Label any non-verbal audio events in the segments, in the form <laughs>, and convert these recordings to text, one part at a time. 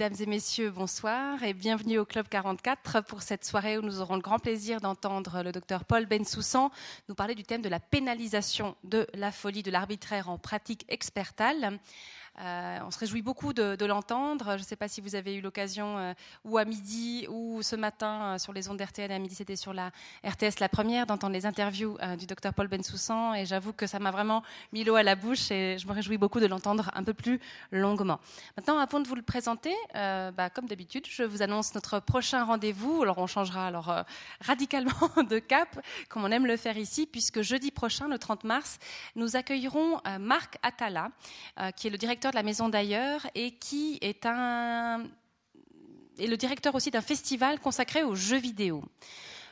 Mesdames et messieurs, bonsoir et bienvenue au Club 44 pour cette soirée où nous aurons le grand plaisir d'entendre le docteur Paul Bensoussan nous parler du thème de la pénalisation de la folie, de l'arbitraire en pratique expertale. Euh, on se réjouit beaucoup de, l'entendre. Je ne sais pas si vous avez eu l'occasion, euh, ou à midi, ou ce matin euh, sur les ondes d'RTL, à midi c'était sur la RTS la première, d'entendre les interviews du docteur Paul Bensoussan. Et j'avoue que ça m'a vraiment mis l'eau à la bouche et je me réjouis beaucoup de l'entendre un peu plus longuement. Maintenant, avant de vous le présenter, bah, comme d'habitude, je vous annonce notre prochain rendez-vous. Alors on changera alors radicalement <laughs> de cap, comme on aime le faire ici, puisque jeudi prochain, le 30 mars, nous accueillerons Marc Atala, qui est le directeur de la Maison d'ailleurs et qui est, un, est le directeur aussi d'un festival consacré aux jeux vidéo.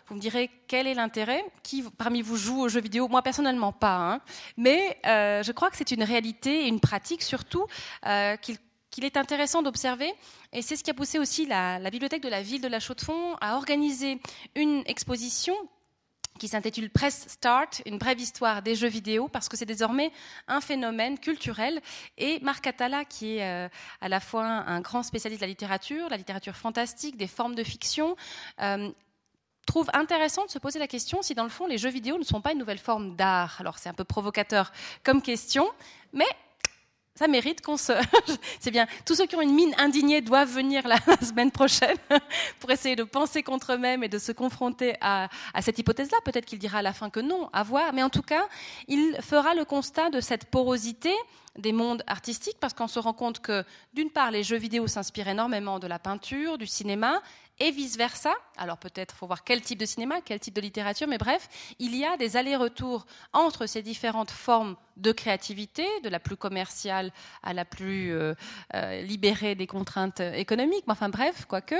Vous me direz quel est l'intérêt? Qui parmi vous joue aux jeux vidéo? Moi personnellement pas, hein. mais euh, je crois que c'est une réalité et une pratique surtout euh, qu'il est intéressant d'observer. Et c'est ce qui a poussé aussi la, la, bibliothèque de la ville de La Chaux-de-Fonds à organiser une exposition qui s'intitule Press Start, une brève histoire des jeux vidéo, parce que c'est désormais un phénomène culturel. Et Marc Atala, qui est euh, à la fois un grand spécialiste de la littérature, la littérature fantastique, des formes de fiction, euh, trouve intéressant de se poser la question si dans le fond les jeux vidéo ne sont pas une nouvelle forme d'art. Alors c'est un peu provocateur comme question, mais ça mérite qu'on se. <laughs> C'est bien. Tous ceux qui ont une mine indignée doivent venir <laughs> la, semaine prochaine <laughs> pour essayer de penser contre eux-mêmes et de se confronter à, cette hypothèse-là. Peut-être qu'il dira à la fin que non, à voir. Mais en tout cas, il fera le constat de cette porosité des mondes artistiques parce qu'on se rend compte que, d'une part, les jeux vidéo s'inspirent énormément de la peinture, du cinéma, et vice-versa. Alors peut-être faut voir quel type de cinéma, quel type de littérature, mais bref, il y a des allers-retours entre ces différentes formes de créativité, de la plus commerciale à la plus euh, euh, libérée des contraintes économiques, enfin bref, quoique.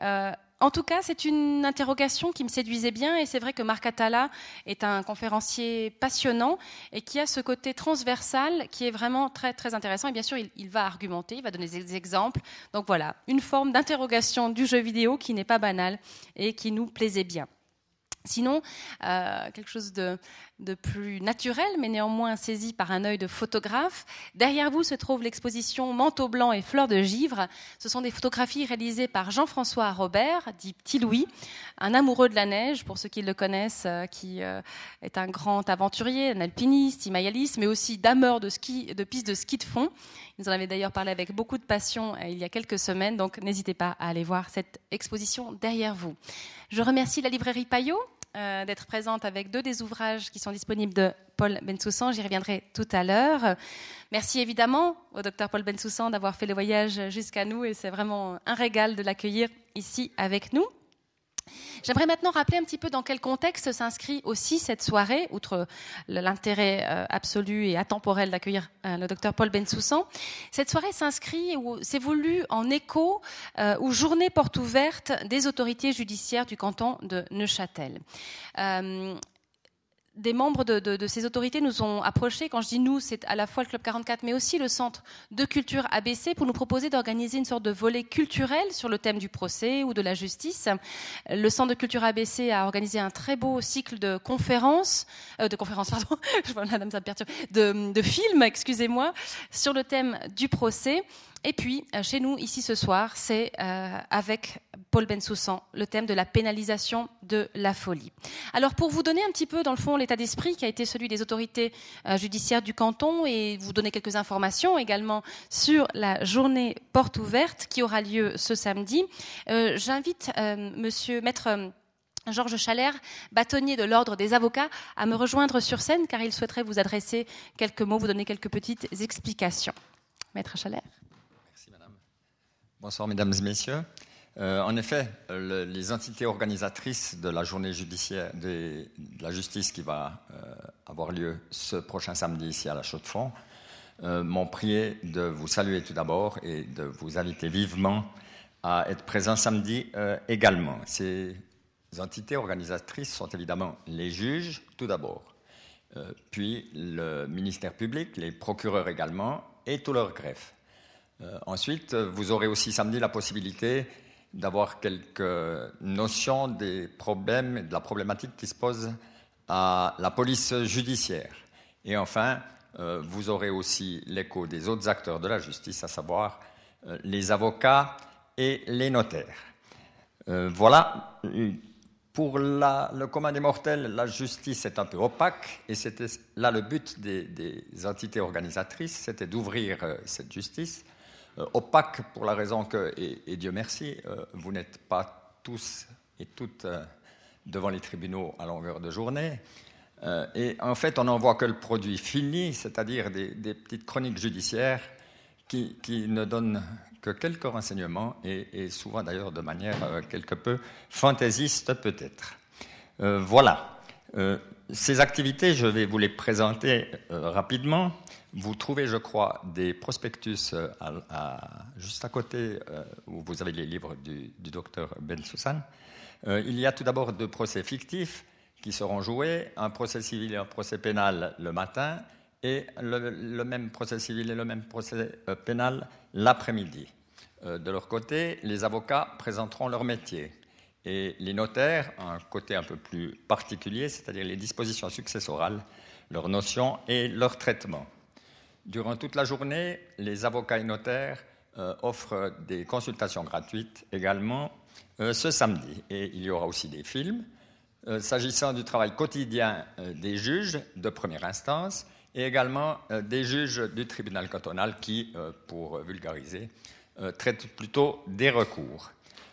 Euh, en tout cas, c'est une interrogation qui me séduisait bien et c'est vrai que Marc Atala est un conférencier passionnant et qui a ce côté transversal qui est vraiment très très intéressant. Et bien sûr, il, va argumenter, il va donner des exemples. Donc voilà, une forme d'interrogation du jeu vidéo qui n'est pas banale et qui nous plaisait bien. Sinon, euh, quelque chose de, plus naturel, mais néanmoins saisi par un œil de photographe. Derrière vous se trouve l'exposition Manteau blanc et fleurs de givre. Ce sont des photographies réalisées par Jean-François Robert, dit Petit Louis, un amoureux de la neige, pour ceux qui le connaissent, euh, qui euh, est un grand aventurier, un alpiniste, imayaliste, mais aussi dameur de, ski, de pistes de ski de fond. Il nous en avait d'ailleurs parlé avec beaucoup de passion il y a quelques semaines, donc n'hésitez pas à aller voir cette exposition derrière vous. Je remercie la librairie Payot euh, d'être présente avec deux des ouvrages qui sont disponibles de Paul Bensoussan. J'y reviendrai tout à l'heure. Merci évidemment au docteur Paul Bensoussan d'avoir fait le voyage jusqu'à nous et c'est vraiment un régal de l'accueillir ici avec nous. J'aimerais maintenant rappeler un petit peu dans quel contexte s'inscrit aussi cette soirée, outre l'intérêt euh, absolu et atemporel d'accueillir euh, le docteur Paul Bensoussan. Cette soirée s'inscrit ou voulu en écho euh, aux journées portes ouvertes des autorités judiciaires du canton de Neuchâtel des membres de, ces autorités nous ont approchés. Quand je dis nous, c'est à la fois le Club 44, mais aussi le Centre de culture ABC pour nous proposer d'organiser une sorte de volet culturel sur le thème du procès ou de la justice. Le Centre de culture ABC a organisé un très beau cycle de conférences, euh, de conférences, <laughs> pardon, je vois madame ça de, de films, excusez-moi, sur le thème du procès. Et puis, euh, chez nous, ici ce soir, c'est euh, avec Paul Bensoussan, le thème de la pénalisation de la folie. Alors, pour vous donner un petit peu, dans le fond, l'état d'esprit qui a été celui des autorités euh, judiciaires du canton et vous donner quelques informations également sur la journée porte ouverte qui aura lieu ce samedi, j'invite monsieur maître Georges Chalère, bâtonnier de l'Ordre des avocats, à me rejoindre sur scène car il souhaiterait vous adresser quelques mots, vous donner quelques petites explications. Maître Chalère. Bonsoir, mesdames et messieurs. Euh, en effet, les entités organisatrices de la journée judiciaire de, la justice qui va euh, avoir lieu ce prochain samedi ici à la Chaux-de-Fonds euh, m'ont prié de vous saluer tout d'abord et de vous inviter vivement à être présents samedi également. Ces entités organisatrices sont évidemment les juges tout d'abord, puis le ministère public, les procureurs également et tout leur greffe. Euh, ensuite, vous aurez aussi samedi la possibilité d'avoir quelques notions des problèmes de la problématique qui se pose à la police judiciaire. Et enfin, euh, vous aurez aussi l'écho des autres acteurs de la justice, à savoir les avocats et les notaires. voilà pour le commun des mortels, la justice est un peu opaque et c'était là le but des, entités organisatrices, c'était d'ouvrir euh, cette justice. Euh, opaque pour la raison que, et, Dieu merci, euh, vous n'êtes pas tous et toutes devant les tribunaux à longueur de journée. et en fait, on n'en voit que le produit fini, c'est-à-dire des, petites chroniques judiciaires qui, qui ne donnent que quelques renseignements, et, souvent d'ailleurs de manière euh, quelque peu fantaisiste peut-être. Euh, voilà. Euh, ces activités, je vais vous les présenter rapidement. Vous trouvez, je crois, des prospectus juste à côté où vous avez les livres du, docteur Ben Soussan. il y a tout d'abord deux procès fictifs qui seront joués, un procès civil et un procès pénal le matin, et le, même procès civil et le même procès pénal l'après-midi. Euh, de leur côté, les avocats présenteront leur métier et les notaires, un côté un peu plus particulier, c'est-à-dire les dispositions successorales, leurs notions et leur traitement. Durant toute la journée, les avocats et notaires euh, offrent des consultations gratuites également euh, ce samedi. Et il y aura aussi des films. S'agissant du travail quotidien des juges de première instance et également des juges du tribunal cantonal qui, pour vulgariser, euh, traite plutôt des recours.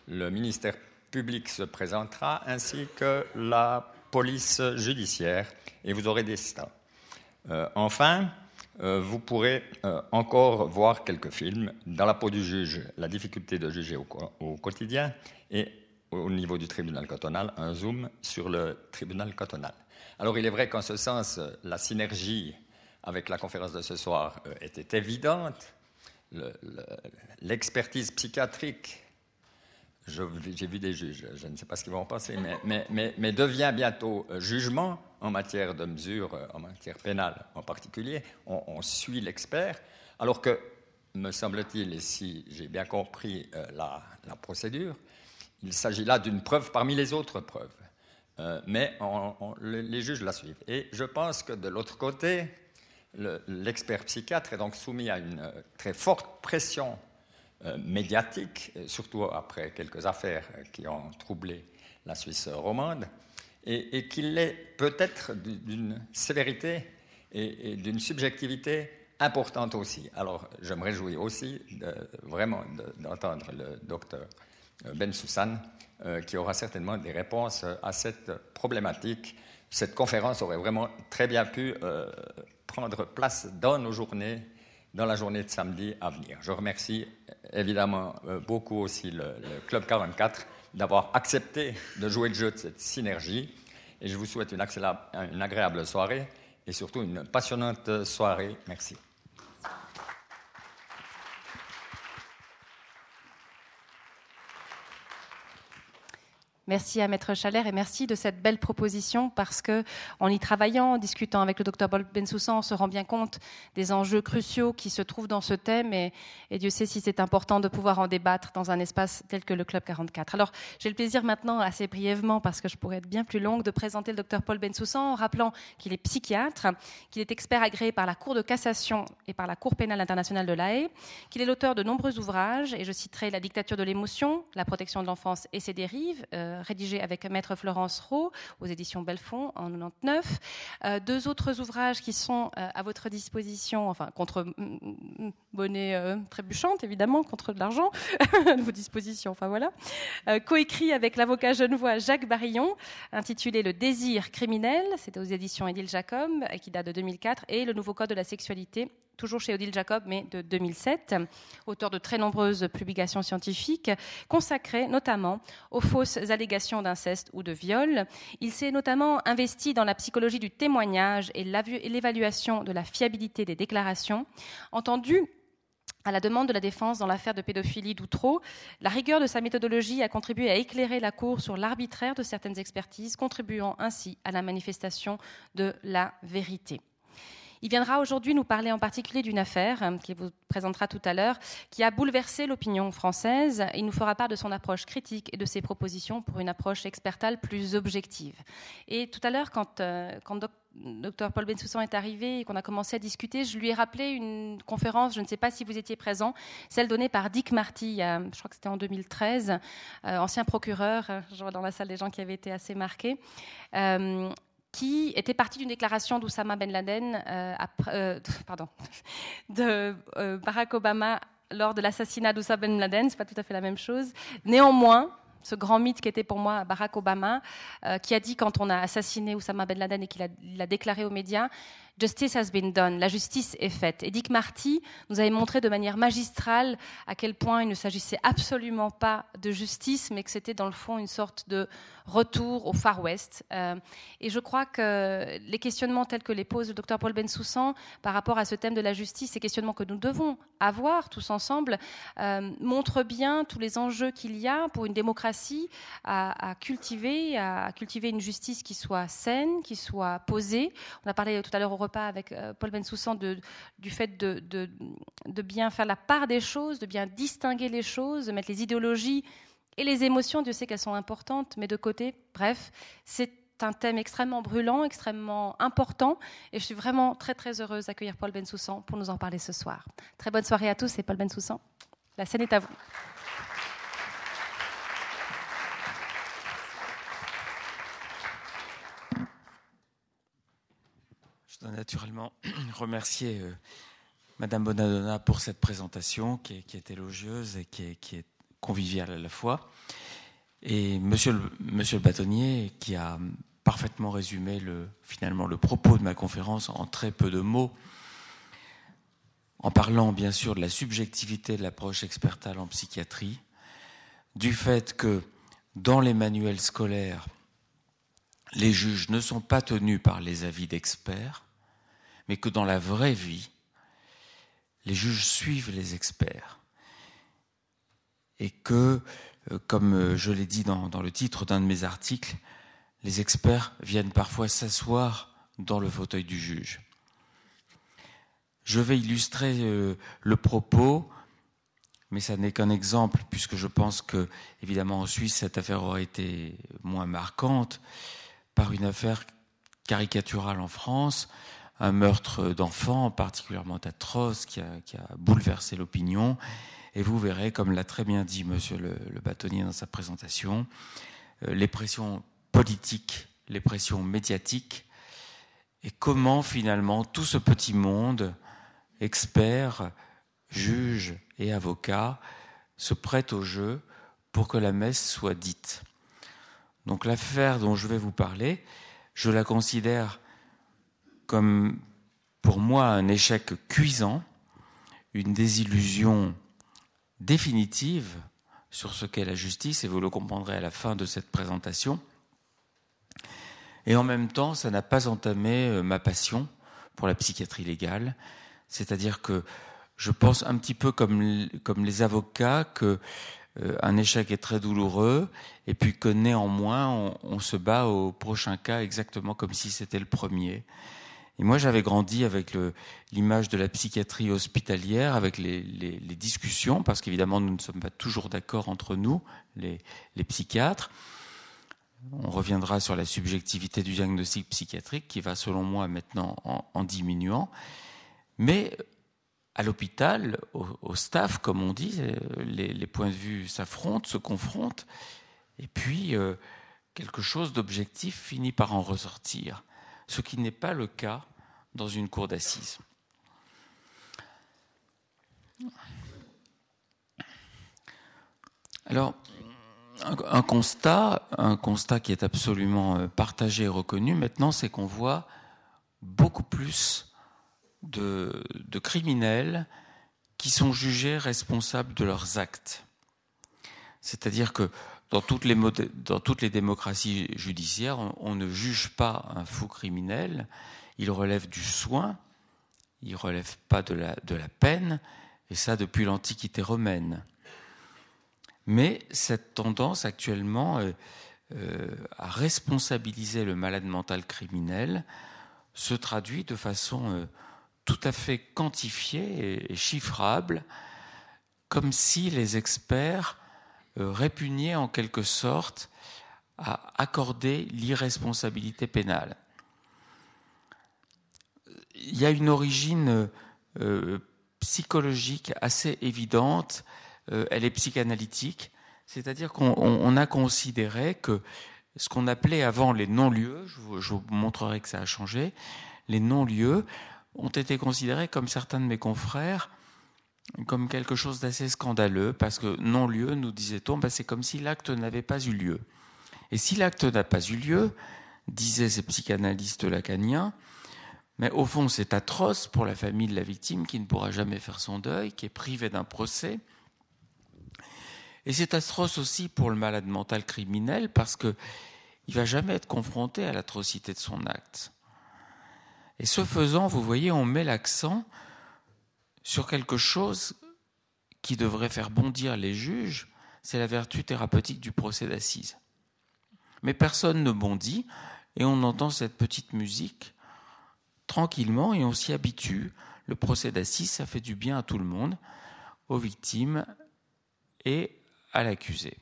Le ministère public se présentera ainsi que la police judiciaire et vous aurez des stats. Euh, enfin, euh, vous pourrez encore voir quelques films dans la peau du juge, la difficulté de juger au, quotidien et au niveau du tribunal cantonal, un zoom sur le tribunal cantonal. Alors il est vrai qu'en ce sens, la synergie avec la conférence de ce soir était évidente, l'expertise psychiatrique, j'ai vu des juges, je ne sais pas ce qu'ils vont en penser, mais, devient bientôt euh, jugement en matière de mesures, euh, en matière pénale en particulier. On, suit l'expert, alors que, me semble-t-il, et si j'ai bien compris euh, la, procédure, il s'agit là d'une preuve parmi les autres preuves. mais les juges la suivent. Et je pense que de l'autre côté, l'expert psychiatre est donc soumis à une très forte pression médiatique, surtout après quelques affaires euh, qui ont troublé la Suisse romande, et, qu'il est peut-être d'une sévérité et, d'une subjectivité importante aussi. Alors, je me réjouis aussi vraiment d'entendre le docteur Ben Soussan, qui aura certainement des réponses à cette problématique. Cette conférence aurait vraiment très bien pu prendre place dans nos journées, dans la journée de samedi à venir. Je remercie évidemment euh, beaucoup aussi le, Club 44 d'avoir accepté de jouer le jeu de cette synergie. Et je vous souhaite une agréable soirée et surtout une passionnante soirée. Merci. Merci à Maître Chalère et merci de cette belle proposition parce que, en y travaillant, en discutant avec le docteur Paul Bensoussan, on se rend bien compte des enjeux cruciaux qui se trouvent dans ce thème et, Dieu sait si c'est important de pouvoir en débattre dans un espace tel que le Club 44. Alors, j'ai le plaisir maintenant, assez brièvement, parce que je pourrais être bien plus longue, de présenter le docteur Paul Bensoussan en rappelant qu'il est psychiatre, qu'il est expert agréé par la Cour de cassation et par la Cour pénale internationale de l'AE, qu'il est l'auteur de nombreux ouvrages, et je citerai La dictature de l'émotion, La protection de l'enfance et ses dérives. Euh, rédigé avec Maître Florence Rowe aux éditions Belfond en 99. Euh, deux autres ouvrages qui sont euh, à votre disposition, enfin contre monnaie euh, trébuchante évidemment, contre de l'argent, <laughs> à vos dispositions, enfin voilà. coécrit avec l'avocat genevois Jacques Barillon, intitulé Le désir criminel, c'était aux éditions Édile Jacob, qui date de 2004, et Le nouveau code de la sexualité toujours chez Odile Jacob, mais de 2007, auteur de très nombreuses publications scientifiques, consacrées notamment aux fausses allégations d'inceste ou de viol. Il s'est notamment investi dans la psychologie du témoignage et l'évaluation de la fiabilité des déclarations, entendu à la demande de la défense dans l'affaire de pédophilie d'Outreau, la rigueur de sa méthodologie a contribué à éclairer la Cour sur l'arbitraire de certaines expertises, contribuant ainsi à la manifestation de la vérité. Il viendra aujourd'hui nous parler en particulier d'une affaire euh, qu'il vous présentera tout à l'heure, qui a bouleversé l'opinion française. Il nous fera part de son approche critique et de ses propositions pour une approche expertale plus objective. Et tout à l'heure, quand, euh, Dr Paul Bensoussan est arrivé et qu'on a commencé à discuter, je lui ai rappelé une conférence, je ne sais pas si vous étiez présent, celle donnée par Dick Marty, je crois que c'était en 2013, euh, ancien procureur, je vois dans la salle des gens qui avaient été assez marqués, euh, qui était parti d'une déclaration d'Oussama Ben Laden, euh, <laughs> pardon, <laughs> de Barack Obama lors de l'assassinat d'Oussama Ben Laden, c'est pas tout à fait la même chose. Néanmoins, ce grand mythe qui était pour moi Barack Obama, euh, qui a dit quand on a assassiné Oussama Ben Laden et qu'il a, déclaré aux médias, Justice has been done, la justice est faite. Et Dick Marty nous avait montré de manière magistrale à quel point il ne s'agissait absolument pas de justice, mais que c'était dans le fond une sorte de retour au Far West. Euh, et je crois que les questionnements tels que les pose le docteur Paul Bensoussan par rapport à ce thème de la justice, ces questionnements que nous devons avoir tous ensemble, euh, montrent bien tous les enjeux qu'il y a pour une démocratie à, cultiver, à, cultiver une justice qui soit saine, qui soit posée. On a parlé tout à l'heure au repas avec euh, Paul Bensoussan du fait de, de bien faire la part des choses, de bien distinguer les choses, de mettre les idéologies et les émotions, Dieu sait qu'elles sont importantes, mais de côté, bref, c'est un thème extrêmement brûlant, extrêmement important, et je suis vraiment très très heureuse d'accueillir Paul Bensoussan pour nous en parler ce soir. Très bonne soirée à tous et Paul Bensoussan, la scène est à vous. Dois naturellement <clears throat> remercier euh, Madame Bonadonna pour cette présentation qui est, élogieuse et qui est convivial à la fois. Et monsieur le, monsieur bâtonnier, qui a parfaitement résumé le, finalement le propos de ma conférence en très peu de mots, en parlant bien sûr de la subjectivité de l'approche expertale en psychiatrie, du fait que dans les manuels scolaires, les juges ne sont pas tenus par les avis d'experts, mais que dans la vraie vie, les juges suivent les experts et que, euh, comme euh, je l'ai dit dans, le titre d'un de mes articles, les experts viennent parfois s'asseoir dans le fauteuil du juge. Je vais illustrer euh, le propos, mais ça n'est qu'un exemple, puisque je pense que, évidemment, en Suisse, cette affaire aurait été moins marquante, par une affaire caricaturale en France, un meurtre d'enfant particulièrement atroce qui a, bouleversé l'opinion et vous verrez, comme l'a très bien dit Monsieur le, bâtonnier dans sa présentation, euh, les pressions politiques, les pressions médiatiques, et comment finalement tout ce petit monde, experts, juges et avocats, se prête au jeu pour que la messe soit dite. Donc l'affaire dont je vais vous parler, je la considère comme pour moi un échec cuisant, une désillusion définitive sur ce qu'est la justice, et vous le comprendrez à la fin de cette présentation. Et en même temps, ça n'a pas entamé euh, ma passion pour la psychiatrie légale, c'est-à-dire que je pense un petit peu comme, comme les avocats que euh, un échec est très douloureux et puis que néanmoins on, on se bat au prochain cas exactement comme si c'était le premier. Et moi, j'avais grandi avec l'image de la psychiatrie hospitalière, avec les, discussions, parce qu'évidemment, nous ne sommes pas toujours d'accord entre nous, les, psychiatres. On reviendra sur la subjectivité du diagnostic psychiatrique, qui va, selon moi, maintenant en, diminuant. Mais à l'hôpital, au, staff, comme on dit, les, points de vue s'affrontent, se confrontent, et puis euh, quelque chose d'objectif finit par en ressortir ce qui n'est pas le cas dans une cour d'assises. Alors, un, constat, un constat qui est absolument euh, partagé et reconnu maintenant, c'est qu'on voit beaucoup plus de, de, criminels qui sont jugés responsables de leurs actes. C'est-à-dire que dans toutes les, démocraties judiciaires, on, ne juge pas un faux criminel, il relève du soin, il ne relève pas de la, peine, et ça depuis l'Antiquité romaine. Mais cette tendance actuellement euh, euh, à responsabiliser le malade mental criminel se traduit de façon euh, tout à fait quantifié et chiffrable, comme si les experts euh, répugnaient en quelque sorte à accorder l'irresponsabilité pénale. Il y a une origine euh, psychologique assez évidente, euh, elle est psychanalytique, c'est-à-dire qu'on a considéré que ce qu'on appelait avant les non-lieux, je, vous montrerai que ça a changé, les non-lieux ont été considérés comme certains de mes confrères comme quelque chose d'assez scandaleux, parce que non-lieu, nous disait-on, ben c'est comme si l'acte n'avait pas eu lieu. Et si l'acte n'a pas eu lieu, disaient ces psychanalystes lacaniens, mais au fond c'est atroce pour la famille de la victime qui ne pourra jamais faire son deuil, qui est privée d'un procès. Et c'est atroce aussi pour le malade mental criminel parce que il va jamais être confronté à l'atrocité de son acte. Et ce faisant, vous voyez, on met l'accent sur quelque chose qui devrait faire bondir les juges, c'est la vertu thérapeutique du procès d'assises. Mais personne ne bondit et on entend cette petite musique tranquillement et on s'y habitue. Le procès d'assises, ça fait du bien à tout le monde, aux victimes et à l'accusé.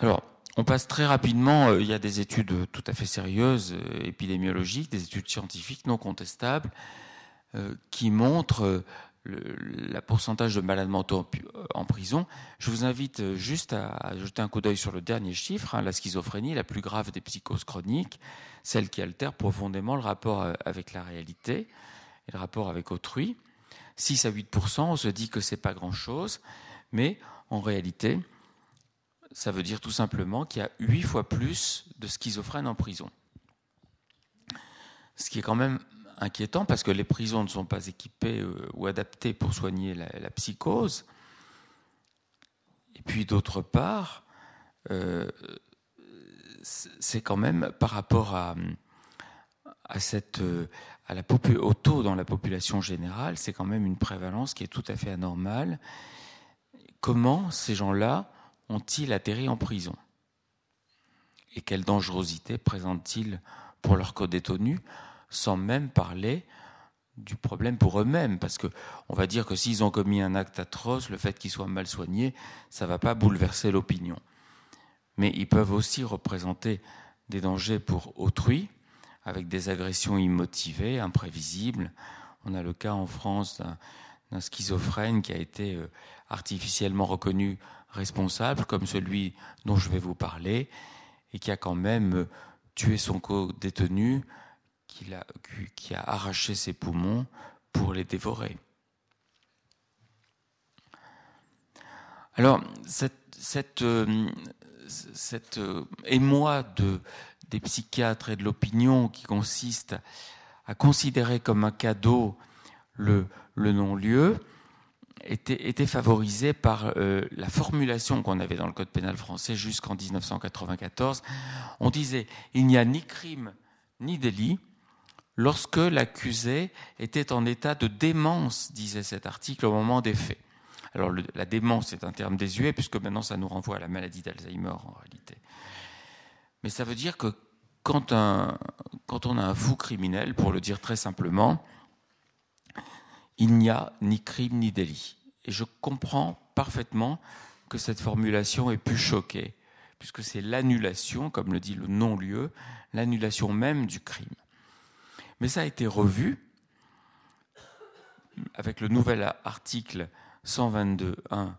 Alors, on passe très rapidement, euh, il y a des études tout à fait sérieuses, euh, épidémiologiques, des études scientifiques non contestables, euh, qui montrent le, pourcentage de malades mentaux en, prison. Je vous invite juste à, jeter un coup d'œil sur le dernier chiffre, hein, la schizophrénie, la plus grave des psychoses chroniques, celle qui altère profondément le rapport avec la réalité et le rapport avec autrui. 6 à 8 on se dit que c'est pas grand-chose, mais en réalité, ça veut dire tout simplement qu'il y a huit fois plus de schizophrènes en prison. Ce qui est quand même inquiétant parce que les prisons ne sont pas équipées euh, ou adaptées pour soigner la, psychose. Et puis d'autre part, euh, c'est quand même par rapport à, à, à la au taux dans la population générale, c'est quand même une prévalence qui est tout à fait anormale. Comment ces gens-là ont-ils atterri en prison? Et quelle dangerosité présentent-ils pour leurs co-détenus, sans même parler du problème pour eux-mêmes? Parce que on va dire que s'ils ont commis un acte atroce, le fait qu'ils soient mal soignés, ça ne va pas bouleverser l'opinion. Mais ils peuvent aussi représenter des dangers pour autrui, avec des agressions immotivées, imprévisibles. On a le cas en France d'un schizophrène qui a été euh, artificiellement reconnu responsable, comme celui dont je vais vous parler, et qui a quand même tué son co-détenu, qui, a arraché ses poumons pour les dévorer. Alors, cette, euh, euh, émoi de, des psychiatres et de l'opinion qui consiste à considérer comme un cadeau le, le non-lieu, était, favorisé par euh, la formulation qu'on avait dans le Code pénal français jusqu'en 1994. On disait il n'y a ni crime ni délit lorsque l'accusé était en état de démence, disait cet article, au moment des faits. Alors la démence est un terme désuet puisque maintenant ça nous renvoie à la maladie d'Alzheimer en réalité. Mais ça veut dire que quand, quand on a un fou criminel, pour le dire très simplement, il n'y a ni crime ni délit. Et je comprends parfaitement que cette formulation ait pu choquer, puisque c'est l'annulation, comme le dit le non-lieu, l'annulation même du crime. Mais ça a été revu avec le nouvel article 122.1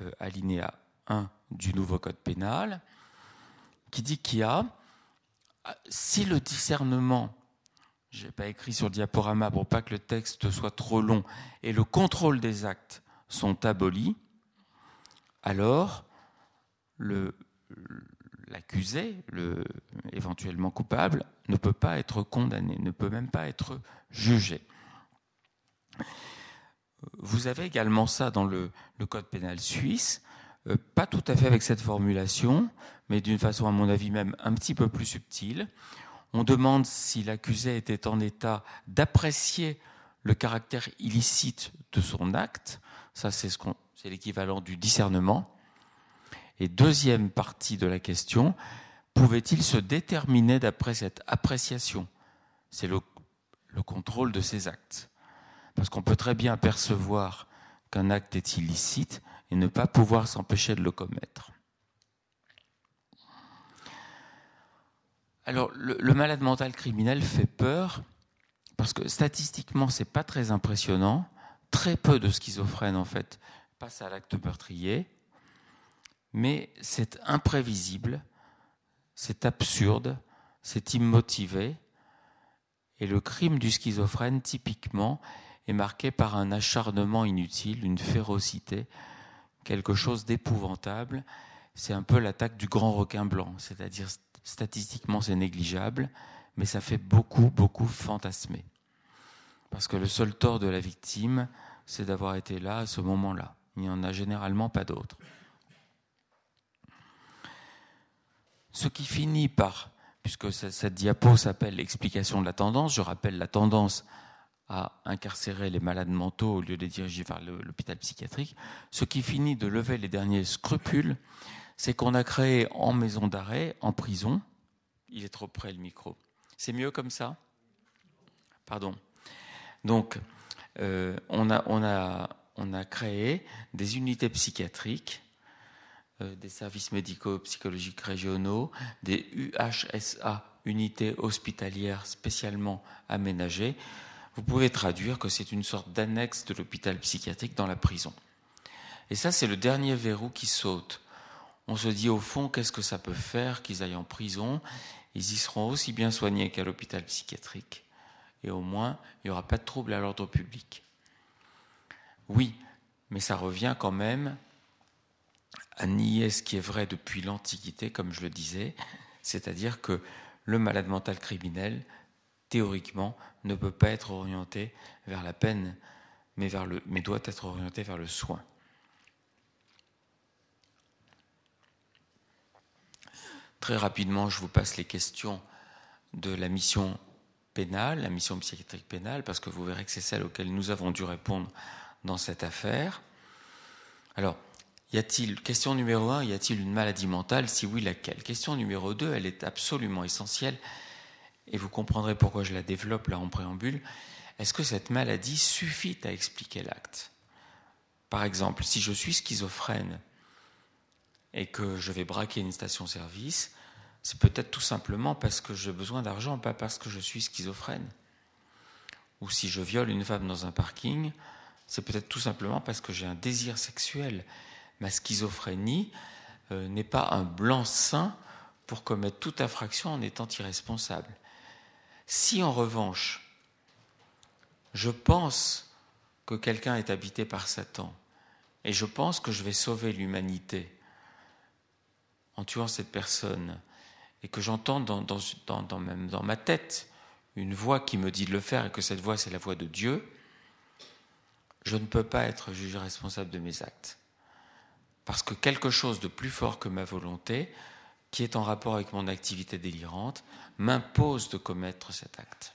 euh, alinéa 1 du nouveau code pénal, qui dit qu'il y a, si le discernement je n'ai pas écrit sur diaporama pour pas que le texte soit trop long, et le contrôle des actes sont abolis, alors l'accusé, le, éventuellement coupable, ne peut pas être condamné, ne peut même pas être jugé. Vous avez également ça dans le, le code pénal suisse, euh, pas tout à fait avec cette formulation, mais d'une façon à mon avis même un petit peu plus subtile. On demande si l'accusé était en état d'apprécier le caractère illicite de son acte. Ça, c'est ce c'est l'équivalent du discernement. Et deuxième partie de la question, pouvait-il se déterminer d'après cette appréciation? C'est le, le contrôle de ces actes. Parce qu'on peut très bien percevoir qu'un acte est illicite et ne pas pouvoir s'empêcher de le commettre. Alors, le, malade mental criminel fait peur parce que statistiquement, c'est pas très impressionnant. Très peu de schizophrènes, en fait, passent à l'acte meurtrier. Mais c'est imprévisible, c'est absurde, c'est immotivé. Et le crime du schizophrène, typiquement, est marqué par un acharnement inutile, une férocité, quelque chose d'épouvantable. C'est un peu l'attaque du grand requin blanc, c'est-à-dire statistiquement c'est négligeable, mais ça fait beaucoup, beaucoup fantasmer. Parce que le seul tort de la victime, c'est d'avoir été là à ce moment-là. Il n'y en a généralement pas d'autre. Ce qui finit par, puisque cette diapo s'appelle l'explication de la tendance, je rappelle la tendance à incarcérer les malades mentaux au lieu de les diriger vers l'hôpital psychiatrique, ce qui finit de lever les derniers scrupules, c'est qu'on a créé en maison d'arrêt, en prison, il est trop près le micro. C'est mieux comme ça? Pardon. Donc, euh, on, a, on, a, on, a, créé des unités psychiatriques, euh, des services médicaux psychologiques régionaux, des UHSA, unités hospitalières spécialement aménagées. Vous pouvez traduire que c'est une sorte d'annexe de l'hôpital psychiatrique dans la prison. Et ça, c'est le dernier verrou qui saute. On se dit au fond, qu'est-ce que ça peut faire qu'ils aillent en prison? Ils y seront aussi bien soignés qu'à l'hôpital psychiatrique. Et au moins, il n'y aura pas de trouble à l'ordre public. Oui, mais ça revient quand même à nier ce qui est vrai depuis l'Antiquité, comme je le disais, c'est-à-dire que le malade mental criminel, théoriquement, ne peut pas être orienté vers la peine, mais, doit être orienté vers le soin. Très rapidement, je vous passe les questions de la mission pénale, la mission psychiatrique pénale, parce que vous verrez que c'est celle auxquelles nous avons dû répondre dans cette affaire. Alors, y a-t-il, question numéro un, y a-t-il une maladie mentale? Si oui, laquelle? Question numéro deux, elle est absolument essentielle, et vous comprendrez pourquoi je la développe là en préambule. Est-ce que cette maladie suffit à expliquer l'acte? Par exemple, si je suis schizophrène, et que je vais braquer une station-service, c'est peut-être tout simplement parce que j'ai besoin d'argent, pas parce que je suis schizophrène. Ou si je viole une femme dans un parking, c'est peut-être tout simplement parce que j'ai un désir sexuel. Ma schizophrénie euh, n'est pas un blanc-seing pour commettre toute infraction en étant irresponsable. Si en revanche, je pense que quelqu'un est habité par Satan, et je pense que je vais sauver l'humanité, en tuant cette personne et que j'entends dans, dans, ma tête une voix qui me dit de le faire et que cette voix c'est la voix de Dieu, je ne peux pas être jugé responsable de mes actes. Parce que quelque chose de plus fort que ma volonté, qui est en rapport avec mon activité délirante, m'impose de commettre cet acte.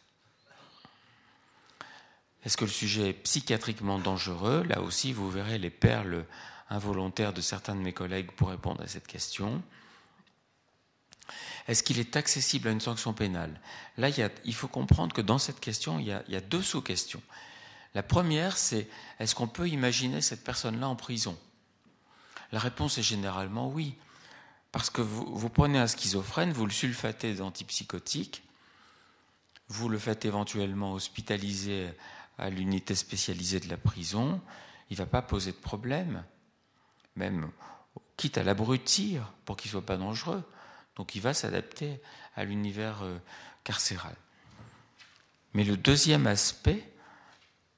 Est-ce que le sujet est psychiatriquement dangereux? Là aussi, vous verrez les perles involontaire de certains de mes collègues pour répondre à cette question. Est-ce qu'il est accessible à une sanction pénale? Là, il, faut comprendre que dans cette question, il y a, deux sous-questions. La première, c'est est-ce qu'on peut imaginer cette personne-là en prison? La réponse est généralement oui. Parce que vous, vous, prenez un schizophrène, vous le sulfatez d'antipsychotiques, vous le faites éventuellement hospitaliser à l'unité spécialisée de la prison, il ne va pas poser de problème même quitte à l'abrutir pour qu'il ne soit pas dangereux. Donc il va s'adapter à l'univers euh, carcéral. Mais le deuxième aspect,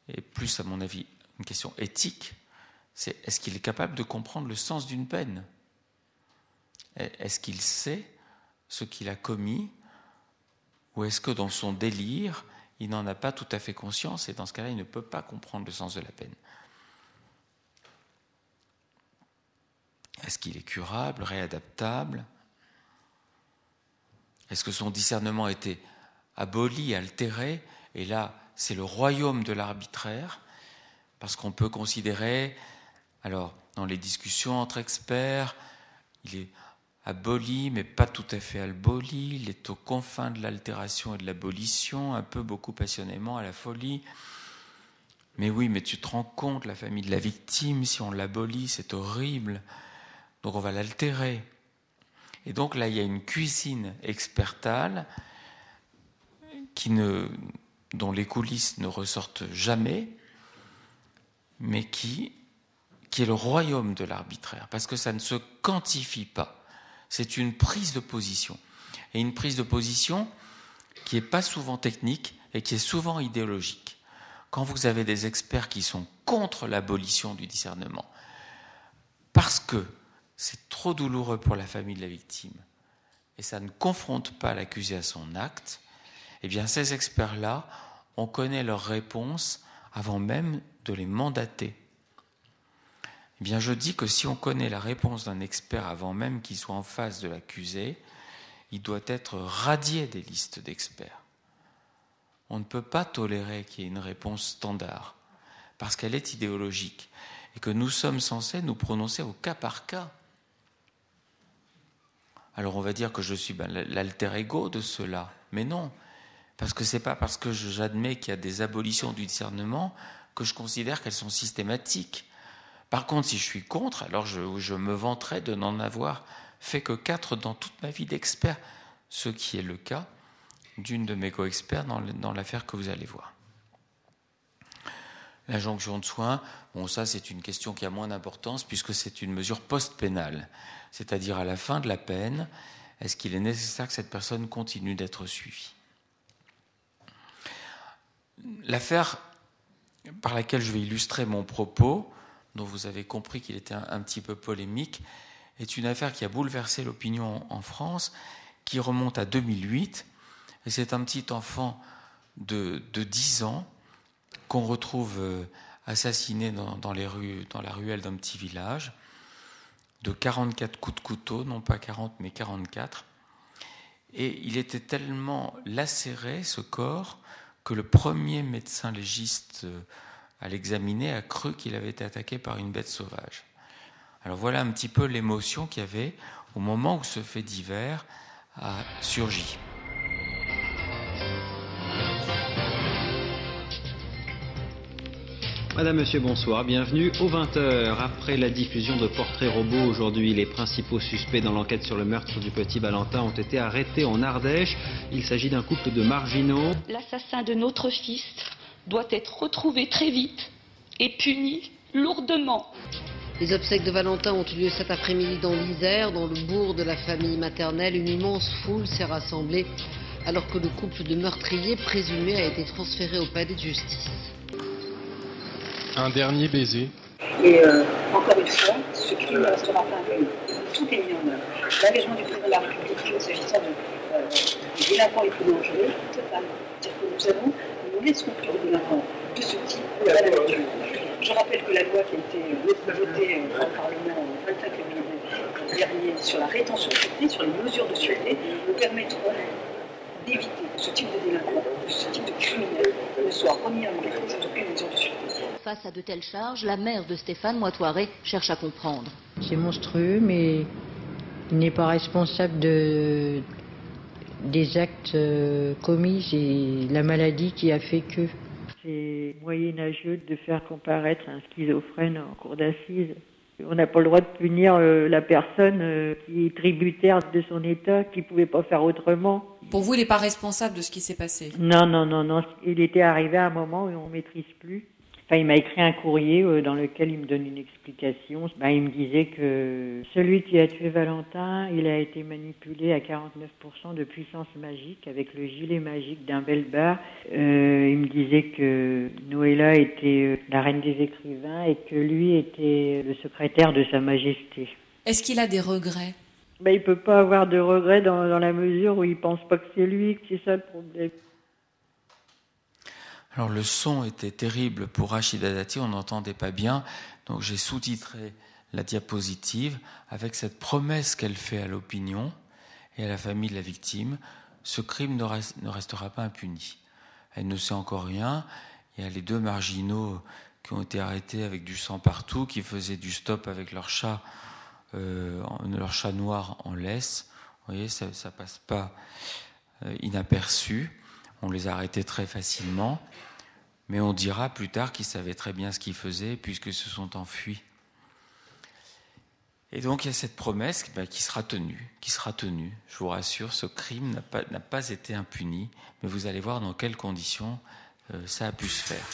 et plus à mon avis une question éthique, c'est est-ce qu'il est capable de comprendre le sens d'une peine? Est-ce qu'il sait ce qu'il a commis? Ou est-ce que dans son délire, il n'en a pas tout à fait conscience et dans ce cas-là, il ne peut pas comprendre le sens de la peine? Est-ce qu'il est curable, réadaptable? Est-ce que son discernement a été aboli, altéré? Et là, c'est le royaume de l'arbitraire, parce qu'on peut considérer, alors, dans les discussions entre experts, il est aboli, mais pas tout à fait aboli. Il est aux confins de l'altération et de l'abolition, un peu beaucoup passionnément à la folie. Mais oui, mais tu te rends compte, la famille de la victime, si on l'abolit, c'est horrible. Donc on va l'altérer. Et donc là, il y a une cuisine expertale qui ne, dont les coulisses ne ressortent jamais, mais qui, qui est le royaume de l'arbitraire, parce que ça ne se quantifie pas. C'est une prise de position. Et une prise de position qui n'est pas souvent technique et qui est souvent idéologique. Quand vous avez des experts qui sont contre l'abolition du discernement, parce que c'est trop douloureux pour la famille de la victime, et ça ne confronte pas l'accusé à son acte, eh bien ces experts-là, on connaît leurs réponses avant même de les mandater. Eh bien, je dis que si on connaît la réponse d'un expert avant même qu'il soit en face de l'accusé, il doit être radié des listes d'experts. On ne peut pas tolérer qu'il y ait une réponse standard, parce qu'elle est idéologique, et que nous sommes censés nous prononcer au cas par cas. Alors on va dire que je suis ben, l'alter ego de cela, mais non, parce que ce n'est pas parce que j'admets qu'il y a des abolitions du discernement que je considère qu'elles sont systématiques. Par contre, si je suis contre, alors je, me vanterai de n'en avoir fait que quatre dans toute ma vie d'expert, ce qui est le cas d'une de mes co-experts dans l'affaire que vous allez voir. L'injonction de soins, bon, ça c'est une question qui a moins d'importance puisque c'est une mesure post-pénale, c'est-à-dire à la fin de la peine, est-ce qu'il est nécessaire que cette personne continue d'être suivie? L'affaire par laquelle je vais illustrer mon propos, dont vous avez compris qu'il était un, petit peu polémique, est une affaire qui a bouleversé l'opinion en, France, qui remonte à 2008. Et c'est un petit enfant de, 10 ans qu'on retrouve euh, assassiné dans, les rues, dans la ruelle d'un petit village, de 44 coups de couteau, non pas 40 mais 44. Et il était tellement lacéré, ce corps, que le premier médecin légiste euh, à l'examiner a cru qu'il avait été attaqué par une bête sauvage. Alors voilà un petit peu l'émotion qu'il y avait au moment où ce fait divers a surgi. Madame, Monsieur, bonsoir. Bienvenue aux 20h. Après la diffusion de portraits robots aujourd'hui, les principaux suspects dans l'enquête sur le meurtre du petit Valentin ont été arrêtés en Ardèche. Il s'agit d'un couple de marginaux. L'assassin de notre fils doit être retrouvé très vite et puni lourdement. Les obsèques de Valentin ont eu lieu cet après-midi dans l'Isère, dans le bourg de la famille maternelle. Une immense foule s'est rassemblée alors que le couple de meurtriers présumés a été transféré au palais de justice. Un dernier baiser. Et euh, encore une fois, ce crime ne restera pas. Tout est mis en œuvre. L'engagement du président de la République s'agissant de, euh, délinquants les plus dangereux. C'est-à-dire que nous avons, laisserons plus de délinquants de ce type. Je rappelle que la loi qui a été votée par le Parlement le 25 février dernier sur la rétention de sûreté, sur les mesures de sûreté, nous permettront d'éviter que ce type de délinquants, que ce type de criminels ne soit remis en liberté sans aucune mesure de sûreté. Face à de telles charges, la mère de Stéphane Moitoiré cherche à comprendre. C'est monstrueux, mais il n'est pas responsable de, des actes euh, commis. C'est la maladie qui a fait que. C'est moyenâgeux de faire comparaître un schizophrène en cour d'assises. On n'a pas le droit de punir euh, la personne euh, qui est tributaire de son état, qui ne pouvait pas faire autrement. Pour vous, il n'est pas responsable de ce qui s'est passé? Non, non, non, non. Il était arrivé à un moment où on ne maîtrise plus il m'a écrit un courrier euh, dans lequel il me donne une explication. Ben, il me disait que celui qui a tué Valentin, il a été manipulé à 49% de puissance magique avec le gilet magique d'un bel bar. Euh, il me disait que Noëlla était euh, la reine des écrivains et que lui était le secrétaire de Sa Majesté. Est-ce qu'il a des regrets? Ben, Il peut pas avoir de regrets dans, dans la mesure où il pense pas que c'est lui, que c'est ça le problème. Alors le son était terrible pour Rachida Dati, on n'entendait pas bien, donc j'ai sous-titré la diapositive avec cette promesse qu'elle fait à l'opinion et à la famille de la victime, ce crime ne, restera pas impuni. Elle ne sait encore rien, il y a les deux marginaux qui ont été arrêtés avec du sang partout, qui faisaient du stop avec leur chat leur chat noir en laisse. Vous voyez, ça ne passe pas inaperçu. On les a arrêtés très facilement. Mais on dira plus tard qu'ils savaient très bien ce qu'ils faisaient puisqu'ils se sont enfuis. Et donc il y a cette promesse ben, qui sera tenue, qui sera tenue. Je vous rassure, ce crime n'a pas, pas, été impuni, mais vous allez voir dans quelles conditions euh, ça a pu se faire.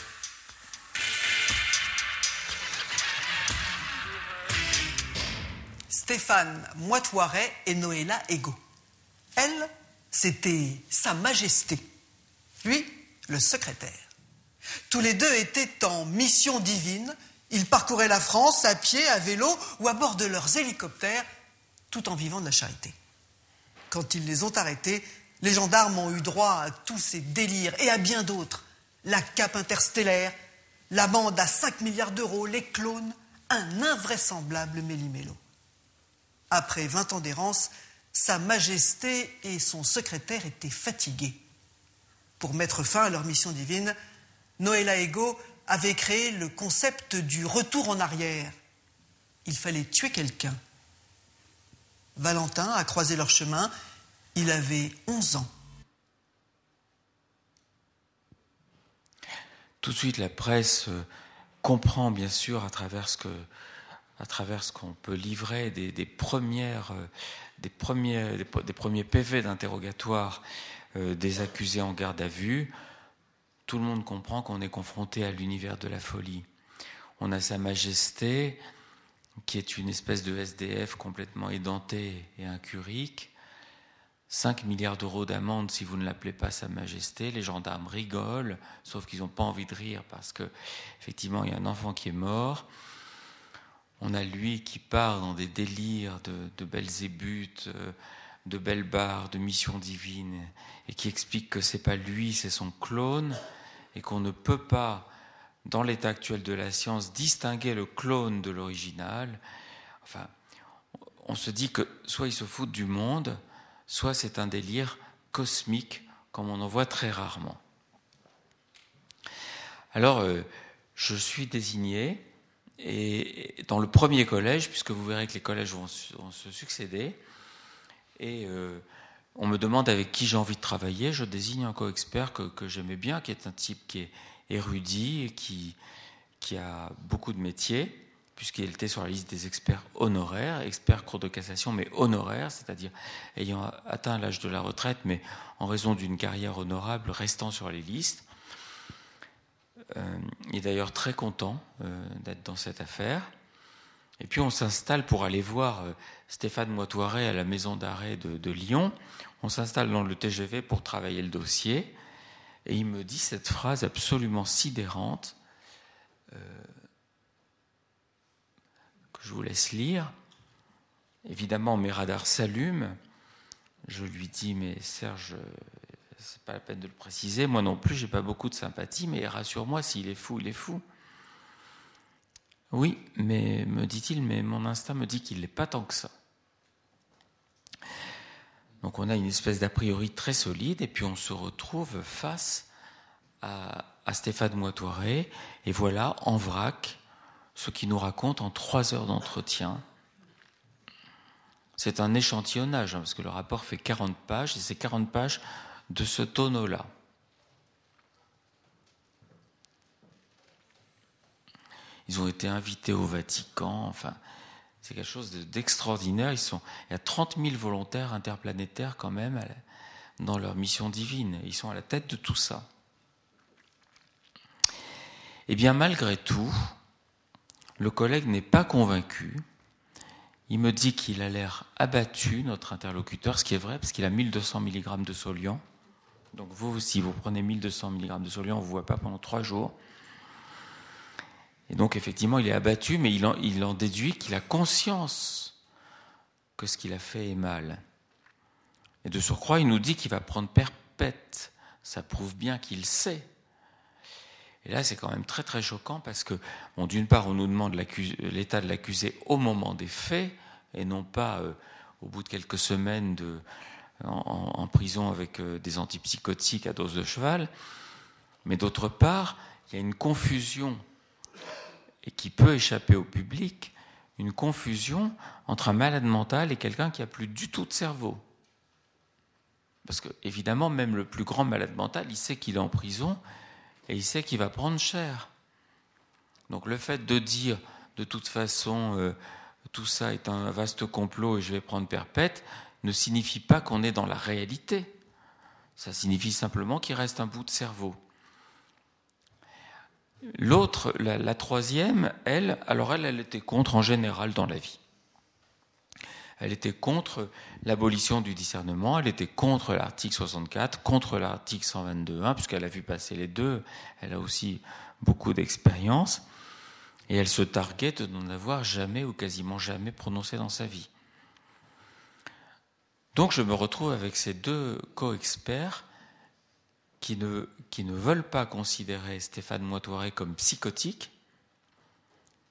Stéphane Moitoiret et Noëlla Ego. Elle, c'était Sa Majesté. Lui, le secrétaire. Tous les deux étaient en mission divine. Ils parcouraient la France à pied, à vélo ou à bord de leurs hélicoptères, tout en vivant de la charité. Quand ils les ont arrêtés, les gendarmes ont eu droit à tous ces délires et à bien d'autres. La cape interstellaire, l'amende à 5 milliards d'euros, les clones, un invraisemblable méli-mélo. Après 20 ans d'errance, Sa Majesté et son secrétaire étaient fatigués. Pour mettre fin à leur mission divine, Noëlla Ego avait créé le concept du retour en arrière. Il fallait tuer quelqu'un. Valentin a croisé leur chemin. Il avait 11 ans. Tout de suite, la presse euh, comprend, bien sûr, à travers ce que, qu'on peut livrer des, euh, premiers, des, premiers PV d'interrogatoire des accusés en garde à vue, tout le monde comprend qu'on est confronté à l'univers de la folie. On a Sa Majesté, qui est une espèce de SDF complètement édenté et incurique. 5 milliards d'euros d'amende si vous ne l'appelez pas Sa Majesté. Les gendarmes rigolent, sauf qu'ils n'ont pas envie de rire parce que, effectivement, il y a un enfant qui est mort. On a lui qui part dans des délires de, de Belzébuth, euh, de belles barres, de mission divine, et qui explique que c'est pas lui, c'est son clone, et qu'on ne peut pas, dans l'état actuel de la science, distinguer le clone de l'original. Enfin, on se dit que soit ils se foutent du monde, soit c'est un délire cosmique, comme on en voit très rarement. Alors, euh, je suis désigné, et dans le premier collège, puisque vous verrez que les collèges vont, se succéder, et euh, on me demande avec qui j'ai envie de travailler. Je désigne un co-expert que, j'aimais bien, qui est un type qui est érudit et qui, qui a beaucoup de métiers, puisqu'il était sur la liste des experts honoraires, experts cours de cassation, mais honoraires, c'est-à-dire ayant atteint l'âge de la retraite, mais en raison d'une carrière honorable, restant sur les listes. Euh, il est d'ailleurs très content euh, d'être dans cette affaire. Et puis on s'installe pour aller voir euh, Stéphane Moitoiret à la maison d'arrêt de, Lyon. On s'installe dans le TGV pour travailler le dossier. Et il me dit cette phrase absolument sidérante euh, que je vous laisse lire. Évidemment, mes radars s'allument. Je lui dis, mais Serge, c'est pas la peine de le préciser. Moi non plus, j'ai pas beaucoup de sympathie, mais rassure-moi, s'il est fou, il est fou. Oui, mais me dit-il, mais mon instinct me dit qu'il n'est pas tant que ça. Donc on a une espèce d'a priori très solide, et puis on se retrouve face à, Stéphane Moitoiré, et voilà, en vrac, ce qu'il nous raconte en trois heures d'entretien. C'est un échantillonnage, hein, parce que le rapport fait 40 pages, et c'est 40 pages de ce tonneau-là. Ils ont été invités au Vatican. Enfin, c'est quelque chose d'extraordinaire. Ils sont, il y a 30 000 volontaires interplanétaires quand même dans leur mission divine. Ils sont à la tête de tout ça. Eh bien, malgré tout, le collègue n'est pas convaincu. Il me dit qu'il a l'air abattu, notre interlocuteur, ce qui est vrai, parce qu'il a 1200 mg de soliant. Donc vous, si vous prenez 1200 mg de soliant, on ne vous voit pas pendant trois jours. Et donc effectivement, il est abattu, mais il en, déduit qu'il a conscience que ce qu'il a fait est mal. Et de surcroît, il nous dit qu'il va prendre perpète. Ça prouve bien qu'il sait. Et là, c'est quand même très très choquant parce que, bon, d'une part, on nous demande l'état de l'accusé au moment des faits et non pas euh, au bout de quelques semaines de, en, prison avec euh, des antipsychotiques à dose de cheval. Mais d'autre part, il y a une confusion et qui peut échapper au public, une confusion entre un malade mental et quelqu'un qui a plus du tout de cerveau. Parce que, évidemment, même le plus grand malade mental, il sait qu'il est en prison et il sait qu'il va prendre cher. Donc le fait de dire, de toute façon, euh, tout ça est un vaste complot et je vais prendre perpète, ne signifie pas qu'on est dans la réalité. Ça signifie simplement qu'il reste un bout de cerveau. L'autre, la, troisième, elle, alors elle, elle était contre en général dans la vie. Elle était contre l'abolition du discernement, elle était contre l'article 64, contre l'article 122.1, puisqu'elle a vu passer les deux, elle a aussi beaucoup d'expérience, et elle se targuait de n'en avoir jamais ou quasiment jamais prononcé dans sa vie. Donc je me retrouve avec ces deux co-experts qui ne, qui ne veulent pas considérer Stéphane Moitoret comme psychotique.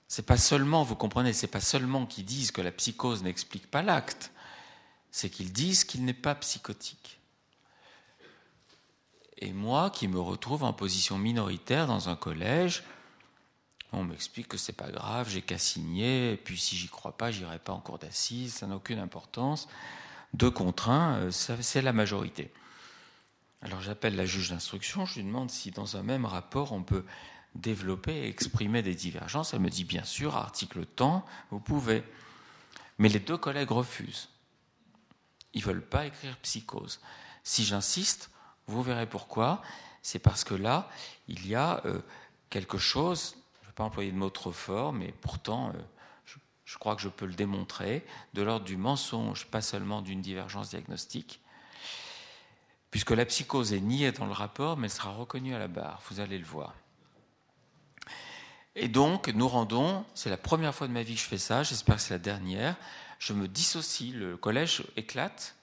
C'est pas seulement, vous comprenez, c'est pas seulement qu'ils disent que la psychose n'explique pas l'acte, c'est qu'ils disent qu'il n'est pas psychotique. Et moi, qui me retrouve en position minoritaire dans un collège, on m'explique que c'est pas grave, j'ai qu'à signer, et puis si j'y crois pas, j'irai pas en cours d'assises, ça n'a aucune importance deux contre un, euh, c'est la majorité. Alors j'appelle la juge d'instruction, je lui demande si dans un même rapport on peut développer et exprimer des divergences. Elle me dit bien sûr, article temps, vous pouvez. Mais les deux collègues refusent. Ils ne veulent pas écrire psychose. Si j'insiste, vous verrez pourquoi. C'est parce que là, il y a euh, quelque chose, je ne vais pas employer de mot trop fort, mais pourtant, euh, je crois que je peux le démontrer, de l'ordre du mensonge, pas seulement d'une divergence diagnostique, puisque la psychose est niée dans le rapport, mais elle sera reconnue à la barre, vous allez le voir. Et donc, nous rendons, c'est la première fois de ma vie que je fais ça, j'espère que c'est la dernière, je me dissocie, le collège éclate,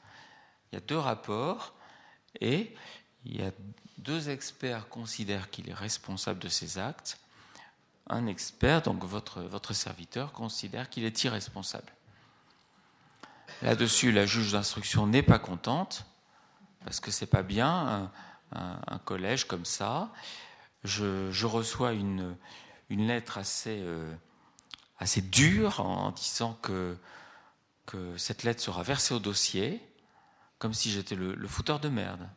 il y a deux rapports, et il y a deux experts considèrent qu'il est responsable de ces actes, un expert, donc votre, votre serviteur, considère qu'il est irresponsable. Là-dessus, la juge d'instruction n'est pas contente, parce que c'est pas bien un, collège comme ça. Je, reçois une, une, lettre assez, euh, assez dure en disant que, que cette lettre sera versée au dossier, comme si j'étais le, le fouteur de merde.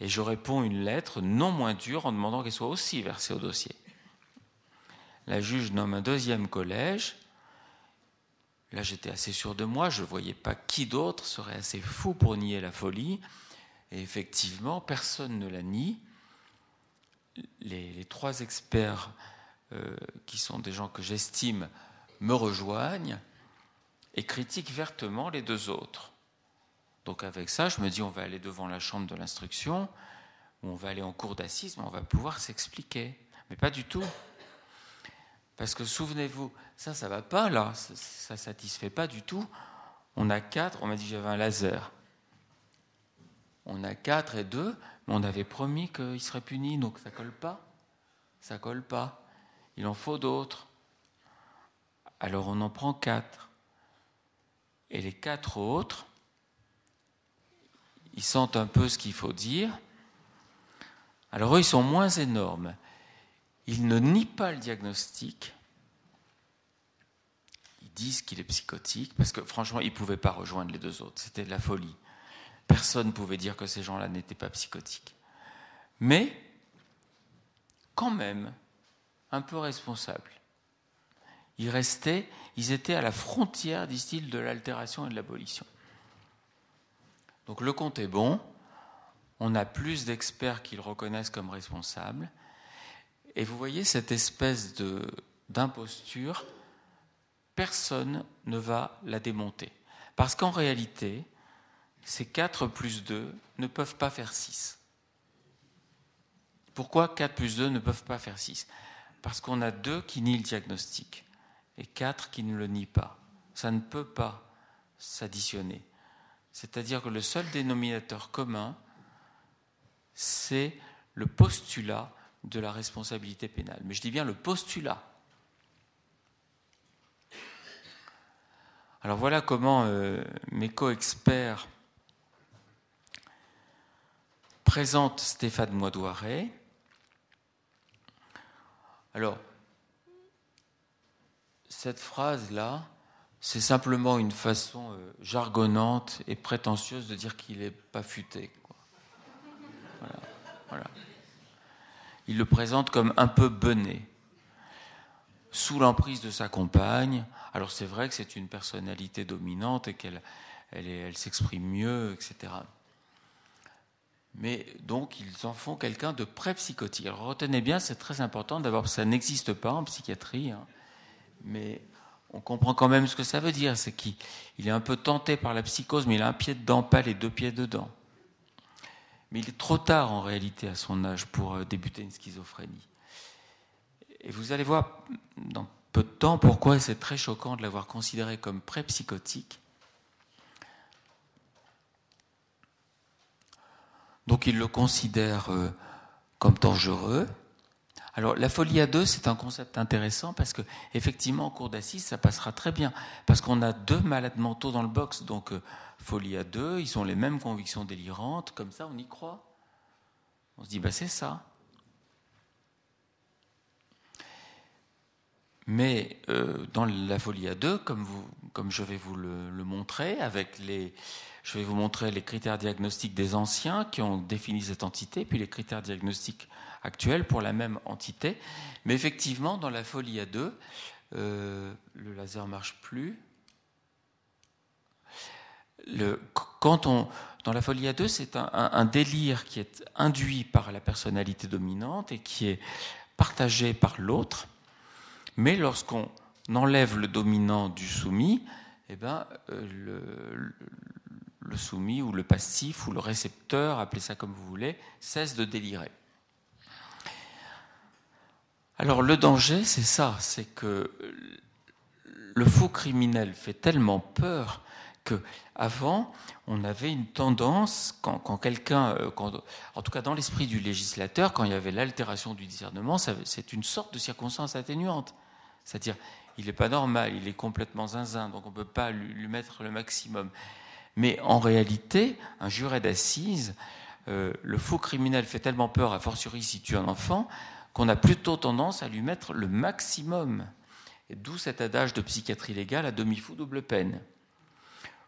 Et je réponds une lettre non moins dure en demandant qu'elle soit aussi versée au dossier la juge nomme un deuxième collège. Là, j'étais assez sûr de moi, je ne voyais pas qui d'autre serait assez fou pour nier la folie. Et effectivement, personne ne la nie. Les, trois experts, euh, qui sont des gens que j'estime, me rejoignent et critiquent vertement les deux autres. Donc avec ça, je me dis, on va aller devant la chambre de l'instruction, on va aller en cours d'assises, mais on va pouvoir s'expliquer. Mais pas du tout. Parce que souvenez-vous, ça, ça va pas là, ça ne satisfait pas du tout. On a quatre, on m'a dit j'avais un laser. On a quatre et deux, mais on avait promis qu'il serait puni, donc ça colle pas. Ça colle pas. Il en faut d'autres. Alors on en prend quatre. Et les quatre autres, ils sentent un peu ce qu'il faut dire. Alors eux, ils sont moins énormes. Ils ne nient pas le diagnostic. Disent qu'il est psychotique, parce que franchement, ils ne pouvaient pas rejoindre les deux autres. C'était de la folie. Personne ne pouvait dire que ces gens-là n'étaient pas psychotiques. Mais, quand même, un peu responsables. Ils restaient, ils étaient à la frontière, disent-ils, de l'altération et de l'abolition. Donc le compte est bon, on a plus d'experts qui le reconnaissent comme responsable, et vous voyez cette espèce d'imposture, personne ne va la démonter. Parce qu'en réalité, ces 4 plus 2 ne peuvent pas faire 6. Pourquoi 4 plus 2 ne peuvent pas faire 6 Parce qu'on a 2 qui nient le diagnostic et 4 qui ne le nient pas. Ça ne peut pas s'additionner. C'est-à-dire que le seul dénominateur commun, c'est le postulat de la responsabilité pénale. Mais je dis bien le postulat. Alors voilà comment euh, mes co-experts présentent Stéphane Moidoiret. Alors, cette phrase-là, c'est simplement une façon euh, jargonnante et prétentieuse de dire qu'il n'est pas futé. Il le présente comme un peu bené, sous l'emprise de sa compagne. Alors c'est vrai que c'est une personnalité dominante et qu'elle elle, s'exprime mieux, etc. Mais donc ils en font quelqu'un de pré-psychotique. Alors retenez bien, c'est très important. D'abord, ça n'existe pas en psychiatrie, hein. mais on comprend quand même ce que ça veut dire. C'est qu'il est un peu tenté par la psychose, mais il a un pied dedans, pas les deux pieds dedans. Mais il est trop tard en réalité à son âge pour euh, débuter une schizophrénie. Et vous allez voir dans peu de temps pourquoi c'est très choquant de l'avoir considéré comme pré-psychotique. Donc il le considère euh, comme dangereux, alors la folie à deux, c'est un concept intéressant parce que effectivement en cours d'assises, ça passera très bien parce qu'on a deux malades mentaux dans le box, donc euh, folie à deux, ils ont les mêmes convictions délirantes, comme ça on y croit. On se dit bah c'est ça. Mais euh, dans la folie à deux, comme, vous, comme je vais vous le, montrer, avec les, je vais vous montrer les critères diagnostiques des anciens qui ont défini cette entité, puis les critères diagnostiques actuelle pour la même entité. Mais effectivement, dans la folie à deux, euh, le laser marche plus. Le, quand on, dans la folie à deux, c'est un, délire qui est induit par la personnalité dominante et qui est partagé par l'autre. Mais lorsqu'on enlève le dominant du soumis, eh ben, euh, le, soumis ou le passif ou le récepteur, appelez ça comme vous voulez, cesse de délirer. Alors le danger, c'est ça, c'est que le faux criminel fait tellement peur que avant, on avait une tendance, quand, quelqu'un, euh, en tout cas dans l'esprit du législateur, quand il y avait l'altération du discernement, c'est une sorte de circonstance atténuante. C'est-à-dire, il n'est pas normal, il est complètement zinzin, donc on ne peut pas lui, mettre le maximum. Mais en réalité, un juré d'assises, euh, le faux criminel fait tellement peur, a fortiori si tu es un enfant, qu'on a plutôt tendance à lui mettre le maximum. D'où cet adage de psychiatrie légale à demi-fou double peine.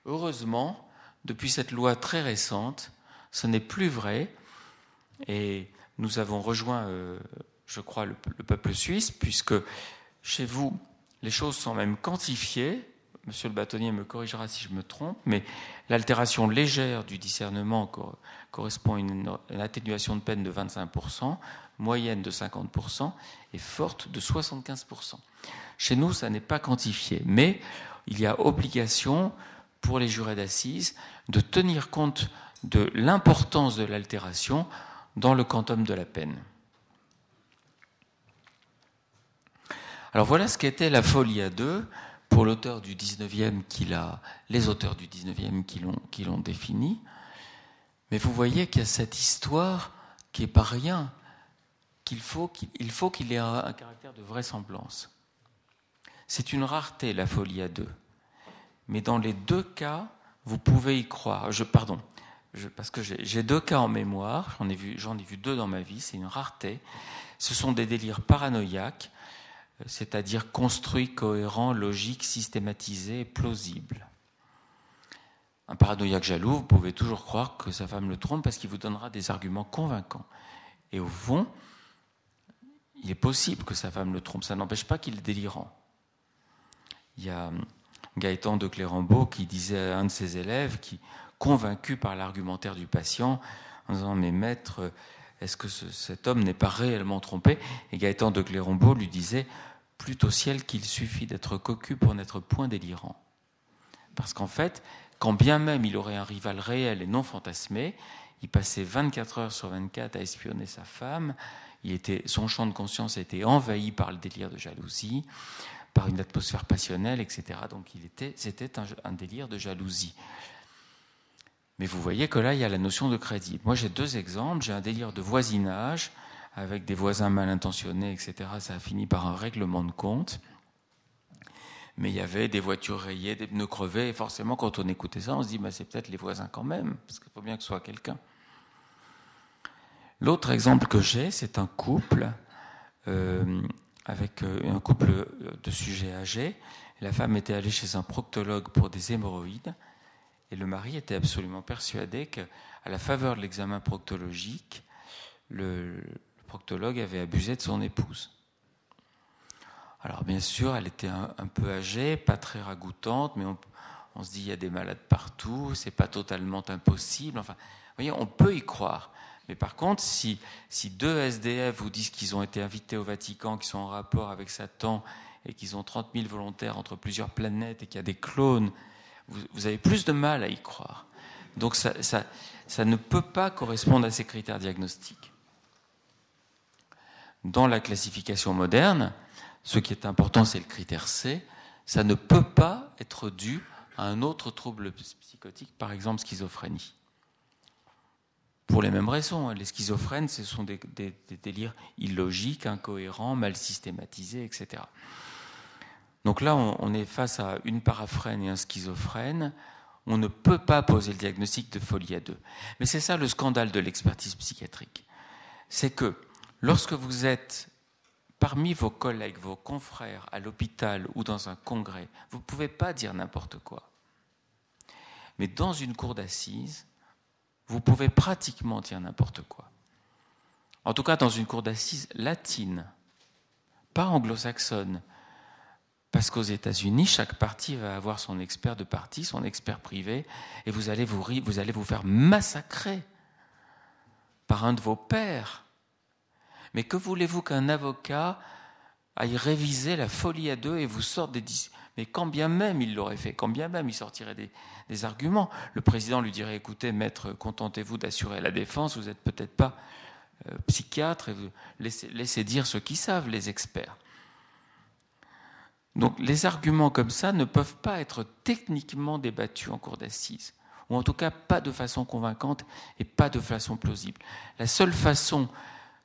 Heureusement, depuis cette loi très récente, ce n'est plus vrai. Et nous avons rejoint, euh, je crois, le, peuple suisse, puisque chez vous, les choses sont même quantifiées. Monsieur le bâtonnier me corrigera si je me trompe, mais l'altération légère du discernement correspond à une, atténuation de peine de 25% moyenne de 50% et forte de 75%. Chez nous, ça n'est pas quantifié, mais il y a obligation pour les jurés d'assises de tenir compte de l'importance de l'altération dans le quantum de la peine. Alors voilà ce qu'était la folie à deux pour l'auteur du 19e qui l'a, les auteurs du 19e qui l'ont, défini. Mais vous voyez qu'il y a cette histoire qui n'est pas rien qu'il faut qu'il faut ait un, caractère de vraisemblance. C'est une rareté la folie à deux, mais dans les deux cas, vous pouvez y croire. Je pardon, parce que j'ai deux cas en mémoire, j'en ai j'en ai vu deux dans ma vie, c'est une rareté. Ce sont des délires paranoïaques, c'est-à-dire construits, cohérents, logiques, systématisés, plausibles. Un paranoïaque jaloux, vous pouvez toujours croire que sa femme le trompe parce qu'il vous donnera des arguments convaincants. Et au fond, il est possible que sa femme le trompe, ça n'empêche pas qu'il est délirant. Il y a Gaëtan de Clérambault qui disait à un de ses élèves, qui, convaincu par l'argumentaire du patient, en disant Mais maître, est-ce que cet homme n'est pas réellement trompé? Et Gaëtan de Clérambault lui disait Plutôt ciel qu'il suffit d'être cocu pour n'être point délirant. Parce qu'en fait, quand bien même il aurait un rival réel et non fantasmé, il passait 24 heures sur 24 à espionner sa femme, son champ de conscience été envahi par le délire de jalousie, par une atmosphère passionnelle, etc. Donc il était, c'était un, délire de jalousie. Mais vous voyez que là, il y a la notion de crédit. Moi, j'ai deux exemples. J'ai un délire de voisinage avec des voisins mal intentionnés, etc. Ça a fini par un règlement de compte. Mais il y avait des voitures rayées, des pneus crevés, et forcément, quand on écoutait ça, on se dit, bah, c'est peut-être les voisins quand même, parce qu'il faut bien que ce soit quelqu'un. L'autre exemple que j'ai, c'est un couple euh, avec euh, un couple de sujets âgés. La femme était allée chez un proctologue pour des hémorroïdes et le mari était absolument persuadé qu'à la faveur de l'examen proctologique, le, proctologue avait abusé de son épouse. Alors bien sûr, elle était un, peu âgée, pas très ragoûtante, mais on, se dit il y a des malades partout, c'est pas totalement impossible. Enfin, vous voyez, on peut y croire. Mais par contre, si, deux SDF vous disent qu'ils ont été invités au Vatican, qu'ils sont en rapport avec Satan et qu'ils ont 30 000 volontaires entre plusieurs planètes et qu'il y a des clones, vous, avez plus de mal à y croire. Donc ça ne peut pas correspondre à ces critères diagnostiques. Dans la classification moderne, ce qui est important, c'est le critère C. Ça ne peut pas être dû à un autre trouble psychotique, par exemple schizophrénie. Pour les mêmes raisons, hein. les schizophrènes, ce sont des, délires illogiques, incohérents, mal systématisés, etc. Donc là, on, est face à une paraphrène et un schizophrène. On ne peut pas poser le diagnostic de folie à deux. Mais c'est ça le scandale de l'expertise psychiatrique. C'est que lorsque vous êtes parmi vos collègues, vos confrères à l'hôpital ou dans un congrès, vous ne pouvez pas dire n'importe quoi. Mais dans une cour d'assises, vous pouvez pratiquement dire n'importe quoi. En tout cas, dans une cour d'assises latine, pas anglo-saxonne, parce qu'aux États-Unis, chaque parti va avoir son expert de parti, son expert privé, et vous allez vous, vous allez vous faire massacrer par un de vos pères. Mais que voulez-vous qu'un avocat aille réviser la folie à deux et vous sorte des... Mais quand bien même il l'aurait fait, quand bien même il sortirait des, arguments, le président lui dirait, écoutez, maître, contentez-vous d'assurer la défense, vous n'êtes peut-être pas euh, psychiatre, laissez dire ce qu'ils savent, les experts. Donc les arguments comme ça ne peuvent pas être techniquement débattus en cour d'assises, ou en tout cas pas de façon convaincante et pas de façon plausible. La seule façon,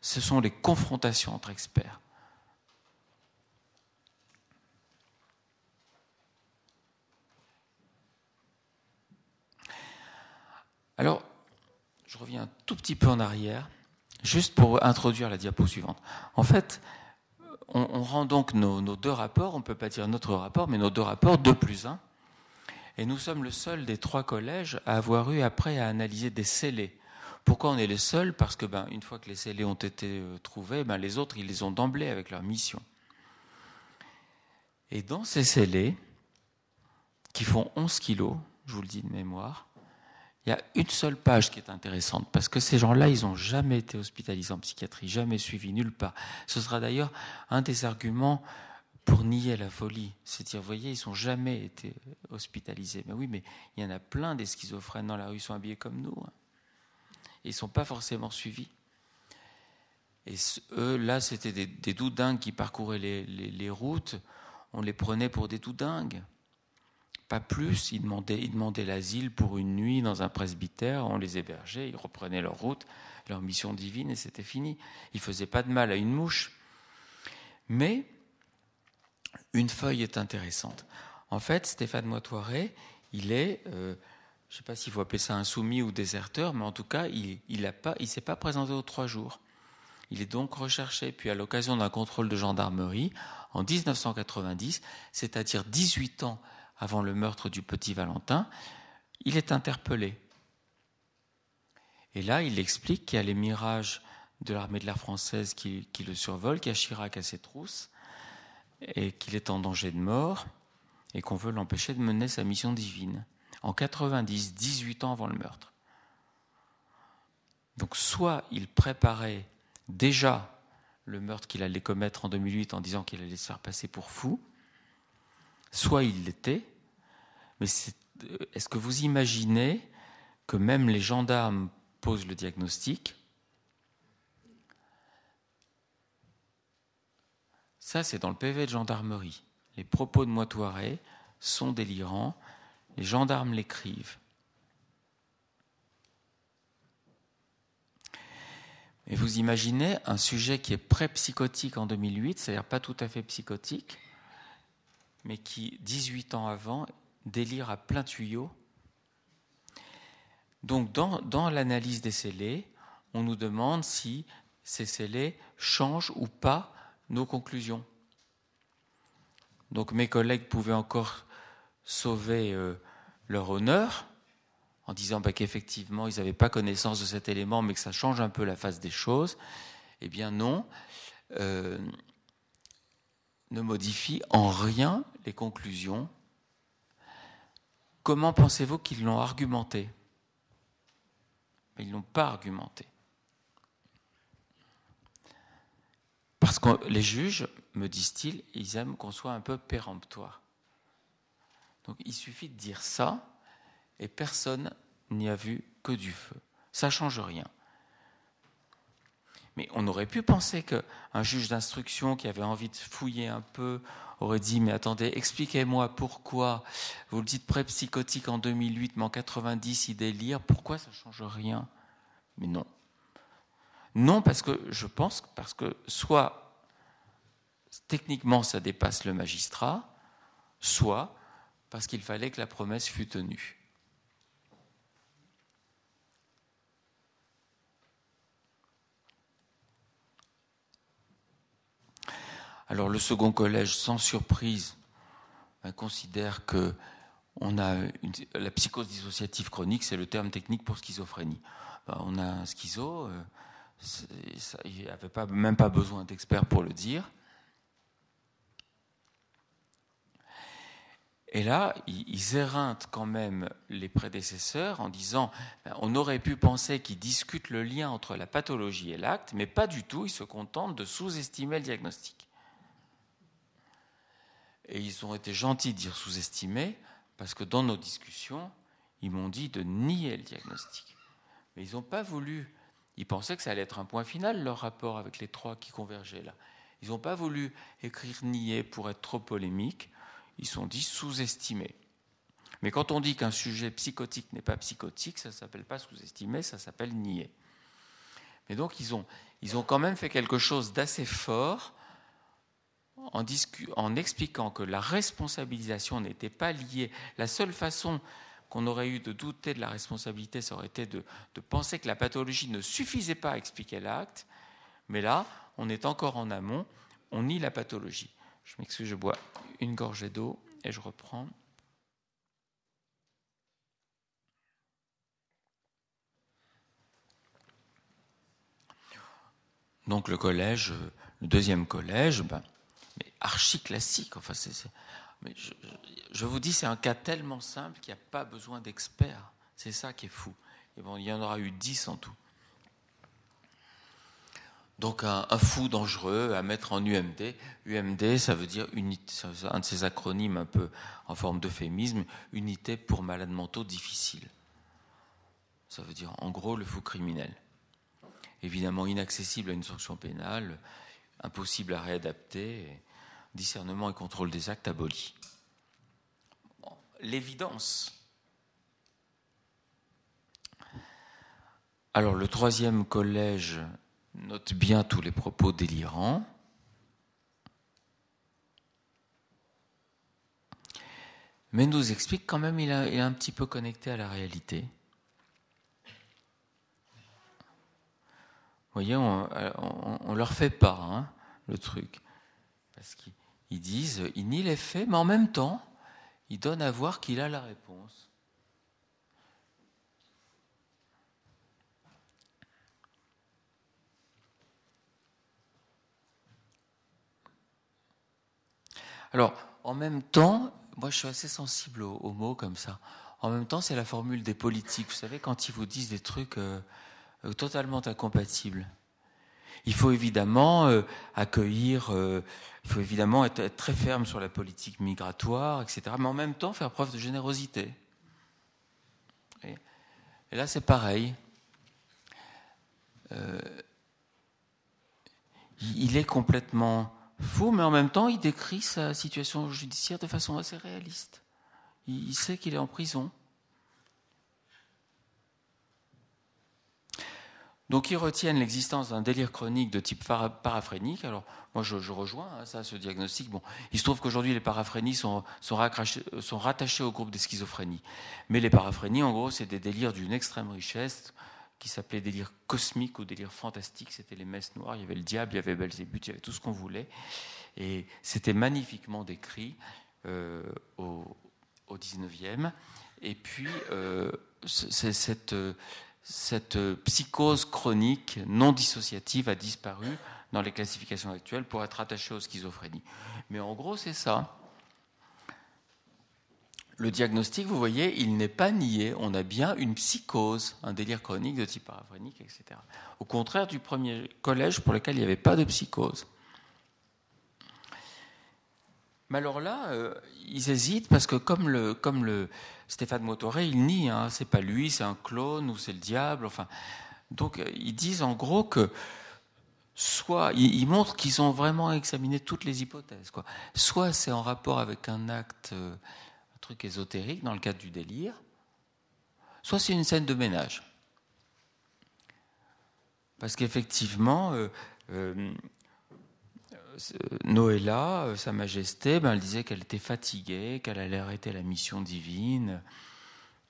ce sont les confrontations entre experts. Alors, je reviens un tout petit peu en arrière, juste pour introduire la diapo suivante. En fait, on, rend donc nos, deux rapports, on ne peut pas dire notre rapport, mais nos deux rapports, 2 plus 1. Et nous sommes le seul des trois collèges à avoir eu après à analyser des scellés. Pourquoi on est les seuls? Parce que ben, une fois que les scellés ont été euh, trouvés, ben, les autres, ils les ont d'emblée avec leur mission. Et dans ces scellés, qui font 11 kilos, je vous le dis de mémoire, il y a une seule page qui est intéressante, parce que ces gens-là, ils n'ont jamais été hospitalisés en psychiatrie, jamais suivis nulle part. Ce sera d'ailleurs un des arguments pour nier la folie. C'est dire, vous voyez, ils n'ont jamais été hospitalisés. Mais oui, mais il y en a plein des schizophrènes dans la rue, ils sont habillés comme nous. Hein. Ils ne sont pas forcément suivis. Et eux, là, c'était des, doudingues qui parcouraient les, routes. On les prenait pour des doudingues. Pas plus, ils demandaient, l'asile pour une nuit dans un presbytère, on les hébergeait, ils reprenaient leur route, leur mission divine et c'était fini. Ils ne faisaient pas de mal à une mouche. Mais une feuille est intéressante. En fait, Stéphane Moitoiré, il est, euh, je ne sais pas s'il faut appeler ça un soumis ou déserteur, mais en tout cas, il ne s'est pas présenté aux trois jours. Il est donc recherché, puis à l'occasion d'un contrôle de gendarmerie, en 1990, c'est-à-dire 18 ans avant le meurtre du petit Valentin, il est interpellé. Et là, il explique qu'il y a les mirages de l'armée de l'air française qui, le survolent, qu'il y a Chirac à ses trousses, et qu'il est en danger de mort, et qu'on veut l'empêcher de mener sa mission divine. En 90, 18 ans avant le meurtre. Donc soit il préparait déjà le meurtre qu'il allait commettre en 2008 en disant qu'il allait se faire passer pour fou, soit il l'était, mais est-ce que vous imaginez que même les gendarmes posent le diagnostic? Ça, c'est dans le PV de gendarmerie. Les propos de Moitoiré sont délirants. Les gendarmes l'écrivent. Et vous imaginez un sujet qui est pré-psychotique en 2008, c'est-à-dire pas tout à fait psychotique, mais qui, 18 ans avant, délire à plein tuyau. Donc, dans, l'analyse des scellés, on nous demande si ces scellés changent ou pas nos conclusions. Donc mes collègues pouvaient encore sauver euh, leur honneur en disant bah, qu'effectivement ils n'avaient pas connaissance de cet élément, mais que ça change un peu la face des choses. Eh bien non, euh, ne modifie en rien les conclusions. Comment pensez-vous qu'ils l'ont argumenté? Ils n'ont pas argumenté. Parce que les juges, me disent-ils, ils aiment qu'on soit un peu péremptoire. Donc il suffit de dire ça, et personne n'y a vu que du feu. Ça change rien. Mais on aurait pu penser qu'un juge d'instruction qui avait envie de fouiller un peu aurait dit Mais attendez, expliquez-moi pourquoi vous le dites pré-psychotique en 2008, mais en 90 il délire, pourquoi ça ne change rien? Mais non. Non, parce que je pense parce que soit techniquement ça dépasse le magistrat, soit parce qu'il fallait que la promesse fût tenue. Alors le second collège, sans surprise, ben, considère que on a la psychose dissociative chronique, c'est le terme technique pour schizophrénie. Ben, on a un schizo, euh, il n'y avait pas, même pas besoin d'experts pour le dire. Et là, ils éreintent quand même les prédécesseurs en disant ben, on aurait pu penser qu'ils discutent le lien entre la pathologie et l'acte, mais pas du tout, ils se contentent de sous-estimer le diagnostic. Et ils ont été gentils de dire sous-estimer, parce que dans nos discussions, ils m'ont dit de nier le diagnostic. Mais ils n'ont pas voulu. Ils pensaient que ça allait être un point final, leur rapport avec les trois qui convergeaient là. Ils n'ont pas voulu écrire nier pour être trop polémique. Ils sont dit sous-estimer. Mais quand on dit qu'un sujet psychotique n'est pas psychotique, ça ne s'appelle pas sous-estimer, ça s'appelle nier. Mais donc ils ont, ils ont quand même fait quelque chose d'assez fort en, en, expliquant que la responsabilisation n'était pas liée. La seule façon qu'on aurait eu de douter de la responsabilité, ça aurait été de, de penser que la pathologie ne suffisait pas à expliquer l'acte. Mais là, on est encore en amont, on nie la pathologie. Je m'excuse, je bois une gorgée d'eau et je reprends. Donc le collège, le deuxième collège, ben, mais archi classique. Enfin, mais je, vous dis, c'est un cas tellement simple qu'il n'y a pas besoin d'experts. C'est ça qui est fou. Et bon, il y en aura eu dix en tout. Donc un, fou dangereux à mettre en UMD. UMD, ça veut dire unité, un de ces acronymes un peu en forme d'euphémisme, unité pour malades mentaux difficiles. Ça veut dire en gros le fou criminel. Évidemment inaccessible à une sanction pénale, impossible à réadapter, discernement et contrôle des actes abolis. L'évidence. Alors le troisième collège note bien tous les propos délirants. Mais nous explique quand même il est un petit peu connecté à la réalité. Vous voyez, on ne leur fait pas hein, le truc. Parce qu'ils disent, il nie les faits, mais en même temps, il donne à voir qu'il a la réponse. Alors, en même temps, moi je suis assez sensible aux, mots comme ça. En même temps, c'est la formule des politiques. Vous savez, quand ils vous disent des trucs euh, euh, totalement incompatibles. Il faut évidemment euh, accueillir, il faut évidemment être, très ferme sur la politique migratoire, etc. Mais en même temps, faire preuve de générosité. Et, là, c'est pareil. il est complètement fou, mais en même temps, il décrit sa situation judiciaire de façon assez réaliste. Il sait qu'il est en prison. Donc ils retiennent l'existence d'un délire chronique de type paraphrénique. Alors moi je, rejoins hein, ça, ce diagnostic. Bon, il se trouve qu'aujourd'hui les paraphrénies sont, sont, sont, rattachées au groupe des schizophrénies. Mais les paraphrénies, en gros, c'est des délires d'une extrême richesse qui s'appelait délire cosmique ou délire fantastique. C'était les messes noires, il y avait le diable, il y avait Belzébuth, il y avait tout ce qu'on voulait. Et c'était magnifiquement décrit euh, au, au 19e. Et puis, euh, cette, cette psychose chronique non dissociative a disparu dans les classifications actuelles pour être attachée aux schizophrénies. Mais en gros, c'est ça. Le diagnostic, vous voyez, il n'est pas nié. On a bien une psychose, un délire chronique de type paraphrénique, etc. Au contraire du premier collège pour lequel il n'y avait pas de psychose. Mais alors là, euh, ils hésitent parce que comme le, Stéphane Motoré, il nie, hein, c'est pas lui, c'est un clone ou c'est le diable. Enfin, donc ils disent en gros que soit ils, montrent qu'ils ont vraiment examiné toutes les hypothèses. Soit c'est en rapport avec un acte, euh, truc ésotérique dans le cadre du délire, soit c'est une scène de ménage. Parce qu'effectivement, euh, euh, Noëlla, euh, Sa Majesté, ben, elle disait qu'elle était fatiguée, qu'elle allait arrêter la mission divine.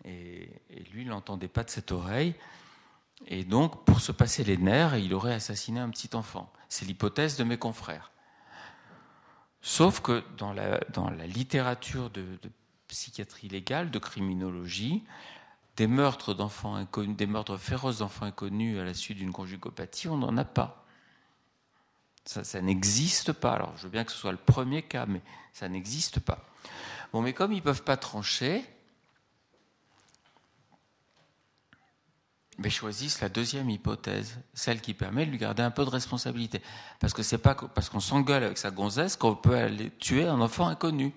Et, lui, il n'entendait pas de cette oreille. Et donc, pour se passer les nerfs, il aurait assassiné un petit enfant. C'est l'hypothèse de mes confrères. Sauf que dans la, dans la littérature de, psychiatrie légale, de criminologie, des meurtres d'enfants inconnus, des meurtres féroces d'enfants inconnus à la suite d'une conjugopathie, on n'en a pas. Ça, n'existe pas. Alors, je veux bien que ce soit le premier cas, mais ça n'existe pas. Bon, mais comme ils ne peuvent pas trancher, mais choisissent la deuxième hypothèse, celle qui permet de lui garder un peu de responsabilité. Parce que c'est pas parce qu'on s'engueule avec sa gonzesse qu'on peut aller tuer un enfant inconnu.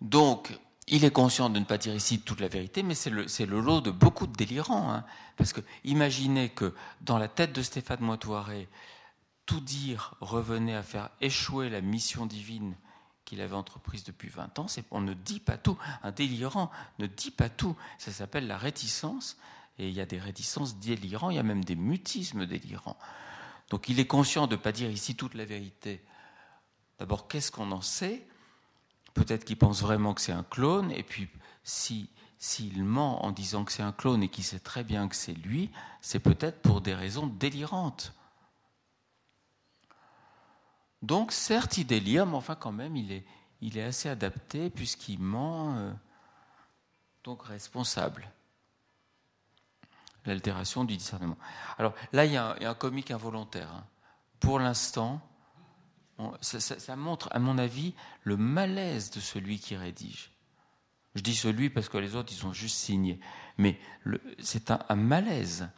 Donc, il est conscient de ne pas dire ici toute la vérité, mais c'est le, lot de beaucoup de délirants. Hein. parce que imaginez que dans la tête de Stéphane Moitoiré, tout dire revenait à faire échouer la mission divine qu'il avait entreprise depuis 20 ans. On ne dit pas tout. Un délirant ne dit pas tout. Ça s'appelle la réticence. Et il y a des réticences délirantes, il y a même des mutismes délirants. Donc il est conscient de ne pas dire ici toute la vérité. D'abord, qu'est-ce qu'on en sait? Peut-être qu'il pense vraiment que c'est un clone, et puis si s'il ment en disant que c'est un clone et qu'il sait très bien que c'est lui, c'est peut-être pour des raisons délirantes. Donc certes, il délire, mais enfin quand même, il est, il est assez adapté puisqu'il ment, euh, donc responsable. L'altération du discernement. Alors là, il y a un, comique involontaire. Hein. Pour l'instant, ça, montre, à mon avis, le malaise de celui qui rédige. Je dis celui parce que les autres, ils ont juste signé. Mais c'est un, malaise.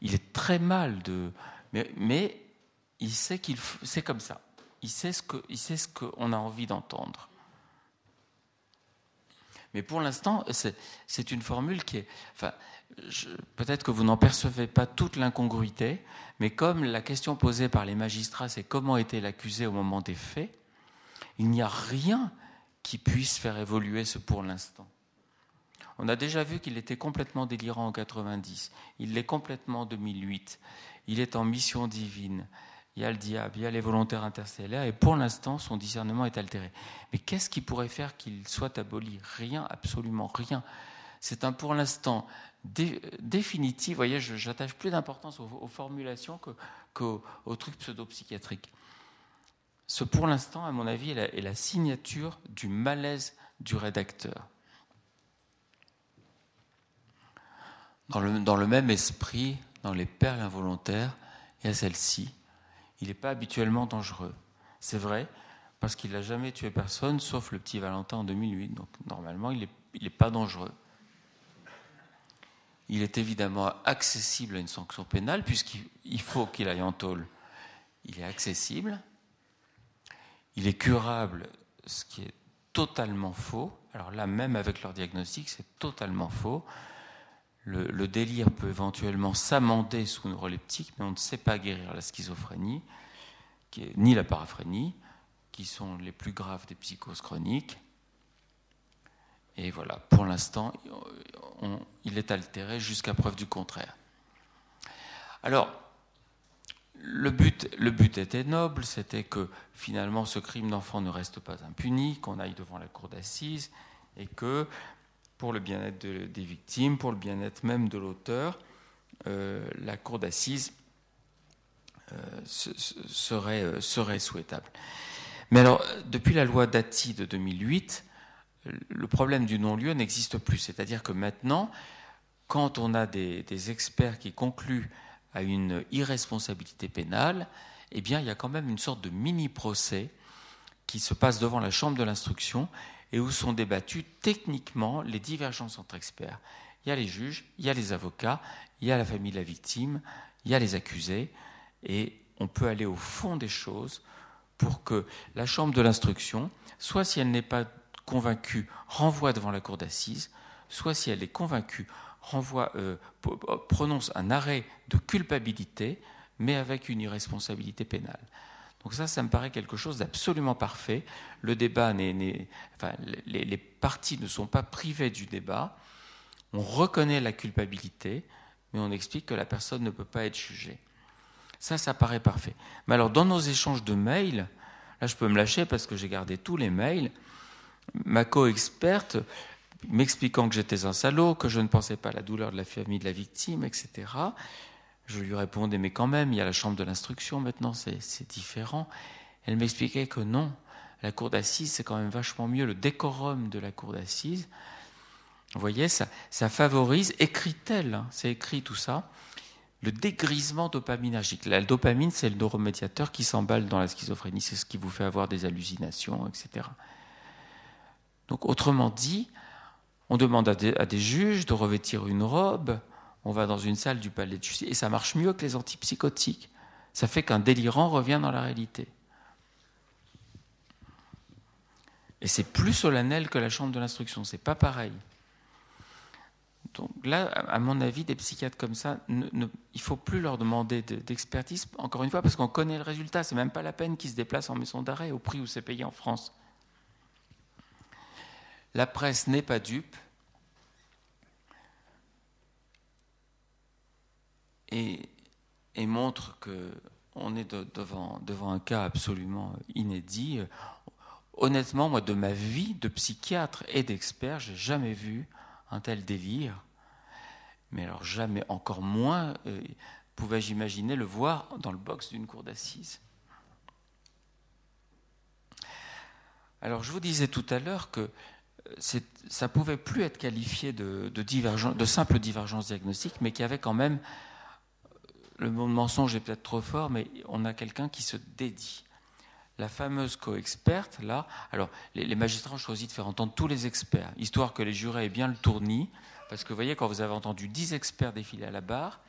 Il est très mal de. Mais, il sait qu'il c'est comme ça. Il sait ce sait ce qu'on a envie d'entendre. Mais pour l'instant, c'est une formule qui est. Enfin, peut-être que vous n'en percevez pas toute l'incongruité, mais comme la question posée par les magistrats, c'est comment était l'accusé au moment des faits, il n'y a rien qui puisse faire évoluer ce pour l'instant. On a déjà vu qu'il était complètement délirant en 90, il l'est complètement en 2008, il est en mission divine, il y a le diable, il y a les volontaires interstellaires, et pour l'instant, son discernement est altéré. Mais qu'est-ce qui pourrait faire qu'il soit aboli? Rien, absolument rien. C'est un pour l'instant définitive. Vous voyez, j'attache plus d'importance aux, formulations qu'aux trucs pseudo-psychiatriques. Ce, pour l'instant, à mon avis, est la, signature du malaise du rédacteur. Dans le, même esprit, dans les perles involontaires, il y a celle-ci. Il n'est pas habituellement dangereux. C'est vrai, parce qu'il n'a jamais tué personne, sauf le petit Valentin en 2008. Donc normalement, il n'est pas dangereux. Il est évidemment accessible à une sanction pénale, puisqu'il faut qu'il aille en tôle. Il est accessible. Il est curable, ce qui est totalement faux. Alors là, même avec leur diagnostic, c'est totalement faux. Le, délire peut éventuellement s'amender sous neuroleptique, mais on ne sait pas guérir la schizophrénie, ni la paraphrénie, qui sont les plus graves des psychoses chroniques. Et voilà, pour l'instant, il est altéré jusqu'à preuve du contraire. Alors, le but, le but était noble, c'était que finalement ce crime d'enfant ne reste pas impuni, qu'on aille devant la cour d'assises et que pour le bien-être des victimes, pour le bien-être même de l'auteur, euh, la cour d'assises euh, serait, euh, serait, souhaitable. Mais alors, depuis la loi Dati de 2008, le problème du non-lieu n'existe plus. C'est-à-dire que maintenant, quand on a des, experts qui concluent à une irresponsabilité pénale, eh il y a quand même une sorte de mini-procès qui se passe devant la chambre de l'instruction et où sont débattues techniquement les divergences entre experts. Il y a les juges, il y a les avocats, il y a la famille de la victime, il y a les accusés, et on peut aller au fond des choses pour que la chambre de l'instruction, soit si elle n'est pas convaincue, renvoie devant la cour d'assises, soit si elle est convaincue, renvoie, euh, prononce un arrêt de culpabilité, mais avec une irresponsabilité pénale. Donc ça, ça me paraît quelque chose d'absolument parfait. Le débat n'est, enfin, les, les, parties ne sont pas privées du débat. On reconnaît la culpabilité, mais on explique que la personne ne peut pas être jugée. Ça, ça paraît parfait. Mais alors, dans nos échanges de mails, là, je peux me lâcher parce que j'ai gardé tous les mails. Ma co-experte m'expliquant que j'étais un salaud, que je ne pensais pas à la douleur de la famille de la victime, etc. Je lui répondais, mais quand même, il y a la chambre de l'instruction maintenant, c'est différent. Elle m'expliquait que non, la cour d'assises, c'est quand même vachement mieux, le décorum de la cour d'assises. Vous voyez, ça, ça favorise, écrit-elle, hein, c'est écrit tout ça, le dégrisement dopaminergique. La dopamine, c'est le neuromédiateur qui s'emballe dans la schizophrénie, c'est ce qui vous fait avoir des hallucinations, etc. Donc, autrement dit, on demande à des, juges de revêtir une robe, on va dans une salle du palais de justice, et ça marche mieux que les antipsychotiques. Ça fait qu'un délirant revient dans la réalité. Et c'est plus solennel que la chambre de l'instruction, c'est pas pareil. Donc là, à mon avis, des psychiatres comme ça, il ne faut plus leur demander d'expertise, encore une fois, parce qu'on connaît le résultat. C'est même pas la peine qu'ils se déplacent en maison d'arrêt au prix où c'est payé en France. La presse n'est pas dupe. Et, montre qu'on est devant, un cas absolument inédit. Honnêtement, moi, de ma vie de psychiatre et d'expert, j'ai jamais vu un tel délire. Mais alors jamais, encore moins, euh, pouvais-je imaginer le voir dans le box d'une cour d'assises. Alors je vous disais tout à l'heure que ça pouvait plus être qualifié de, simple divergence diagnostique, mais qu'il y avait quand même, le mot de mensonge est peut-être trop fort, mais on a quelqu'un qui se dédie. La fameuse co-experte, là, alors les, magistrats ont choisi de faire entendre tous les experts, histoire que les jurés aient bien le tournis, parce que vous voyez, quand vous avez entendu dix experts défiler à la barre,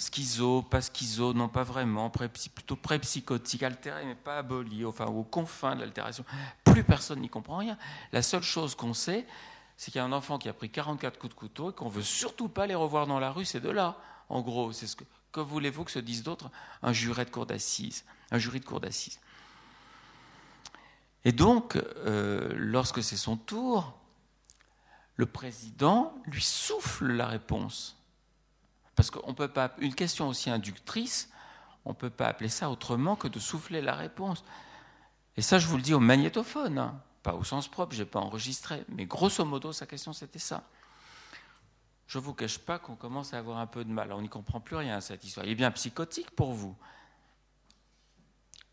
schizo, pas schizo, non pas vraiment, pré, plutôt pré-psychotique, altéré mais pas aboli, enfin aux confins de l'altération, plus personne n'y comprend rien. La seule chose qu'on sait, c'est qu'il y a un enfant qui a pris 44 coups de couteau et qu'on veut surtout pas les revoir dans la rue, c'est de là, en gros, c'est ce que, voulez-vous que se disent d'autres? Un juré de cour d'assises, un jury de cour d'assises. Et donc, euh, lorsque c'est son tour, le président lui souffle la réponse. Parce qu'on peut pas, une question aussi inductrice, on ne peut pas appeler ça autrement que de souffler la réponse. Et ça, je vous le dis au magnétophone, hein. pas au sens propre, je n'ai pas enregistré, mais grosso modo, sa question, c'était ça. Je ne vous cache pas qu'on commence à avoir un peu de mal. On n'y comprend plus rien cette histoire. Il est bien psychotique pour vous.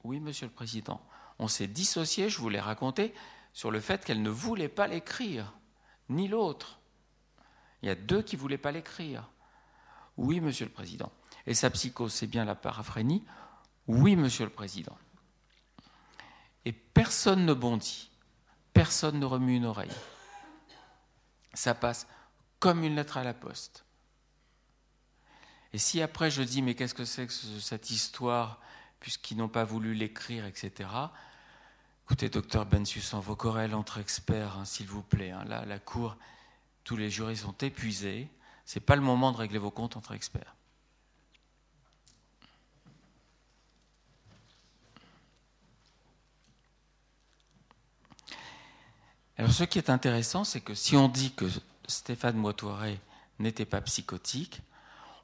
Oui, monsieur le président on s'est dissocié, je vous l'ai raconté, sur le fait qu'elle ne voulait pas l'écrire, ni l'autre. Il y a deux qui ne voulaient pas l'écrire. Oui, monsieur le Président. Et sa psychose, c'est bien la paraphrénie Oui, monsieur le Président. Et personne ne bondit, personne ne remue une oreille. Ça passe comme une lettre à la poste. Et si après je dis, mais qu'est-ce que c'est que cette histoire, puisqu'ils n'ont pas voulu l'écrire, etc., Écoutez, docteur Bensussan, vos querelles entre experts, hein, s'il vous plaît. Hein. là, la Cour, tous les jurys sont épuisés. Ce n'est pas le moment de régler vos comptes entre experts. Alors, ce qui est intéressant, c'est que si on dit que Stéphane Moitoiré n'était pas psychotique,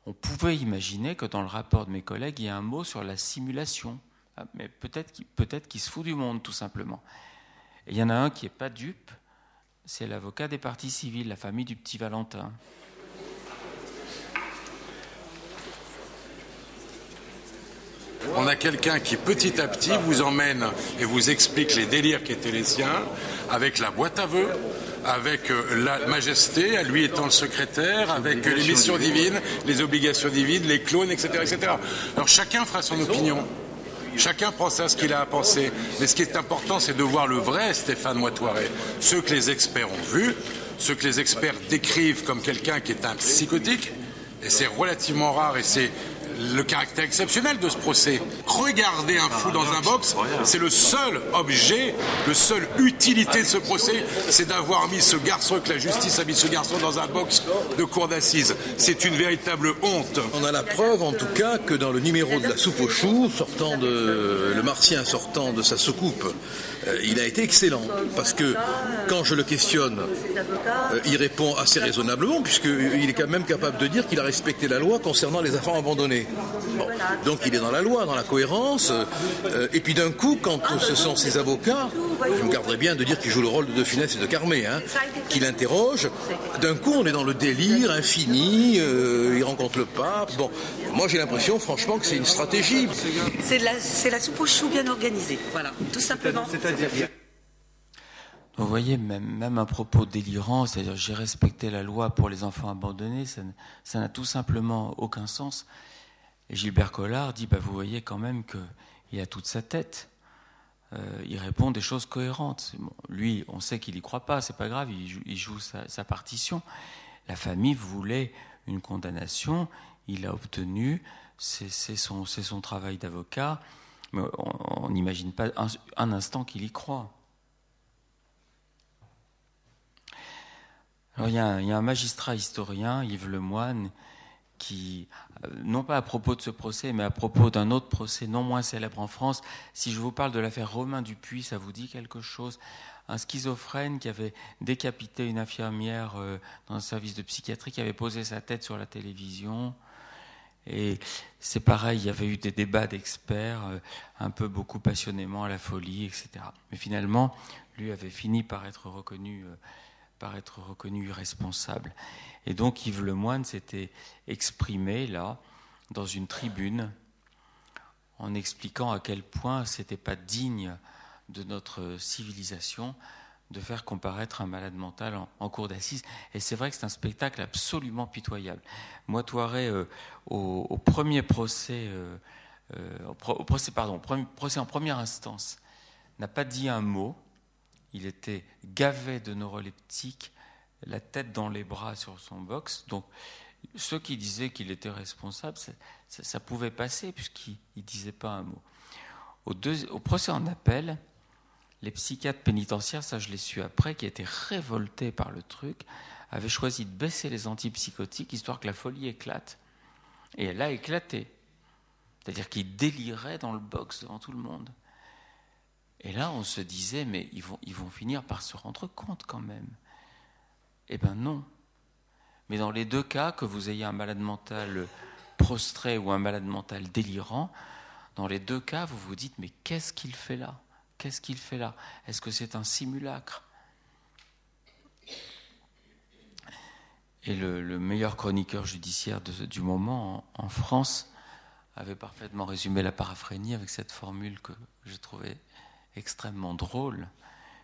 on pouvait imaginer que dans le rapport de mes collègues, il y a un mot sur la simulation. Ah, mais peut-être qu'il se fout du monde, tout simplement. Et il y en a un qui n'est pas dupe, c'est l'avocat des parties civiles, la famille du petit Valentin. On a quelqu'un qui petit à petit vous emmène et vous explique les délires qui étaient les siens, avec la boîte à vœux, avec euh, la majesté, à lui étant le secrétaire, avec les missions divines, les obligations divines, les clones, etc., etc. Alors chacun fera son opinion. Chacun pense à ce qu'il a à penser. Mais ce qui est important, c'est de voir le vrai Stéphane Moitoiret. Ceux que les experts ont vus, ceux que les experts décrivent comme quelqu'un qui est un psychotique, et c'est relativement rare et c'est le caractère exceptionnel de ce procès. Regarder un fou dans un box, c'est le seul objet, le seule utilité de ce procès, c'est d'avoir mis ce garçon, que la justice a mis ce garçon dans un box de cour d'assises. C'est une véritable honte. On a la preuve, en tout cas, que dans le numéro de la soupe aux choux, sortant de, le martien sortant de sa soucoupe, euh, il a été excellent. Parce que quand je le questionne, euh, il répond assez raisonnablement, puisqu'il est quand même capable de dire qu'il a respecté la loi concernant les enfants abandonnés. Donc il est dans la loi, dans la cohérence. Euh, et puis d'un coup, quand ce sont ses avocats, je me garderais bien de dire qu'il joue le rôle de De Finesse et de Carmé, hein, qu'il interroge, d'un coup on est dans le délire infini, il rencontre le pape. Bon, moi j'ai l'impression franchement que c'est une stratégie. C'est la, la soupe aux choux bien organisée, voilà, tout simplement. Vous voyez, même, un propos délirant, c'est-à-dire j'ai respecté la loi pour les enfants abandonnés, ça n'a tout simplement aucun sens. Gilbert Collard dit, bah, vous voyez quand même qu'il a toute sa tête. Euh, il répond des choses cohérentes. lui, on sait qu'il n'y croit pas, c'est pas grave, il joue, sa, partition. La famille voulait une condamnation, il a obtenu, c'est son, travail d'avocat, mais on n'imagine pas un instant qu'il y croit. il, y a un, magistrat historien, Yves Lemoine, qui, euh, non pas à propos de ce procès, mais à propos d'un autre procès non moins célèbre en France, si je vous parle de l'affaire Romain Dupuis, ça vous dit quelque chose? Un schizophrène qui avait décapité une infirmière euh, dans un service de psychiatrie, qui avait posé sa tête sur la télévision. Et c'est pareil, il y avait eu des débats d'experts, euh, un peu beaucoup passionnément à la folie, etc. Mais finalement, lui avait fini par être reconnu par être reconnu responsable. Et donc Yves Lemoine s'était exprimé là, dans une tribune, en expliquant à quel point c'était pas digne de notre civilisation de faire comparaître un malade mental en, cours d'assises. Et c'est vrai que c'est un spectacle absolument pitoyable. Moi, Toiré, euh, au, premier procès, euh, euh, au, procès, pardon, procès en première instance, n'a pas dit un mot il était gavé de neuroleptiques, la tête dans les bras sur son box. Donc, ceux qui disaient qu'il était responsable, ça, pouvait passer puisqu'il ne disait pas un mot. Au, procès en appel, les psychiatres pénitentiaires, ça je l'ai su après, qui étaient révoltés par le truc, avaient choisi de baisser les antipsychotiques histoire que la folie éclate. Et elle a éclaté. C'est-à-dire qu'il délirait dans le box devant tout le monde. Et là, on se disait, mais ils vont, ils vont finir par se rendre compte quand même. Eh bien non. Mais dans les deux cas, que vous ayez un malade mental prostré ou un malade mental délirant, dans les deux cas, vous vous dites, mais qu'est-ce qu'il fait là? Qu'est-ce qu'il fait là? Est-ce que c'est un simulacre? Et le, meilleur chroniqueur judiciaire du moment en, France avait parfaitement résumé la paraphrénie avec cette formule que j'ai trouvée extrêmement drôle,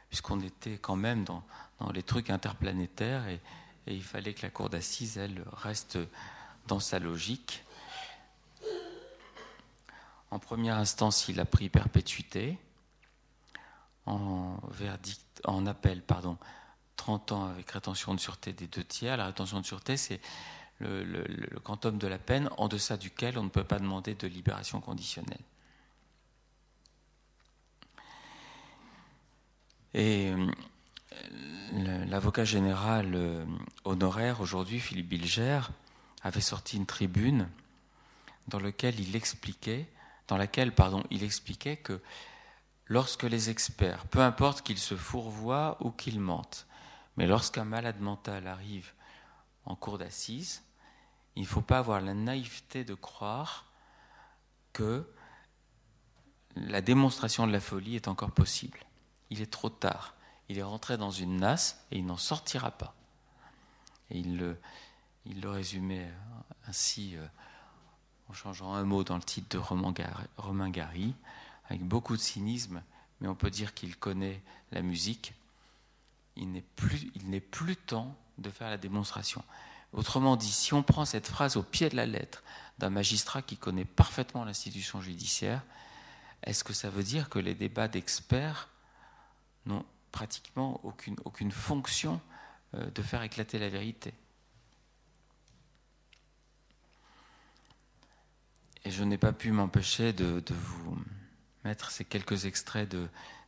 puisqu'on était quand même dans, les trucs interplanétaires et, il fallait que la cour d'assises, elle, reste dans sa logique. En première instance, il a pris perpétuité. En, verdict, en appel, pardon, 30 ans avec rétention de sûreté des deux tiers. La rétention de sûreté, c'est le, quantum de la peine en deçà duquel on ne peut pas demander de libération conditionnelle. Et euh, l'avocat général euh, honoraire aujourd'hui, Philippe Bilger, avait sorti une tribune dans laquelle il expliquait, dans laquelle, pardon, il expliquait que lorsque les experts, peu importe qu'ils se fourvoient ou qu'ils mentent, mais lorsqu'un malade mental arrive en cour d'assises, il ne faut pas avoir la naïveté de croire que la démonstration de la folie est encore possible il est trop tard. il est rentré dans une nasse et il n'en sortira pas. Et il le, résumait ainsi euh, en changeant un mot dans le titre de Romain Gary, avec beaucoup de cynisme, mais on peut dire qu'il connaît la musique. Il n'est plus, plus temps de faire la démonstration. Autrement dit, si on prend cette phrase au pied de la lettre d'un magistrat qui connaît parfaitement l'institution judiciaire, est-ce que ça veut dire que les débats d'experts n'ont pratiquement aucune, aucune fonction euh, de faire éclater la vérité? Et je n'ai pas pu m'empêcher de, vous mettre ces quelques extraits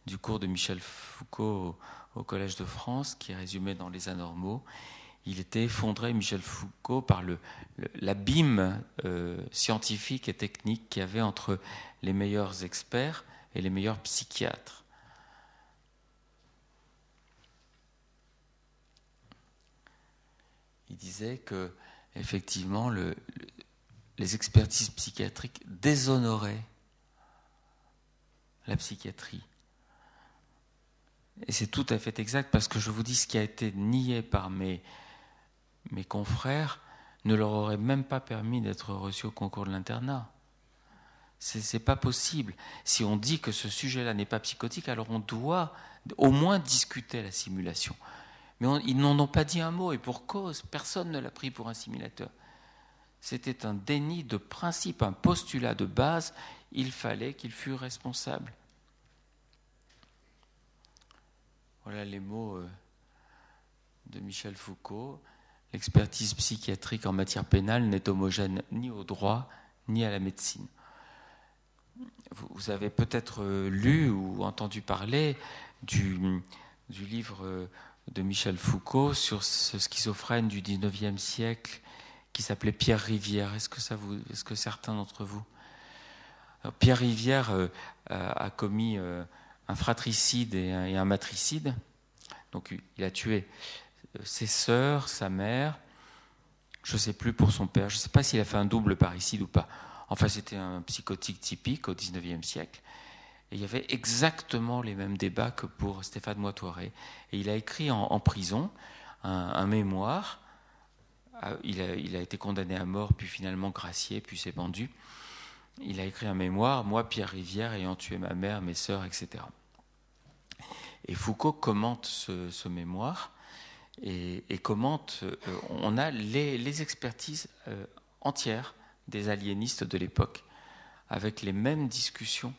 du cours de Michel Foucault au, Collège de France, qui est résumé dans Les Anormaux. Il était effondré, Michel Foucault, par l'abîme euh, scientifique et technique qu'il y avait entre les meilleurs experts et les meilleurs psychiatres. Il disait que, effectivement, le, les expertises psychiatriques déshonoraient la psychiatrie. Et c'est tout à fait exact parce que je vous dis ce qui a été nié par mes, mes confrères ne leur aurait même pas permis d'être reçus au concours de l'internat. C'est pas possible. Si on dit que ce sujet-là n'est pas psychotique, alors on doit au moins discuter la simulation. Mais ils n'en ont pas dit un mot, et pour cause, personne ne l'a pris pour un simulateur. C'était un déni de principe, un postulat de base. Il fallait qu'il fût responsable. Voilà les mots euh, de Michel Foucault. L'expertise psychiatrique en matière pénale n'est homogène ni au droit ni à la médecine. Vous avez peut-être euh, lu ou entendu parler du, livre euh, de Michel Foucault sur ce schizophrène du XIXe siècle qui s'appelait Pierre Rivière. Est-ce que, certains d'entre vous Pierre Rivière a, commis un fratricide et un, matricide. Donc il a tué euh, ses sœurs, sa mère, je ne sais plus pour son père, je ne sais pas s'il a fait un double parricide ou pas. Enfin, c'était un psychotique typique au XIXe siècle. Et il y avait exactement les mêmes débats que pour Stéphane Moitoiré. Et il a écrit en, prison un mémoire ah, il a, été condamné à mort, puis finalement gracié, puis s'est pendu. Il a écrit un mémoire, Moi, Pierre Rivière, ayant tué ma mère, mes sœurs, etc. Et Foucault commente ce, mémoire et, commente, euh, on a les, expertises euh, entières des aliénistes de l'époque, avec les mêmes discussions,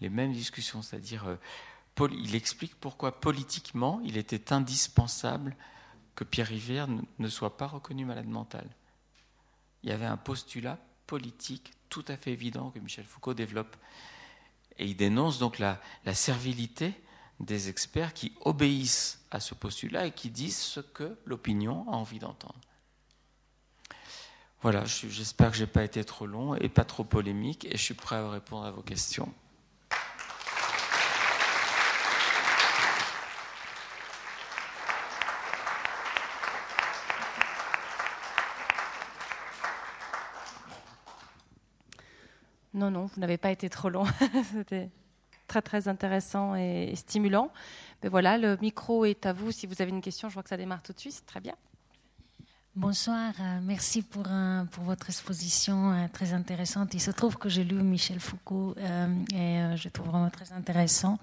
les mêmes discussions, c'est-à-dire, euh, il explique pourquoi politiquement il était indispensable que Pierre Rivière ne soit pas reconnu malade mental. Il y avait un postulat politique tout à fait évident que Michel Foucault développe. Et il dénonce donc la, servilité des experts qui obéissent à ce postulat et qui disent ce que l'opinion a envie d'entendre. Voilà, j'espère que je n'ai pas été trop long et pas trop polémique et je suis prêt à répondre à vos questions. Non, non, vous n'avez pas été trop long. <laughs> C'était très très intéressant et stimulant. Mais voilà, le micro est à vous. Si vous avez une question, je vois que ça démarre tout de suite. Très bien. Bonsoir, euh, merci pour, pour votre exposition euh, très intéressante. Il se trouve que j'ai lu Michel Foucault euh, et je trouve vraiment très intéressant.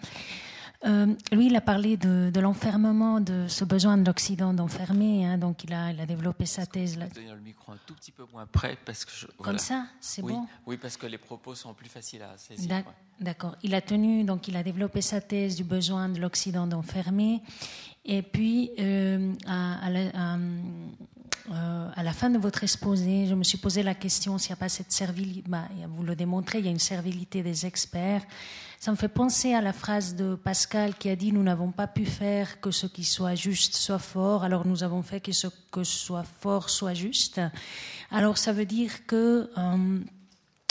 Euh, lui, il a parlé de, l'enfermement, de ce besoin de l'Occident d'enfermer. Hein, donc, il a, il a développé sa thèse. Là. Tenir le micro un tout petit peu moins près parce que comme ça, c'est bon. Oui, parce que les propos sont plus faciles à saisir. D'accord. Il a tenu, donc, il a développé sa thèse du besoin de l'Occident d'enfermer. Et puis, euh, à, euh, à, la fin de votre exposé, je me suis posé la question s'il n'y a pas cette servilité. Bah, vous le démontrez, il y a une servilité des experts. Ça me fait penser à la phrase de Pascal qui a dit Nous n'avons pas pu faire que ce qui soit juste soit fort, alors nous avons fait que ce que soit fort soit juste. Alors ça veut dire que. Euh,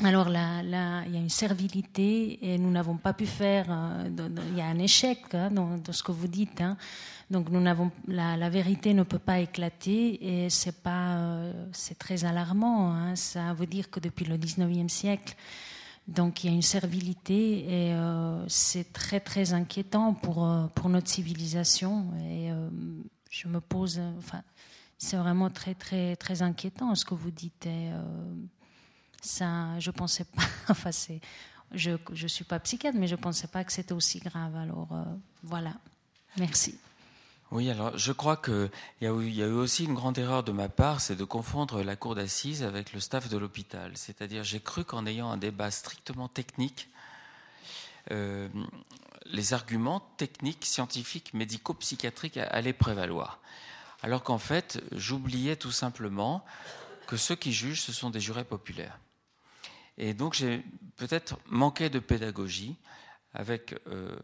alors là, il y a une servilité et nous n'avons pas pu faire. Euh, il y a un échec hein, dans, ce que vous dites. Hein. Donc nous n'avons la, vérité ne peut pas éclater et c'est pas euh, c'est très alarmant. Hein. Ça veut dire que depuis le 19e siècle, Donc il y a une servilité et c'est très très inquiétant pour, pour notre civilisation. Et je me pose, enfin, c'est vraiment très très très inquiétant ce que vous dites. Je pensais pas. <laughs> enfin, c'est je ne suis pas psychiatre, mais je ne pensais pas que c'était aussi grave. Alors euh, voilà, merci. Oui, alors je crois qu'il y, a eu, y a eu aussi une grande erreur de ma part, c'est de confondre la cour d'assises avec le staff de l'hôpital. C'est-à-dire, j'ai cru qu'en ayant un débat strictement technique, euh, les arguments techniques, scientifiques, médico-psychiatriques allaient prévaloir. Alors qu'en fait, j'oubliais tout simplement que ceux qui jugent, ce sont des jurés populaires. Et donc j'ai peut-être manqué de pédagogie avec euh,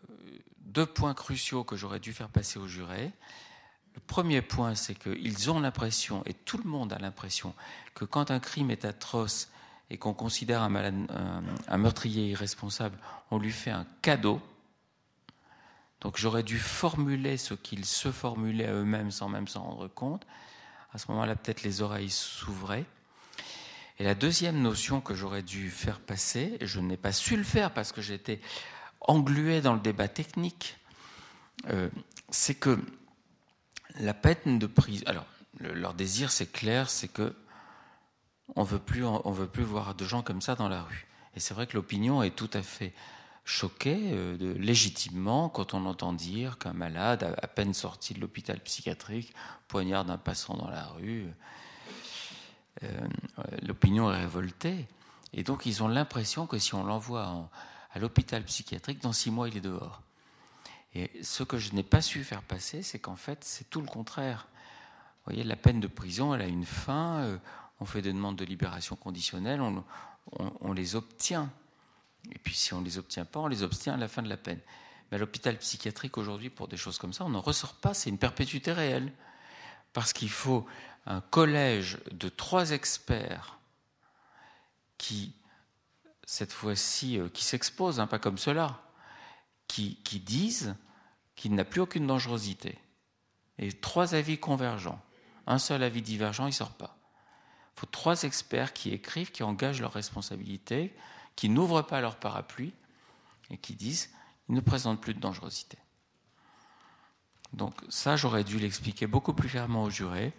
deux points cruciaux que j'aurais dû faire passer aux jurés. Le premier point, c'est qu'ils ont l'impression, et tout le monde a l'impression, que quand un crime est atroce et qu'on considère un, un, meurtrier irresponsable, on lui fait un cadeau. Donc j'aurais dû formuler ce qu'ils se formulaient à eux-mêmes sans même s'en rendre compte. À ce moment-là, peut-être les oreilles s'ouvraient. Et la deuxième notion que j'aurais dû faire passer, et je n'ai pas su le faire parce que j'étais englué dans le débat technique, euh, c'est que la peine de prison. Alors, leur désir, c'est clair, c'est que on veut plus, veut plus voir de gens comme ça dans la rue. Et c'est vrai que l'opinion est tout à fait choquée, euh, légitimement, quand on entend dire qu'un malade, à, peine sorti de l'hôpital psychiatrique, poignarde un passant dans la rue. L'opinion est révoltée. Et donc, ils ont l'impression que si on l'envoie à l'hôpital psychiatrique, dans six mois, il est dehors. Et ce que je n'ai pas su faire passer, c'est qu'en fait, c'est tout le contraire. Vous voyez, la peine de prison, elle a une fin. Euh, on fait des demandes de libération conditionnelle, on, les obtient. Et puis, si on ne les obtient pas, on les obtient à la fin de la peine. Mais à l'hôpital psychiatrique, aujourd'hui, pour des choses comme ça, on n'en ressort pas. C'est une perpétuité réelle. Parce qu'il faut un collège de trois experts qui, cette fois-ci, euh, qui s'exposent, hein, pas comme cela, qui, disent qu'il n'a plus aucune dangerosité. Et trois avis convergents. Un seul avis divergent, il ne sort pas. Il faut trois experts qui écrivent, qui engagent leurs responsabilités, qui n'ouvrent pas leur parapluie et qui disent il ne présente plus de dangerosité. Donc ça, j'aurais dû l'expliquer beaucoup plus clairement aux jurés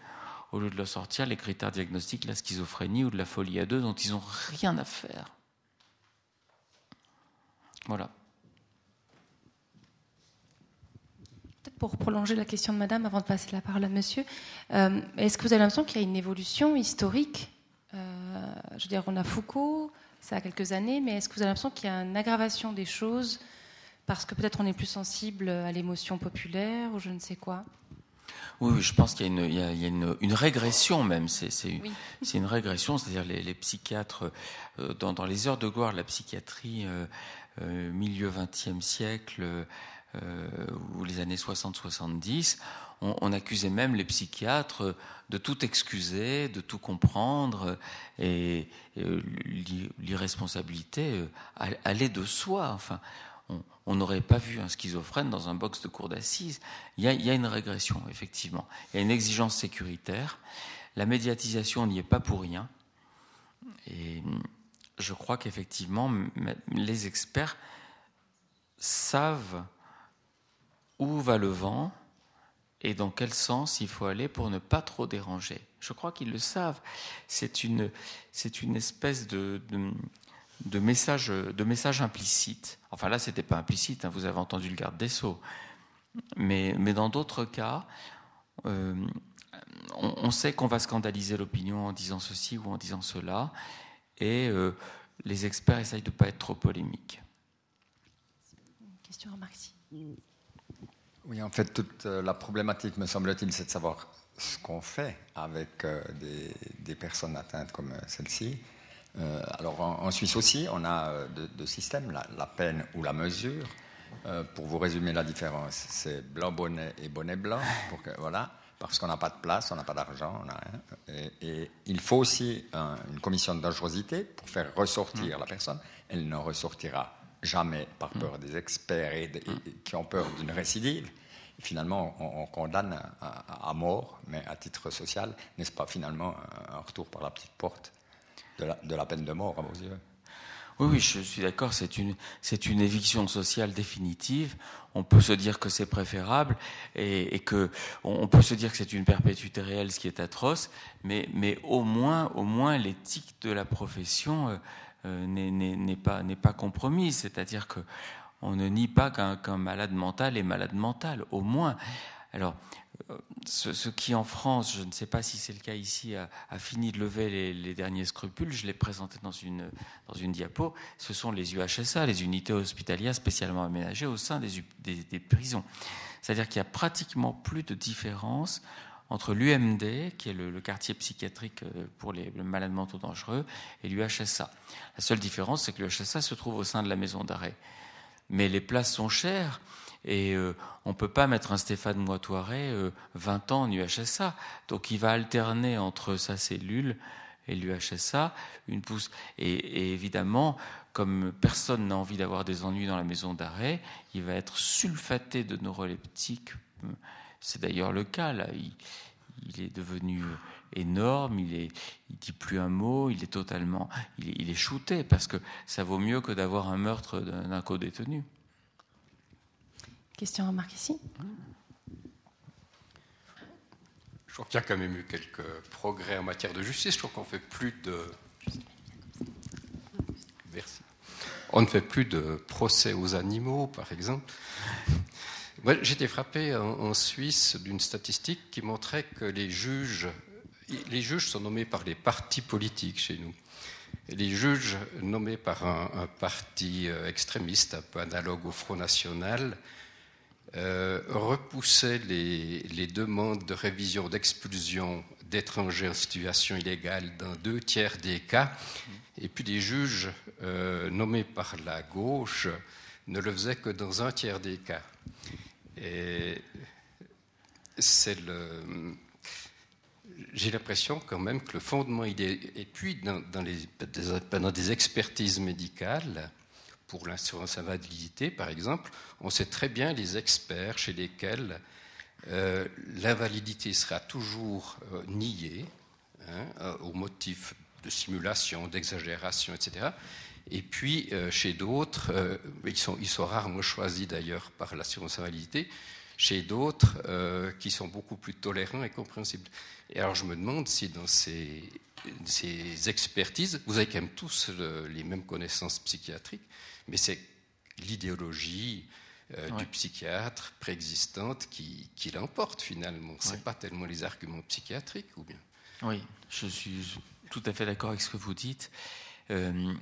au lieu de leur sortir les critères diagnostiques de la schizophrénie ou de la folie à deux dont ils n'ont rien à faire. Voilà. Peut-être pour prolonger la question de madame avant de passer la parole à monsieur, euh, est-ce que vous avez l'impression qu'il y a une évolution historique euh, Je veux dire, on a Foucault, ça a quelques années, mais est-ce que vous avez l'impression qu'il y a une aggravation des choses parce que peut-être on est plus sensible à l'émotion populaire ou je ne sais quoi? Oui, je pense qu'il y a une, régression même. C'est une régression, c'est-à-dire les, psychiatres, euh, dans, les heures de gloire de la psychiatrie, euh, euh, milieu XXe siècle ou les années 60-70, on, accusait même les psychiatres de tout excuser, de tout comprendre, et, l'irresponsabilité allait de soi. Enfin, on n'aurait pas vu un schizophrène dans un box de cour d'assises. Il, y a une régression, effectivement. Il y a une exigence sécuritaire. La médiatisation n'y est pas pour rien. Et je crois qu'effectivement, les experts savent où va le vent et dans quel sens il faut aller pour ne pas trop déranger. Je crois qu'ils le savent. C'est une, espèce de, de messages implicites. Enfin là, c'était pas implicite, hein, vous avez entendu le garde des Sceaux. Mais, mais dans d'autres cas, euh, on, sait qu'on va scandaliser l'opinion en disant ceci ou en disant cela, et euh, les experts essayent de ne pas être trop polémiques. Question à. Oui, en fait, toute euh, la problématique, me semble-t-il, c'est de savoir ce qu'on fait avec des, des, personnes atteintes comme celle-ci euh, alors en, Suisse aussi, on a euh, deux, systèmes, la, peine ou la mesure. Euh, pour vous résumer la différence, c'est blanc bonnet et bonnet blanc, pour que, voilà, parce qu'on n'a pas de place, on n'a pas d'argent, on a rien. Et, il faut aussi une commission de dangerosité pour faire ressortir mm. la personne. Elle ne ressortira jamais par peur mm. des experts et, qui ont peur d'une récidive. finalement, on, condamne à, mort, mais à titre social, n'est-ce pas finalement un retour par la petite porte de la, peine de mort à vos yeux Oui, oui, je suis d'accord, c'est une, c'est une éviction sociale définitive. On peut se dire que c'est préférable et, que on peut se dire que c'est une perpétuité réelle, ce qui est atroce, mais, mais au moins, au moins l'éthique de la profession euh, euh, n'est, pas, pas compromise. C'est-à-dire que on ne nie pas qu'un, malade mental est malade mental, au moins. Alors, euh, ce, qui en France, je ne sais pas si c'est le cas ici, a, fini de lever les, derniers scrupules, je l'ai présenté dans une, dans une diapo, ce sont les UHSA, les unités hospitalières spécialement aménagées au sein des, des, prisons. C'est-à-dire qu'il n'y a pratiquement plus de différence entre l'UMD, qui est le, quartier psychiatrique euh, pour les, malades mentaux dangereux, et l'UHSA. La seule différence, c'est que l'UHSA se trouve au sein de la maison d'arrêt. Mais les places sont chères et euh, on ne peut pas mettre un Stéphane Moitoiret 20 euh, ans en UHSA. Donc il va alterner entre sa cellule et l'UHSA, une pousse. Et, évidemment, comme personne n'a envie d'avoir des ennuis dans la maison d'arrêt, il va être sulfaté de neuroleptiques. C'est d'ailleurs le cas là. Il, est devenu énorme, il est, il dit plus un mot, il est totalement, il il est shooté parce que ça vaut mieux que d'avoir un meurtre d'un co-détenu. Question remarque ici. Je crois qu'il y a quand même eu quelques progrès en matière de justice. Je crois qu'on fait plus de. Merci. On ne fait plus de procès aux animaux, par exemple. J'étais frappé en, Suisse d'une statistique qui montrait que les juges, les juges sont nommés par les partis politiques chez nous. Les juges nommés par un, un parti euh, extrémiste, un peu analogue au Front National, euh, repousser les, demandes de révision d'expulsion d'étrangers en situation illégale dans deux tiers des cas, et puis les juges euh, nommés par la gauche ne le faisaient que dans un tiers des cas. Et c'est le. J'ai l'impression quand même que le fondement, est. Et puis, dans, les, dans des expertises médicales, pour l'assurance invalidité, par exemple, on sait très bien les experts chez lesquels euh, l'invalidité sera toujours euh, niée hein, euh, au motif de simulation, d'exagération, etc. Et puis, chez d'autres, ils, sont, ils sont rarement choisis d'ailleurs par l'assurance invalidité, chez d'autres qui sont beaucoup plus tolérants et compréhensibles. Et alors, je me demande si dans ces, ces expertises, vous avez quand même tous les mêmes connaissances psychiatriques, mais c'est l'idéologie euh, du psychiatre préexistante qui, qui l'emporte finalement. Ce n'est pas tellement les arguments psychiatriques ou bien? Oui, je suis tout à fait d'accord avec ce que vous dites. Euh,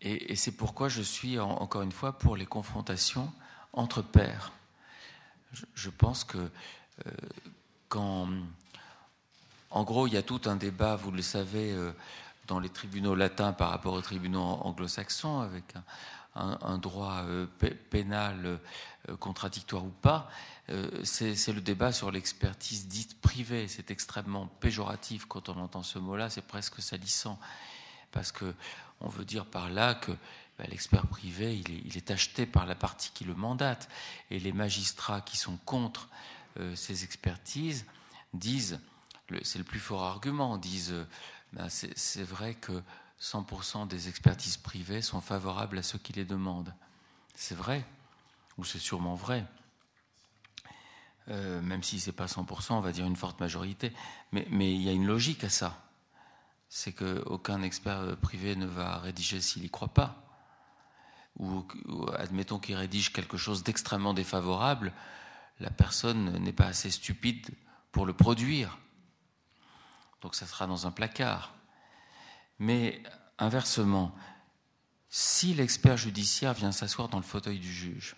et, c'est pourquoi je suis, encore une fois, pour les confrontations entre pairs. Je, pense que euh, quand. En gros, il y a tout un débat, vous le savez, dans les tribunaux latins par rapport aux tribunaux anglo-saxons, avec un, un, droit euh, pénal euh, contradictoire ou pas, euh, c'est le débat sur l'expertise dite privée. C'est extrêmement péjoratif quand on entend ce mot-là, c'est presque salissant, parce que on veut dire par là que bah, l'expert privé, il est, acheté par la partie qui le mandate, et les magistrats qui sont contre ces expertises disent, c'est le plus fort argument, disent, bah, c'est vrai que 100% des expertises privées sont favorables à ceux qui les demandent. C'est vrai, ou c'est sûrement vrai. Euh, même si ce n'est pas 100%, on va dire une forte majorité. Mais, il y a une logique à ça. C'est qu'aucun expert privé ne va rédiger s'il n'y croit pas. Ou, admettons qu'il rédige quelque chose d'extrêmement défavorable, la personne n'est pas assez stupide pour le produire. Donc ça sera dans un placard. Mais inversement, si l'expert judiciaire vient s'asseoir dans le fauteuil du juge,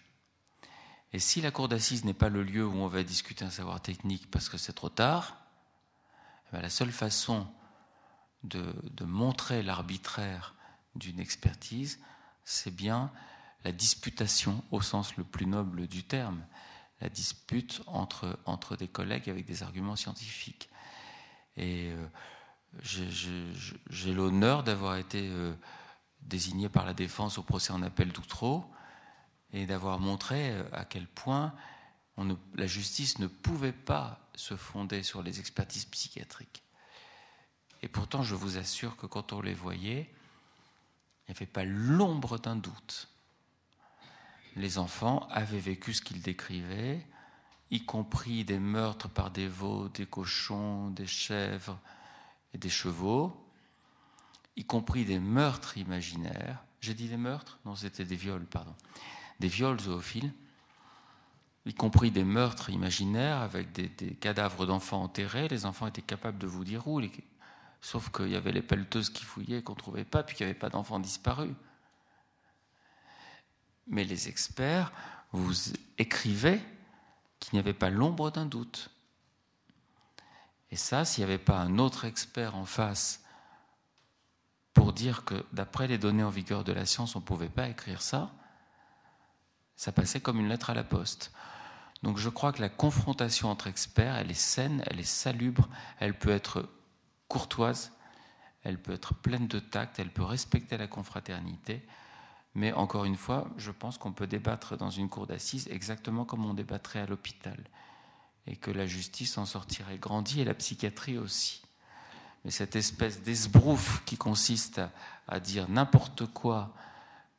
et si la cour d'assises n'est pas le lieu où on va discuter un savoir technique parce que c'est trop tard, eh la seule façon de, de montrer l'arbitraire d'une expertise, c'est bien la disputation au sens le plus noble du terme, la dispute entre, entre des collègues avec des arguments scientifiques. Et euh, j'ai l'honneur d'avoir été euh, désigné par la défense au procès en appel d'Outreau et d'avoir montré euh, à quel point la justice ne pouvait pas se fonder sur les expertises psychiatriques. Et pourtant, je vous assure que quand on les voyait, n'y avait pas l'ombre d'un doute. Les enfants avaient vécu ce qu'ils décrivaient, y compris des meurtres par des veaux, des cochons, des chèvres et des chevaux, y compris des meurtres imaginaires. J'ai dit des meurtres? Non, c'était des viols, pardon. Des viols zoophiles, y compris des meurtres imaginaires avec des, cadavres d'enfants enterrés. Les enfants étaient capables de vous dire où, sauf qu'il y avait les pelleteuses qui fouillaient, qu'on ne trouvait pas, puis qu'il n'y avait pas d'enfants disparus. Mais les experts vous écrivaient qu'il n'y avait pas l'ombre d'un doute. Et ça, s'il n'y avait pas un autre expert en face pour dire que d'après les données en vigueur de la science, on ne pouvait pas écrire ça, ça passait comme une lettre à la poste. Donc je crois que la confrontation entre experts, elle est saine, elle est salubre, elle peut être courtoise, elle peut être pleine de tact, elle peut respecter la confraternité, mais encore une fois, je pense qu'on peut débattre dans une cour d'assises exactement comme on débattrait à l'hôpital, et que la justice en sortirait grandie et la psychiatrie aussi. Mais cette espèce d'esbrouf qui consiste à, dire n'importe quoi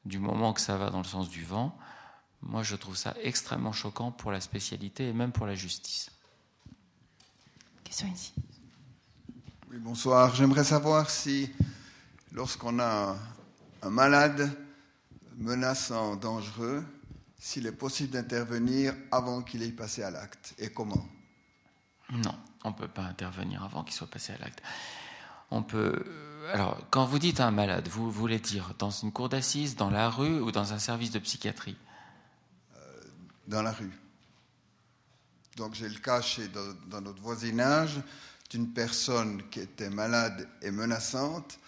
du moment que ça va dans le sens du vent, moi je trouve ça extrêmement choquant pour la spécialité et même pour la justice. Question ici. Oui, bonsoir. J'aimerais savoir si, lorsqu'on a un malade menaçant, dangereux, s'il est possible d'intervenir avant qu'il ait passé à l'acte et comment? Non, on ne peut pas intervenir avant qu'il soit passé à l'acte. On peut. Alors, quand vous dites un malade, vous voulez dire dans une cour d'assises, dans la rue ou dans un service de psychiatrie? Euh, Dans la rue. Donc, j'ai le cas chez, dans, notre voisinage d'une personne qui était malade et menaçante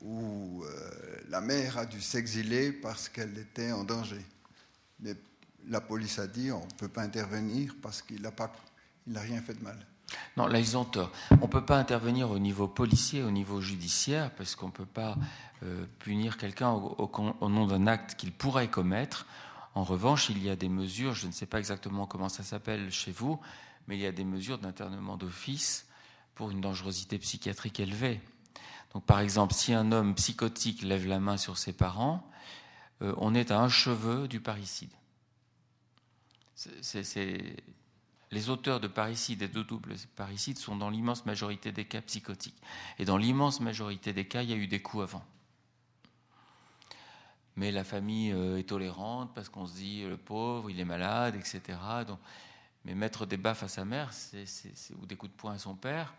où euh, la mère a dû s'exiler parce qu'elle était en danger. La police a dit on ne peut pas intervenir parce qu'il n'a rien fait de mal. Non, là, ils ont tort. On ne peut pas intervenir au niveau policier, au niveau judiciaire, parce qu'on ne peut pas euh, punir quelqu'un au, nom d'un acte qu'il pourrait commettre. En revanche, il y a des mesures, je ne sais pas exactement comment ça s'appelle chez vous, mais il y a des mesures d'internement d'office pour une dangerosité psychiatrique élevée. Donc, par exemple, si un homme psychotique lève la main sur ses parents, euh, on est à un cheveu du parricide. Les auteurs de parricide et de double parricide sont dans l'immense majorité des cas psychotiques. Et dans l'immense majorité des cas, il y a eu des coups avant. Mais la famille euh, est tolérante parce qu'on se dit le pauvre, il est malade, etc. Mais mettre des baffes à sa mère ou des coups de poing à son père,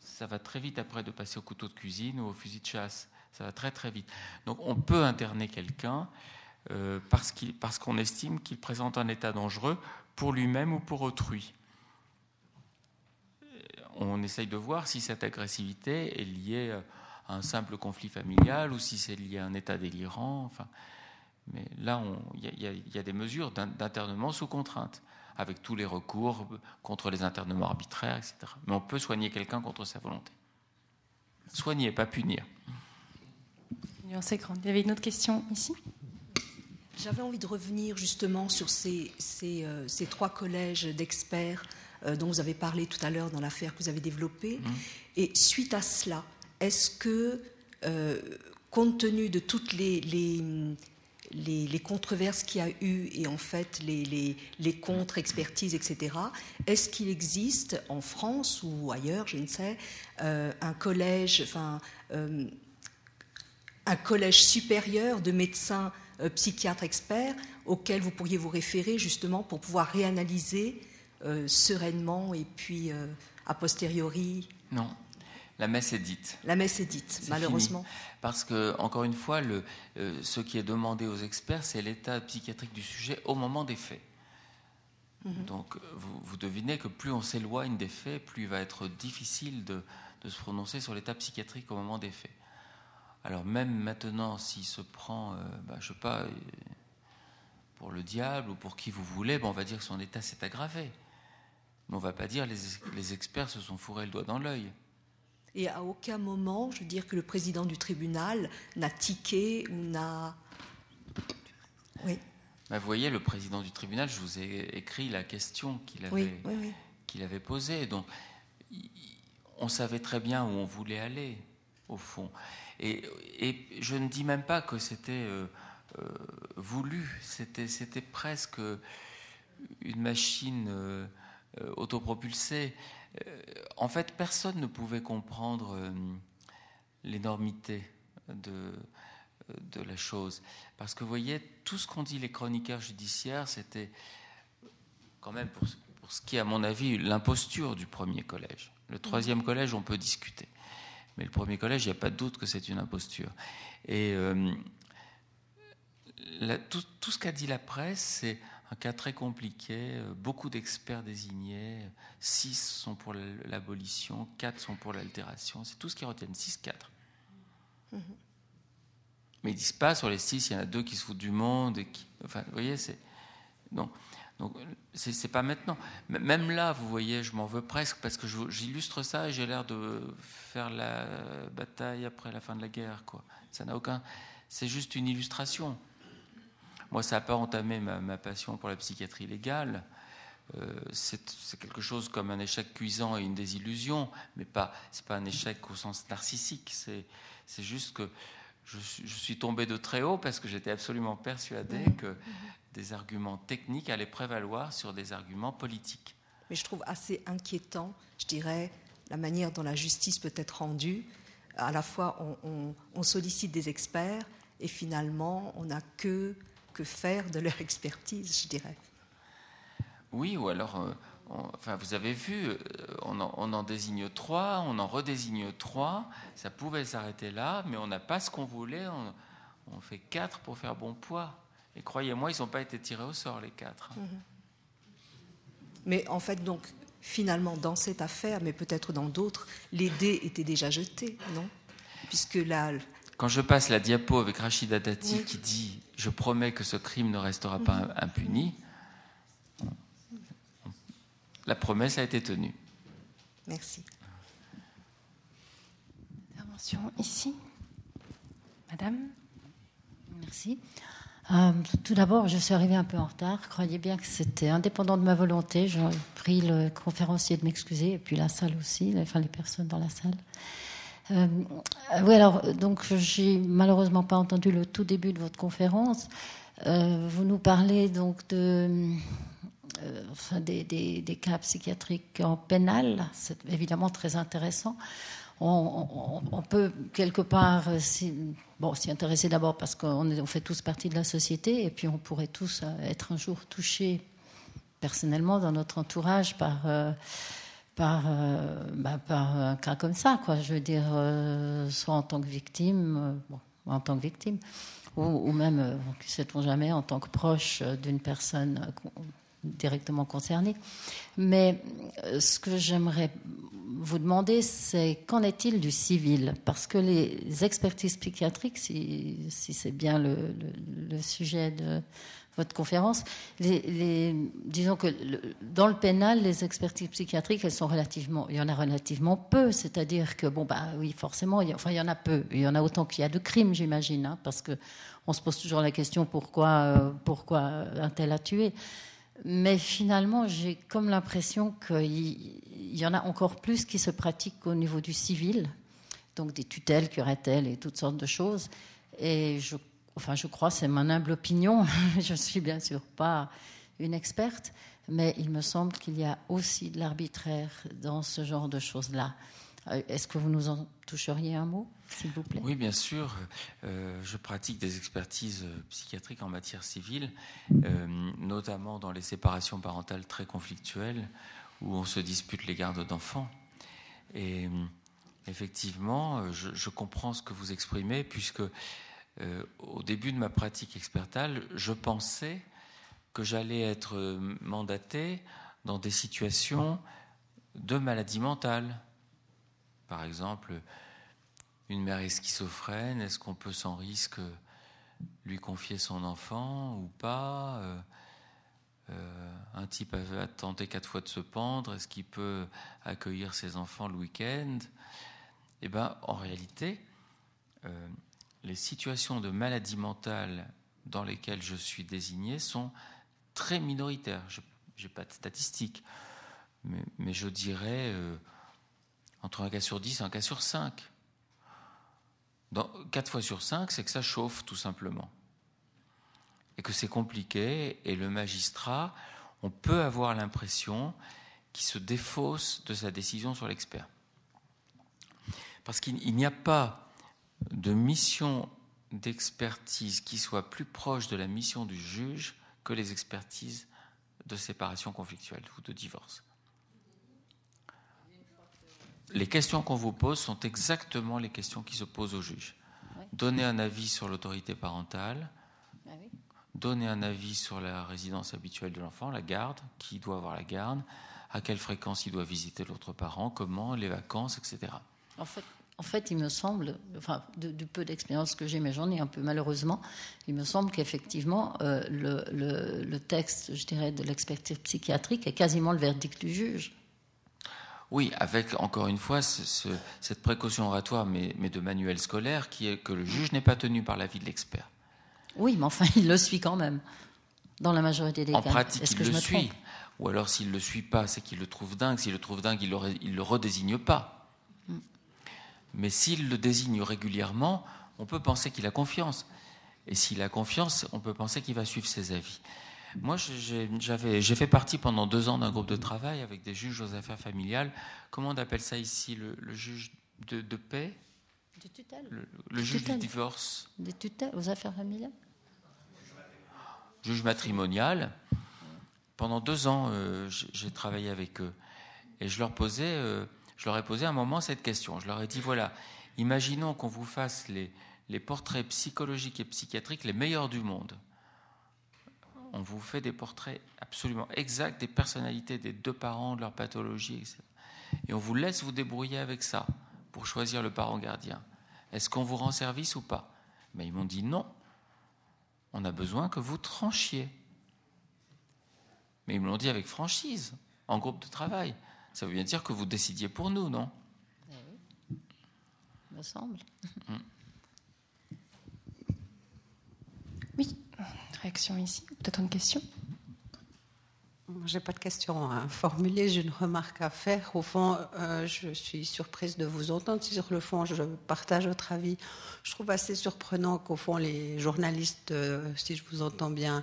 ça va très vite après de passer au couteau de cuisine ou au fusil de chasse. Ça va très très vite. Donc on peut interner quelqu'un euh, parce qu'on estime qu'il présente un état dangereux pour lui-même ou pour autrui. On essaye de voir si cette agressivité est liée à un simple conflit familial ou si c'est lié à un état délirant. Mais là, il y, a des mesures d'internement sous contrainte avec tous les recours contre les internements arbitraires, etc. Mais on peut soigner quelqu'un contre sa volonté. Soigner, pas punir. Nuance grande. Il y avait une autre question ici J'avais envie de revenir justement sur ces, ces, euh, ces trois collèges d'experts euh, dont vous avez parlé tout à l'heure dans l'affaire que vous avez développée. Mmh. Et suite à cela, est-ce que, euh, compte tenu de toutes les, les, les, controverses qu'il y a eu et en fait les, contre-expertises, etc. Est-ce qu'il existe en France ou ailleurs, je ne sais, euh, un collège, enfin, euh, un collège supérieur de médecins euh, psychiatres experts auquel vous pourriez vous référer justement pour pouvoir réanalyser sereinement et puis a posteriori Non, la messe est dite. La messe est dite, malheureusement. Parce que, encore une fois, le, euh, ce qui est demandé aux experts, c'est l'état psychiatrique du sujet au moment des faits. Mhm. Donc, vous, devinez que plus on s'éloigne des faits, plus il va être difficile de, se prononcer sur l'état psychiatrique au moment des faits. Alors, même maintenant, s'il se prend, euh, bah, je ne sais pas, euh, pour le diable ou pour qui vous voulez, on va dire que son état s'est aggravé. Mais on ne va pas dire les, les experts se sont fourrés le doigt dans l'œil. Et à aucun moment, je veux dire que le président du tribunal n'a tiqué ou n'a. Oui. Bah, vous voyez, le président du tribunal, je vous ai écrit la question qu'il avait, qu'il avait posée. Donc, on savait très bien où on voulait aller, au fond. Et, je ne dis même pas que c'était voulu, c'était, presque une machine autopropulsée. en fait, personne ne pouvait comprendre l'énormité de, de la chose. Parce que vous voyez, tout ce qu'ont dit les chroniqueurs judiciaires, c'était quand même, pour, ce qui est à mon avis, l'imposture du premier collège. Le troisième collège, on peut discuter. Mais le premier collège, il n'y a pas de doute que c'est une imposture. Et euh, tout, tout, ce qu'a dit la presse, c'est un cas très compliqué, beaucoup d'experts désignés, six sont pour l'abolition, quatre sont pour l'altération, c'est tout ce qu'ils retiennent, six, quatre. Mm-hmm. Mais ils disent pas sur les six, il y en a deux qui se foutent du monde. Et qui, enfin, vous voyez, c'est. Donc, donc c'est pas maintenant. Même là, vous voyez, je m'en veux presque parce que j'illustre ça et j'ai l'air de faire la bataille après la fin de la guerre. Quoi. Ça n'a aucun. C'est juste une illustration. Moi, ça n'a pas entamé ma, passion pour la psychiatrie légale. Euh, c'est quelque chose comme un échec cuisant et une désillusion, mais pas. C'est pas un échec au sens narcissique. C'est juste que je, suis tombé de très haut parce que j'étais absolument persuadé que des arguments techniques allaient prévaloir sur des arguments politiques. Mais je trouve assez inquiétant, je dirais, la manière dont la justice peut être rendue. À la fois, on, sollicite des experts et finalement, on n'a que, que faire de leur expertise, je dirais. Oui, ou alors euh, enfin, vous avez vu, euh, on en, désigne trois, on en redésigne trois. Ça pouvait s'arrêter là, mais on n'a pas ce qu'on voulait. On, fait quatre pour faire bon poids. Et croyez-moi, ils n'ont pas été tirés au sort, les quatre. Mhm. Mais en fait, donc, finalement, dans cette affaire, mais peut-être dans d'autres, les dés étaient déjà jetés, non? Puisque là. Quand je passe la diapo avec Rachida Dati qui dit Je promets que ce crime ne restera pas mhm. impuni la promesse a été tenue. Merci. Intervention ici. Madame? Merci. Euh, tout d'abord, je suis arrivée un peu en retard. Croyez bien que c'était indépendant de ma volonté. J'ai pris le conférencier de m'excuser, et puis la salle aussi, enfin les personnes dans la salle. Euh, oui, alors, donc, j'ai malheureusement pas entendu le tout début de votre conférence. Euh, vous nous parlez donc de euh, des, cas psychiatriques en pénal, c'est évidemment très intéressant. On, peut quelque part euh, s'y bon, intéresser d'abord parce qu'on on fait tous partie de la société et puis on pourrait tous euh, être un jour touchés personnellement dans notre entourage par, par, bah, par un cas comme ça. Quoi. Je veux dire, soit en tant que victime, bon, en tant que victime, ou, ou même, sait-on jamais, en tant que proche d'une personne directement concernés. Mais euh, ce que j'aimerais vous demander, c'est qu'en est-il du civil? Parce que les expertises psychiatriques, si, c'est bien le, sujet de votre conférence, disons que dans le pénal, les expertises psychiatriques, elles sont relativement, il y en a relativement peu. C'est-à-dire que bon, bah oui, forcément, il enfin il y en a peu. Il y en a autant qu'il y a de crimes, j'imagine, hein, parce que on se pose toujours la question pourquoi, euh, pourquoi un tel a tué? Mais finalement, j'ai comme l'impression qu'il y en a encore plus qui se pratiquent au niveau du civil, donc des tutelles, curatelles et toutes sortes de choses. Et je, enfin, je crois, c'est mon humble opinion, <laughs> je ne suis bien sûr pas une experte, mais il me semble qu'il y a aussi de l'arbitraire dans ce genre de choses-là. Euh, est-ce que vous nous en toucheriez un mot? Oui, bien sûr. Euh, je pratique des expertises psychiatriques en matière civile, euh, notamment dans les séparations parentales très conflictuelles, où on se dispute les gardes d'enfants. Et effectivement, je, comprends ce que vous exprimez, puisque au début de ma pratique expertale, je pensais que j'allais être mandaté dans des situations de maladie mentale. Par exemple, une mère est schizophrène, est-ce qu'on peut sans risque lui confier son enfant ou pas euh, euh, Un type a tenté quatre fois de se pendre, est-ce qu'il peut accueillir ses enfants le week-end? Eh bien, en réalité, euh, les situations de maladie mentale dans lesquelles je suis désigné sont très minoritaires. Je n'ai pas de statistiques, mais, mais je dirais entre un cas sur dix et un cas sur cinq. Dans, 4 fois sur 5, c'est que ça chauffe tout simplement. Et que c'est compliqué, et le magistrat, on peut avoir l'impression qu'il se défausse de sa décision sur l'expert. Parce qu'il n'y a pas de mission d'expertise qui soit plus proche de la mission du juge que les expertises de séparation conflictuelle ou de divorce. Les questions qu'on vous pose sont exactement les questions qui se posent au juge. Donner un avis sur l'autorité parentale, Ah donner un avis sur la résidence habituelle de l'enfant, la garde, qui doit avoir la garde, à quelle fréquence il doit visiter l'autre parent, comment, les vacances, etc. En fait, en fait, il me semble, enfin, de- du peu d'expérience que j'ai, mais j'en ai un peu malheureusement, il me semble qu'effectivement, euh, le, le- le texte, je dirais, de l'expertise psychiatrique est quasiment le verdict du juge. Oui, avec encore une fois ce- ce- cette précaution oratoire, mais, mais de manuel scolaire, qui est que le juge n'est pas tenu par l'avis de l'expert. Oui, mais enfin, il le suit quand même, dans la majorité des En cas. pratique, Est-ce il que je le me suit. Ou alors, s'il ne le suit pas, c'est qu'il le trouve dingue. S'il le trouve dingue, il ne le redésigne pas. Mm. Mais s'il le désigne régulièrement, on peut penser qu'il a confiance. Et s'il a confiance, on peut penser qu'il va suivre ses avis. Moi, j'ai j'avais- j'ai fait partie pendant deux ans d'un groupe de travail avec des juges aux affaires familiales. Comment on appelle ça ici Le, le juge de, de paix? Du tutelle. Le, juge tutelle. du divorce Des tutelles aux affaires familiales? Juge matrimonial. Pendant deux ans, euh, j'ai travaillé avec eux. Et je leur posais, euh, je leur ai posé un moment cette question. Je leur ai dit voilà, imaginons qu'on vous fasse les, les portraits psychologiques et psychiatriques les meilleurs du monde. On vous fait des portraits absolument exacts des personnalités des deux parents, de leur pathologie, etc. Et on vous laisse vous débrouiller avec ça pour choisir le parent gardien. Est-ce qu'on vous rend service ou pas? Mais ils m'ont dit non. On a besoin que vous tranchiez. Mais ils me l'ont dit avec franchise, en groupe de travail. Ça veut bien dire que vous décidiez pour nous, non? Il me semble. Oui, réaction ici? Peut-être une question? Je n'ai pas de question à formuler, j'ai une remarque à faire. Au fond, euh, je suis surprise de vous entendre. Sur le fond, je partage votre avis. Je trouve assez surprenant qu'au fond, les journalistes, euh, si je vous entends bien,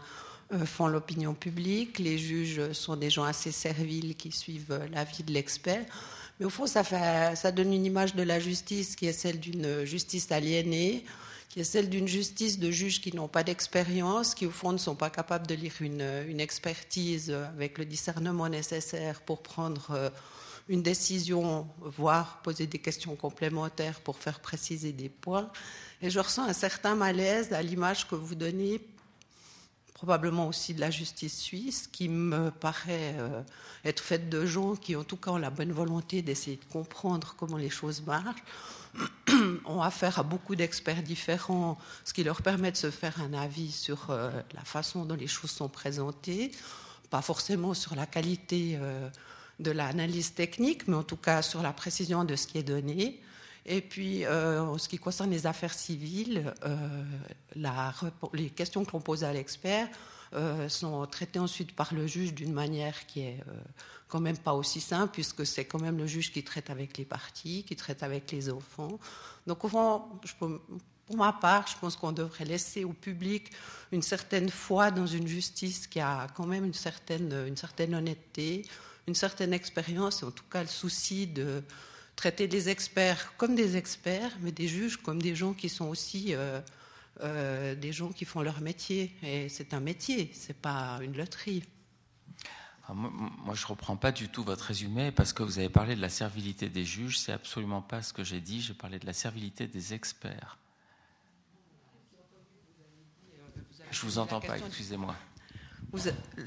euh, font l'opinion publique. Les juges sont des gens assez serviles qui suivent l'avis de l'expert. Mais au fond, ça, fait, ça donne une image de la justice qui est celle d'une justice aliénée, qui est celle d'une justice de juges qui n'ont pas d'expérience, qui au fond ne sont pas capables de lire une, une expertise avec le discernement nécessaire pour prendre euh, une décision, voire poser des questions complémentaires pour faire préciser des points. Et je ressens un certain malaise à l'image que vous donnez probablement aussi de la justice suisse, qui me paraît euh, être faite de gens qui, en tout cas, ont la bonne volonté d'essayer de comprendre comment les choses marchent, <clears throat> ont affaire à beaucoup d'experts différents, ce qui leur permet de se faire un avis sur euh, la façon dont les choses sont présentées, pas forcément sur la qualité euh, de l'analyse technique, mais en tout cas sur la précision de ce qui est donné. Et puis, euh, en ce qui concerne les affaires civiles, euh, les questions que l'on pose à l'expert euh, sont traitées ensuite par le juge d'une manière qui est quand même pas aussi simple, puisque c'est quand même le juge qui traite avec les parties, qui traite avec les enfants. Donc, au pour ma part, je pense qu'on devrait laisser au public une certaine foi dans une justice qui a quand même une certaine, une certaine honnêteté, une certaine expérience, en tout cas le souci de traiter des experts comme des experts, mais des juges comme des gens qui sont aussi euh, euh, des gens qui font leur métier. Et c'est un métier, c'est pas une loterie. Moi, moi, je ne reprends pas du tout votre résumé parce que vous avez parlé de la servilité des juges. C'est absolument pas ce que j'ai dit. J'ai parlé de la servilité des experts. Je vous entends pas, excusez-moi.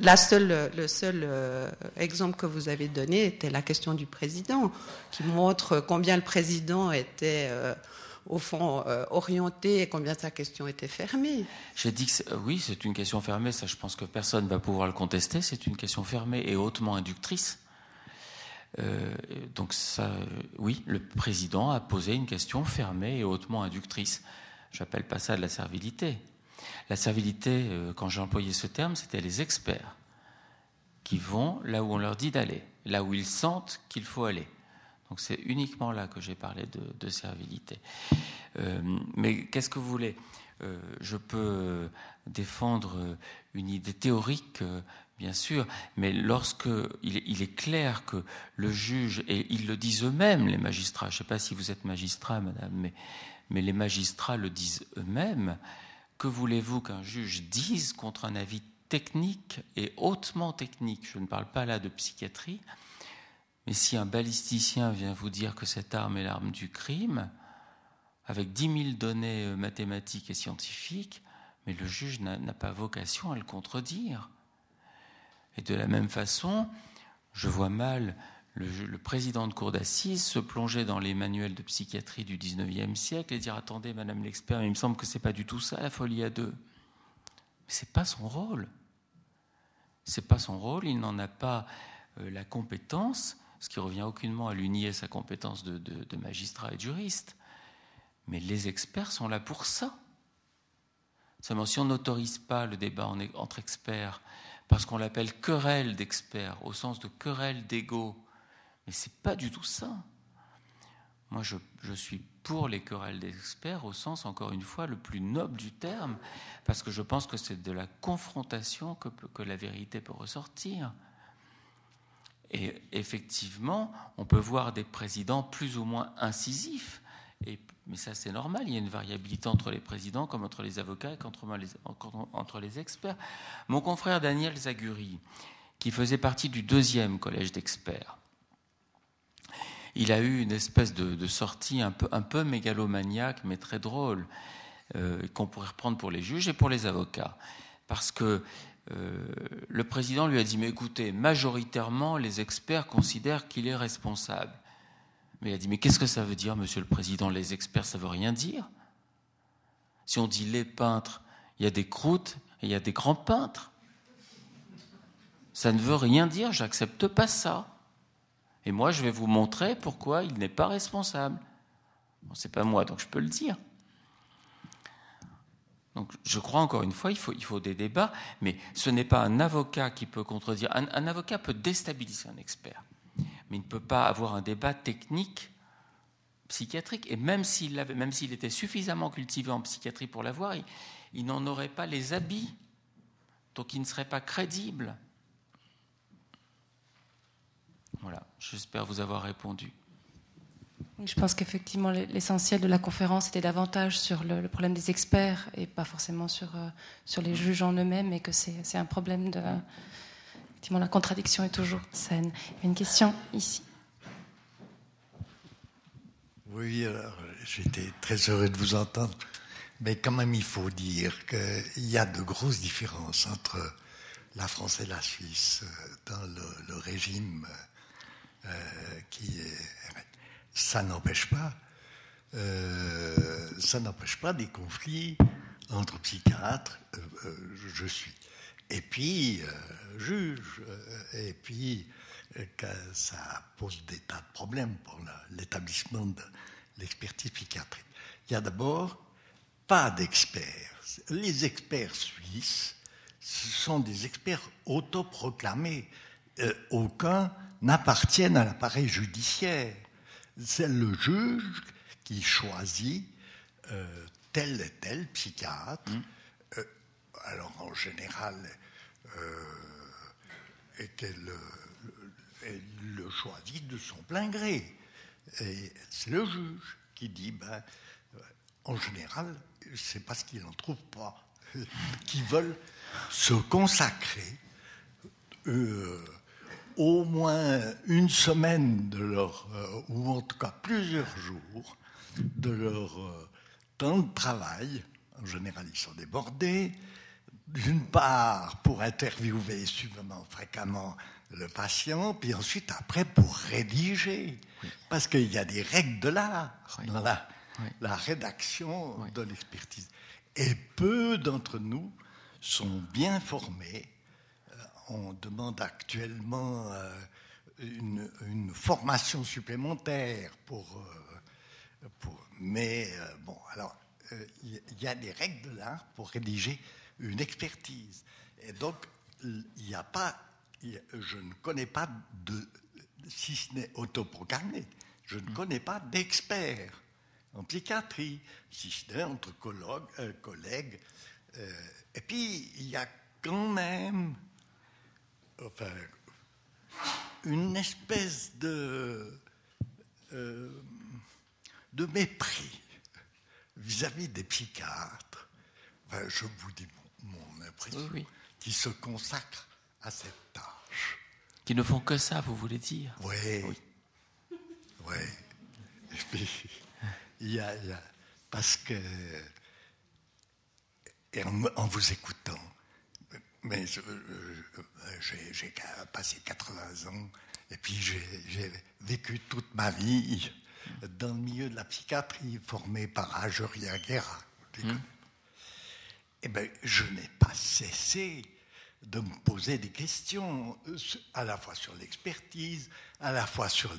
La seule, le seul euh, exemple que vous avez donné était la question du président, qui montre combien le président était, euh, au fond, euh, orienté et combien sa question était fermée. J'ai dit que oui, c'est une question fermée. Ça, je pense que personne ne va pouvoir le contester. C'est une question fermée et hautement inductrice. Donc ça, oui, le président a posé une question fermée et hautement inductrice. J'appelle pas ça de la servilité. La servilité, euh, quand j'ai employé ce terme, c'était les experts qui vont là où on leur dit d'aller, là où ils sentent qu'il faut aller. Donc c'est uniquement là que j'ai parlé de, servilité. Euh, mais qu'est-ce que vous voulez? Euh, Je peux défendre une idée théorique, bien sûr, mais lorsque il est, clair que le juge, et ils le disent eux-mêmes, les magistrats, je ne sais pas si vous êtes magistrat, madame, mais, mais les magistrats le disent eux-mêmes, que voulez-vous qu'un juge dise contre un avis technique et hautement technique? Je ne parle pas là de psychiatrie, mais si un balisticien vient vous dire que cette arme est l'arme du crime, avec 10 000 données euh, mathématiques et scientifiques, mais le juge n'a pas vocation à le contredire. Et de la même façon, je vois mal le, président de cour d'assises se plonger dans les manuels de psychiatrie du 19e siècle et dire Attendez, madame l'expert, il me semble que ce n'est pas du tout ça, la folie à deux. Mais ce n'est pas son rôle. Ce n'est pas son rôle, il n'en a pas euh, la compétence, ce qui revient aucunement à lui nier sa compétence de, magistrat et de juriste. Mais les experts sont là pour ça. Seulement, si on n'autorise pas le débat entre experts, parce qu'on l'appelle querelle d'experts, au sens de querelle d'ego, mais ce n'est pas du tout ça. Moi, je, suis pour les querelles d'experts au sens, encore une fois, le plus noble du terme, parce que je pense que c'est de la confrontation que, la vérité peut ressortir. Et effectivement, on peut voir des présidents plus ou moins incisifs, mais ça c'est normal, il y a une variabilité entre les présidents comme entre les avocats et entre les experts. Mon confrère Daniel Zaguri, qui faisait partie du deuxième collège d'experts, il a eu une espèce de, sortie un peu, mégalomaniaque, mais très drôle, euh, qu'on pourrait reprendre pour les juges et pour les avocats. Parce que euh, le président lui a dit, mais écoutez, majoritairement, les experts considèrent qu'il est responsable. Mais il a dit, mais qu'est-ce que ça veut dire, monsieur le président? Les experts, ça veut rien dire. Si on dit les peintres, il y a des croûtes et il y a des grands peintres. Ça ne veut rien dire, j'accepte pas ça. Et moi, je vais vous montrer pourquoi il n'est pas responsable. Bon, c'est pas moi, donc je peux le dire. Donc, je crois encore une fois, il faut, des débats, mais ce n'est pas un avocat qui peut contredire. Un, avocat peut déstabiliser un expert, mais il ne peut pas avoir un débat technique psychiatrique. Et même s'il même s'il était suffisamment cultivé en psychiatrie pour l'avoir, il n'en aurait pas les habits, donc il ne serait pas crédible. Voilà, j'espère vous avoir répondu. Je pense qu'effectivement, l'essentiel de la conférence était davantage sur le, problème des experts et pas forcément sur, euh, sur les juges en eux-mêmes, et que c'est un problème de. Effectivement, la contradiction est toujours saine. Il y a une question ici. Oui, alors j'étais très heureux de vous entendre, mais quand même, il faut dire qu'il y a de grosses différences entre la France et la Suisse euh, dans le, le régime euh, qui ça n'empêche pas, euh, ça n'empêche pas des conflits entre psychiatres. Euh, je suis. Et puis juge. Et puis ça pose des tas de problèmes pour l'établissement de l'expertise psychiatrique. Il y a d'abord pas d'experts. Les experts suisses, ce sont des experts autoproclamés. aucun n'appartiennent à l'appareil judiciaire. C'est le juge qui choisit euh, tel et tel psychiatre. Mmh. Euh, alors en général, euh, était le, le, choisit de son plein gré. Et c'est le juge qui dit, ben, en général, c'est parce qu'il n'en trouve pas, <laughs> qui veulent se consacrer au moins une semaine de leur, euh, ou en tout cas plusieurs jours de leur euh, temps de travail. En général, ils sont débordés. D'une part, pour interviewer suffisamment fréquemment le patient, puis ensuite, après, pour rédiger. Parce qu'il y a des règles de l'art dans la, la rédaction de l'expertise. Et peu d'entre nous sont bien formés on demande actuellement euh, une, formation supplémentaire pour. Euh, pour mais euh, bon, alors, il y a des règles de l'art pour rédiger une expertise. Et donc, il n'y a pas. je ne connais pas de. Si ce n'est autoproclamé, Je ne connais pas d'experts en psychiatrie, si ce n'est entre euh, collègues. Euh, et puis, il y a quand même enfin, une espèce de, euh, de mépris vis-à-vis des psychiatres. je vous dis mon, impression, qui se consacrent à cette tâche. Qui ne font que ça, vous voulez dire? Oui. Oui. oui. Et puis, il y, a, parce que, et en, vous écoutant, mais j'ai passé 80 ans, et puis j'ai vécu toute ma vie dans le milieu de la psychiatrie, formé par Ageria Guerra. Mmh. Eh bien, je n'ai pas cessé de me poser des questions, à la fois sur l'expertise, à la fois sur,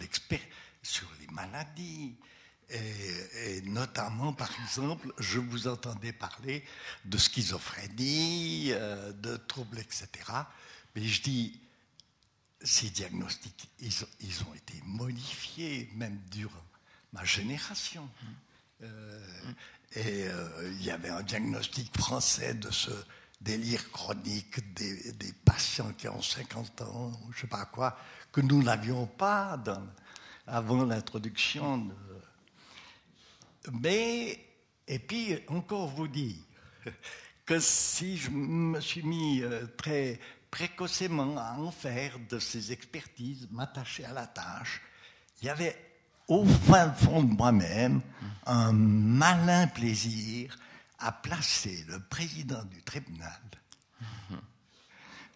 sur les maladies, et, notamment, par exemple, je vous entendais parler de schizophrénie, euh, de troubles, etc. Mais je dis, ces diagnostics, ils ont, été modifiés, même durant ma génération. Euh, et euh, il y avait un diagnostic français de ce délire chronique des, des patients qui ont 50 ans, je ne sais pas quoi, que nous n'avions pas avant l'introduction de mais, et puis encore vous dire que si je me suis mis euh, très précocement à en faire de ces expertises, m'attacher à la tâche, il y avait au fin fond de moi-même un malin plaisir à placer le président du tribunal,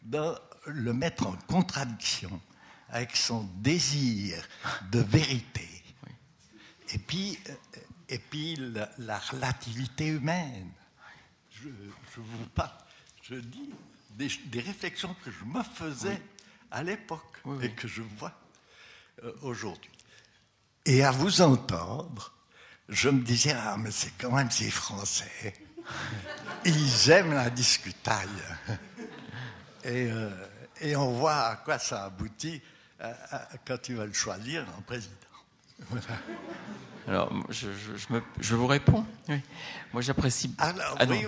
de le mettre en contradiction avec son désir de vérité. Et puis, euh, et puis la, relativité humaine. Je, vous parle, je dis des, réflexions que je me faisais à l'époque et que je vois euh, aujourd'hui. Et à vous entendre, je me disais, ah, mais c'est quand même ces Français. <laughs> Ils aiment la discutaille. Et, euh, et on voit à quoi ça aboutit euh, quand ils veulent choisir un président. Voilà. <laughs> Alors, je, je, vous réponds. Moi, j'apprécie. Ah, ah oui,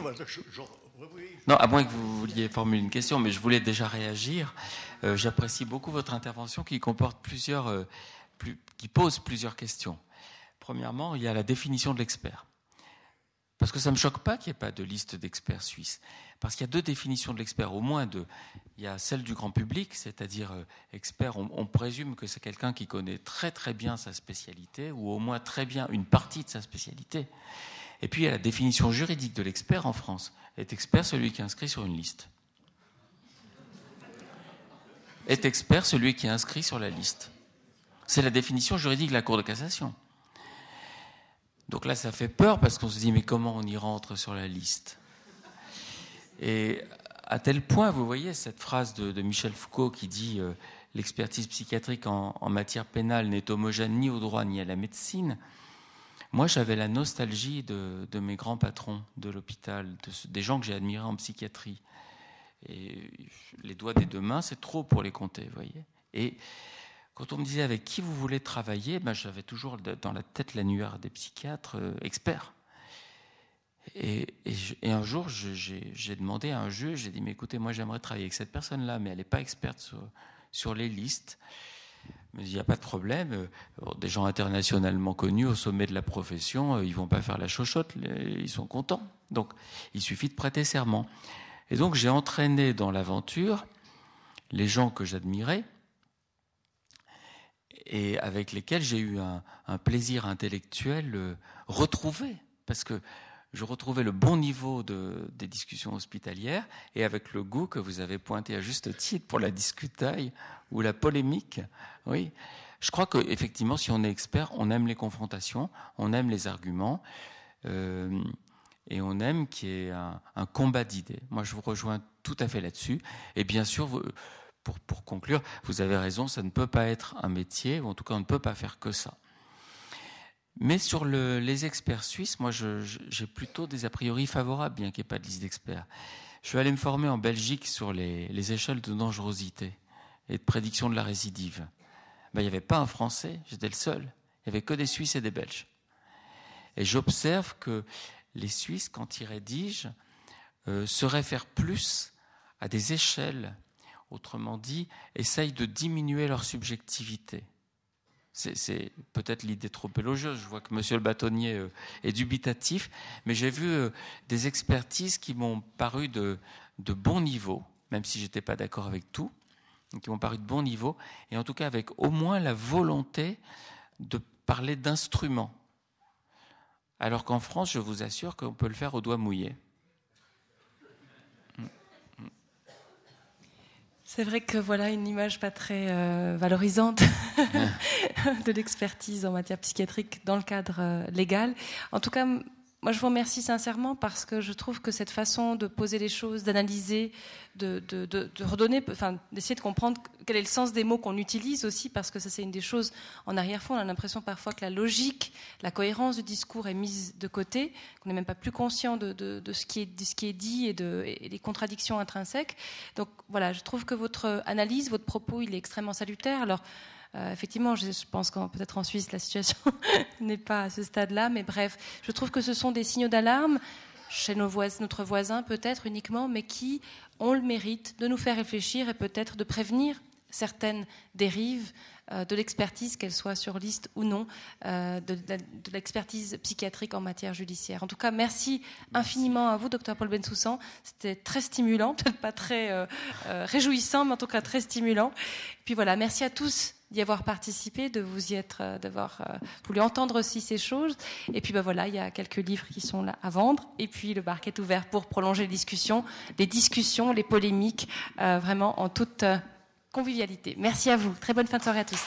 non. à moins que vous vouliez formuler une question, mais je voulais déjà réagir. Euh, j'apprécie beaucoup votre intervention qui comporte plusieurs, euh, qui pose plusieurs questions. Premièrement, il y a la définition de l'expert. Parce que ça ne me choque pas qu'il n'y ait pas de liste d'experts suisses. Parce qu'il y a deux définitions de l'expert, au moins deux. Il y a celle du grand public, c'est-à-dire euh, expert, on, présume que c'est quelqu'un qui connaît très très bien sa spécialité, ou au moins très bien une partie de sa spécialité. Et puis il y a la définition juridique de l'expert en France. Est expert celui qui est inscrit sur une liste? Est expert celui qui est inscrit sur la liste? C'est la définition juridique de la Cour de cassation. Donc là, ça fait peur parce qu'on se dit, mais comment on y rentre sur la liste? Et à tel point, vous voyez cette phrase de, Michel Foucault qui dit euh, l'expertise psychiatrique en, matière pénale n'est homogène ni au droit ni à la médecine. Moi, j'avais la nostalgie de, mes grands patrons de l'hôpital, des gens que j'ai admirés en psychiatrie. Et les doigts des deux mains, c'est trop pour les compter, vous voyez. Quand on me disait avec qui vous voulez travailler, ben, j'avais toujours dans la tête l'annuaire des psychiatres euh, experts. Et, un jour, j'ai demandé à un juge, j'ai dit, mais écoutez, moi j'aimerais travailler avec cette personne-là, mais elle n'est pas experte sur, les listes. Dit, il n'y a pas de problème. Euh, des gens internationalement connus au sommet de la profession, euh, ils vont pas faire la chochotte, ils sont contents. Donc, il suffit de prêter serment. Et donc, j'ai entraîné dans l'aventure les gens que j'admirais, et avec lesquels j'ai eu un, plaisir intellectuel euh, retrouvé, parce que je retrouvais le bon niveau de, des discussions hospitalières et avec le goût que vous avez pointé à juste titre pour la discutaille ou la polémique. Oui, je crois qu'effectivement, si on est expert, on aime les confrontations, on aime les arguments. Euh, et on aime qu'il y ait un, un combat d'idées. Moi, je vous rejoins tout à fait là-dessus. Et bien sûr, vous, pour, conclure, vous avez raison, ça ne peut pas être un métier, ou en tout cas on ne peut pas faire que ça. Mais sur les experts suisses, moi j'ai plutôt des a priori favorables, bien qu'il n'y ait pas de liste d'experts. Je suis allé me former en Belgique sur les, échelles de dangerosité et de prédiction de la récidive. Ben, il n'y avait pas un Français, j'étais le seul. Il n'y avait que des Suisses et des Belges. Et j'observe que les Suisses, quand ils rédigent, euh, se réfèrent plus à des échelles, autrement dit, essayent de diminuer leur subjectivité. C'est peut-être l'idée trop élogieuse. Je vois que Monsieur le bâtonnier euh, est dubitatif, mais j'ai vu euh, des expertises qui m'ont paru de, bon niveau, même si j'étais pas d'accord avec tout, qui m'ont paru de bon niveau, et en tout cas avec au moins la volonté de parler d'instruments. Alors qu'en France, je vous assure qu'on peut le faire au doigt mouillé. C'est vrai que voilà une image pas très euh, valorisante <laughs> de l'expertise en matière psychiatrique dans le cadre euh, légal. En tout cas, moi, je vous remercie sincèrement parce que je trouve que cette façon de poser les choses, d'analyser, de, redonner, enfin, d'essayer de comprendre quel est le sens des mots qu'on utilise aussi, parce que ça, c'est une des choses en arrière-fond. On a l'impression parfois que la logique, la cohérence du discours est mise de côté, qu'on n'est même pas plus conscient de, ce qui est, ce qui est dit et, des contradictions intrinsèques. Donc, voilà, je trouve que votre analyse, votre propos, il est extrêmement salutaire. Alors, euh, effectivement, je, pense que peut-être en Suisse, la situation <laughs> n'est pas à ce stade-là, mais bref, je trouve que ce sont des signaux d'alarme chez nos voisins, notre voisin peut-être uniquement, mais qui ont le mérite de nous faire réfléchir et peut-être de prévenir certaines dérives euh, de l'expertise, qu'elle soit sur liste ou non, euh, de, l'expertise psychiatrique en matière judiciaire. En tout cas, merci, infiniment à vous, docteur Paul Bensoussan. C'était très stimulant, <laughs> peut-être pas très réjouissant, mais en tout cas très stimulant. Et puis voilà, merci à tous d'y avoir participé, de vous y être, euh, d'avoir euh, voulu entendre aussi ces choses. Et puis ben voilà, il y a quelques livres qui sont là à vendre. Et puis le bar est ouvert pour prolonger les discussions, les discussions, les polémiques, euh, vraiment en toute convivialité. Merci à vous. Très bonne fin de soirée à tous.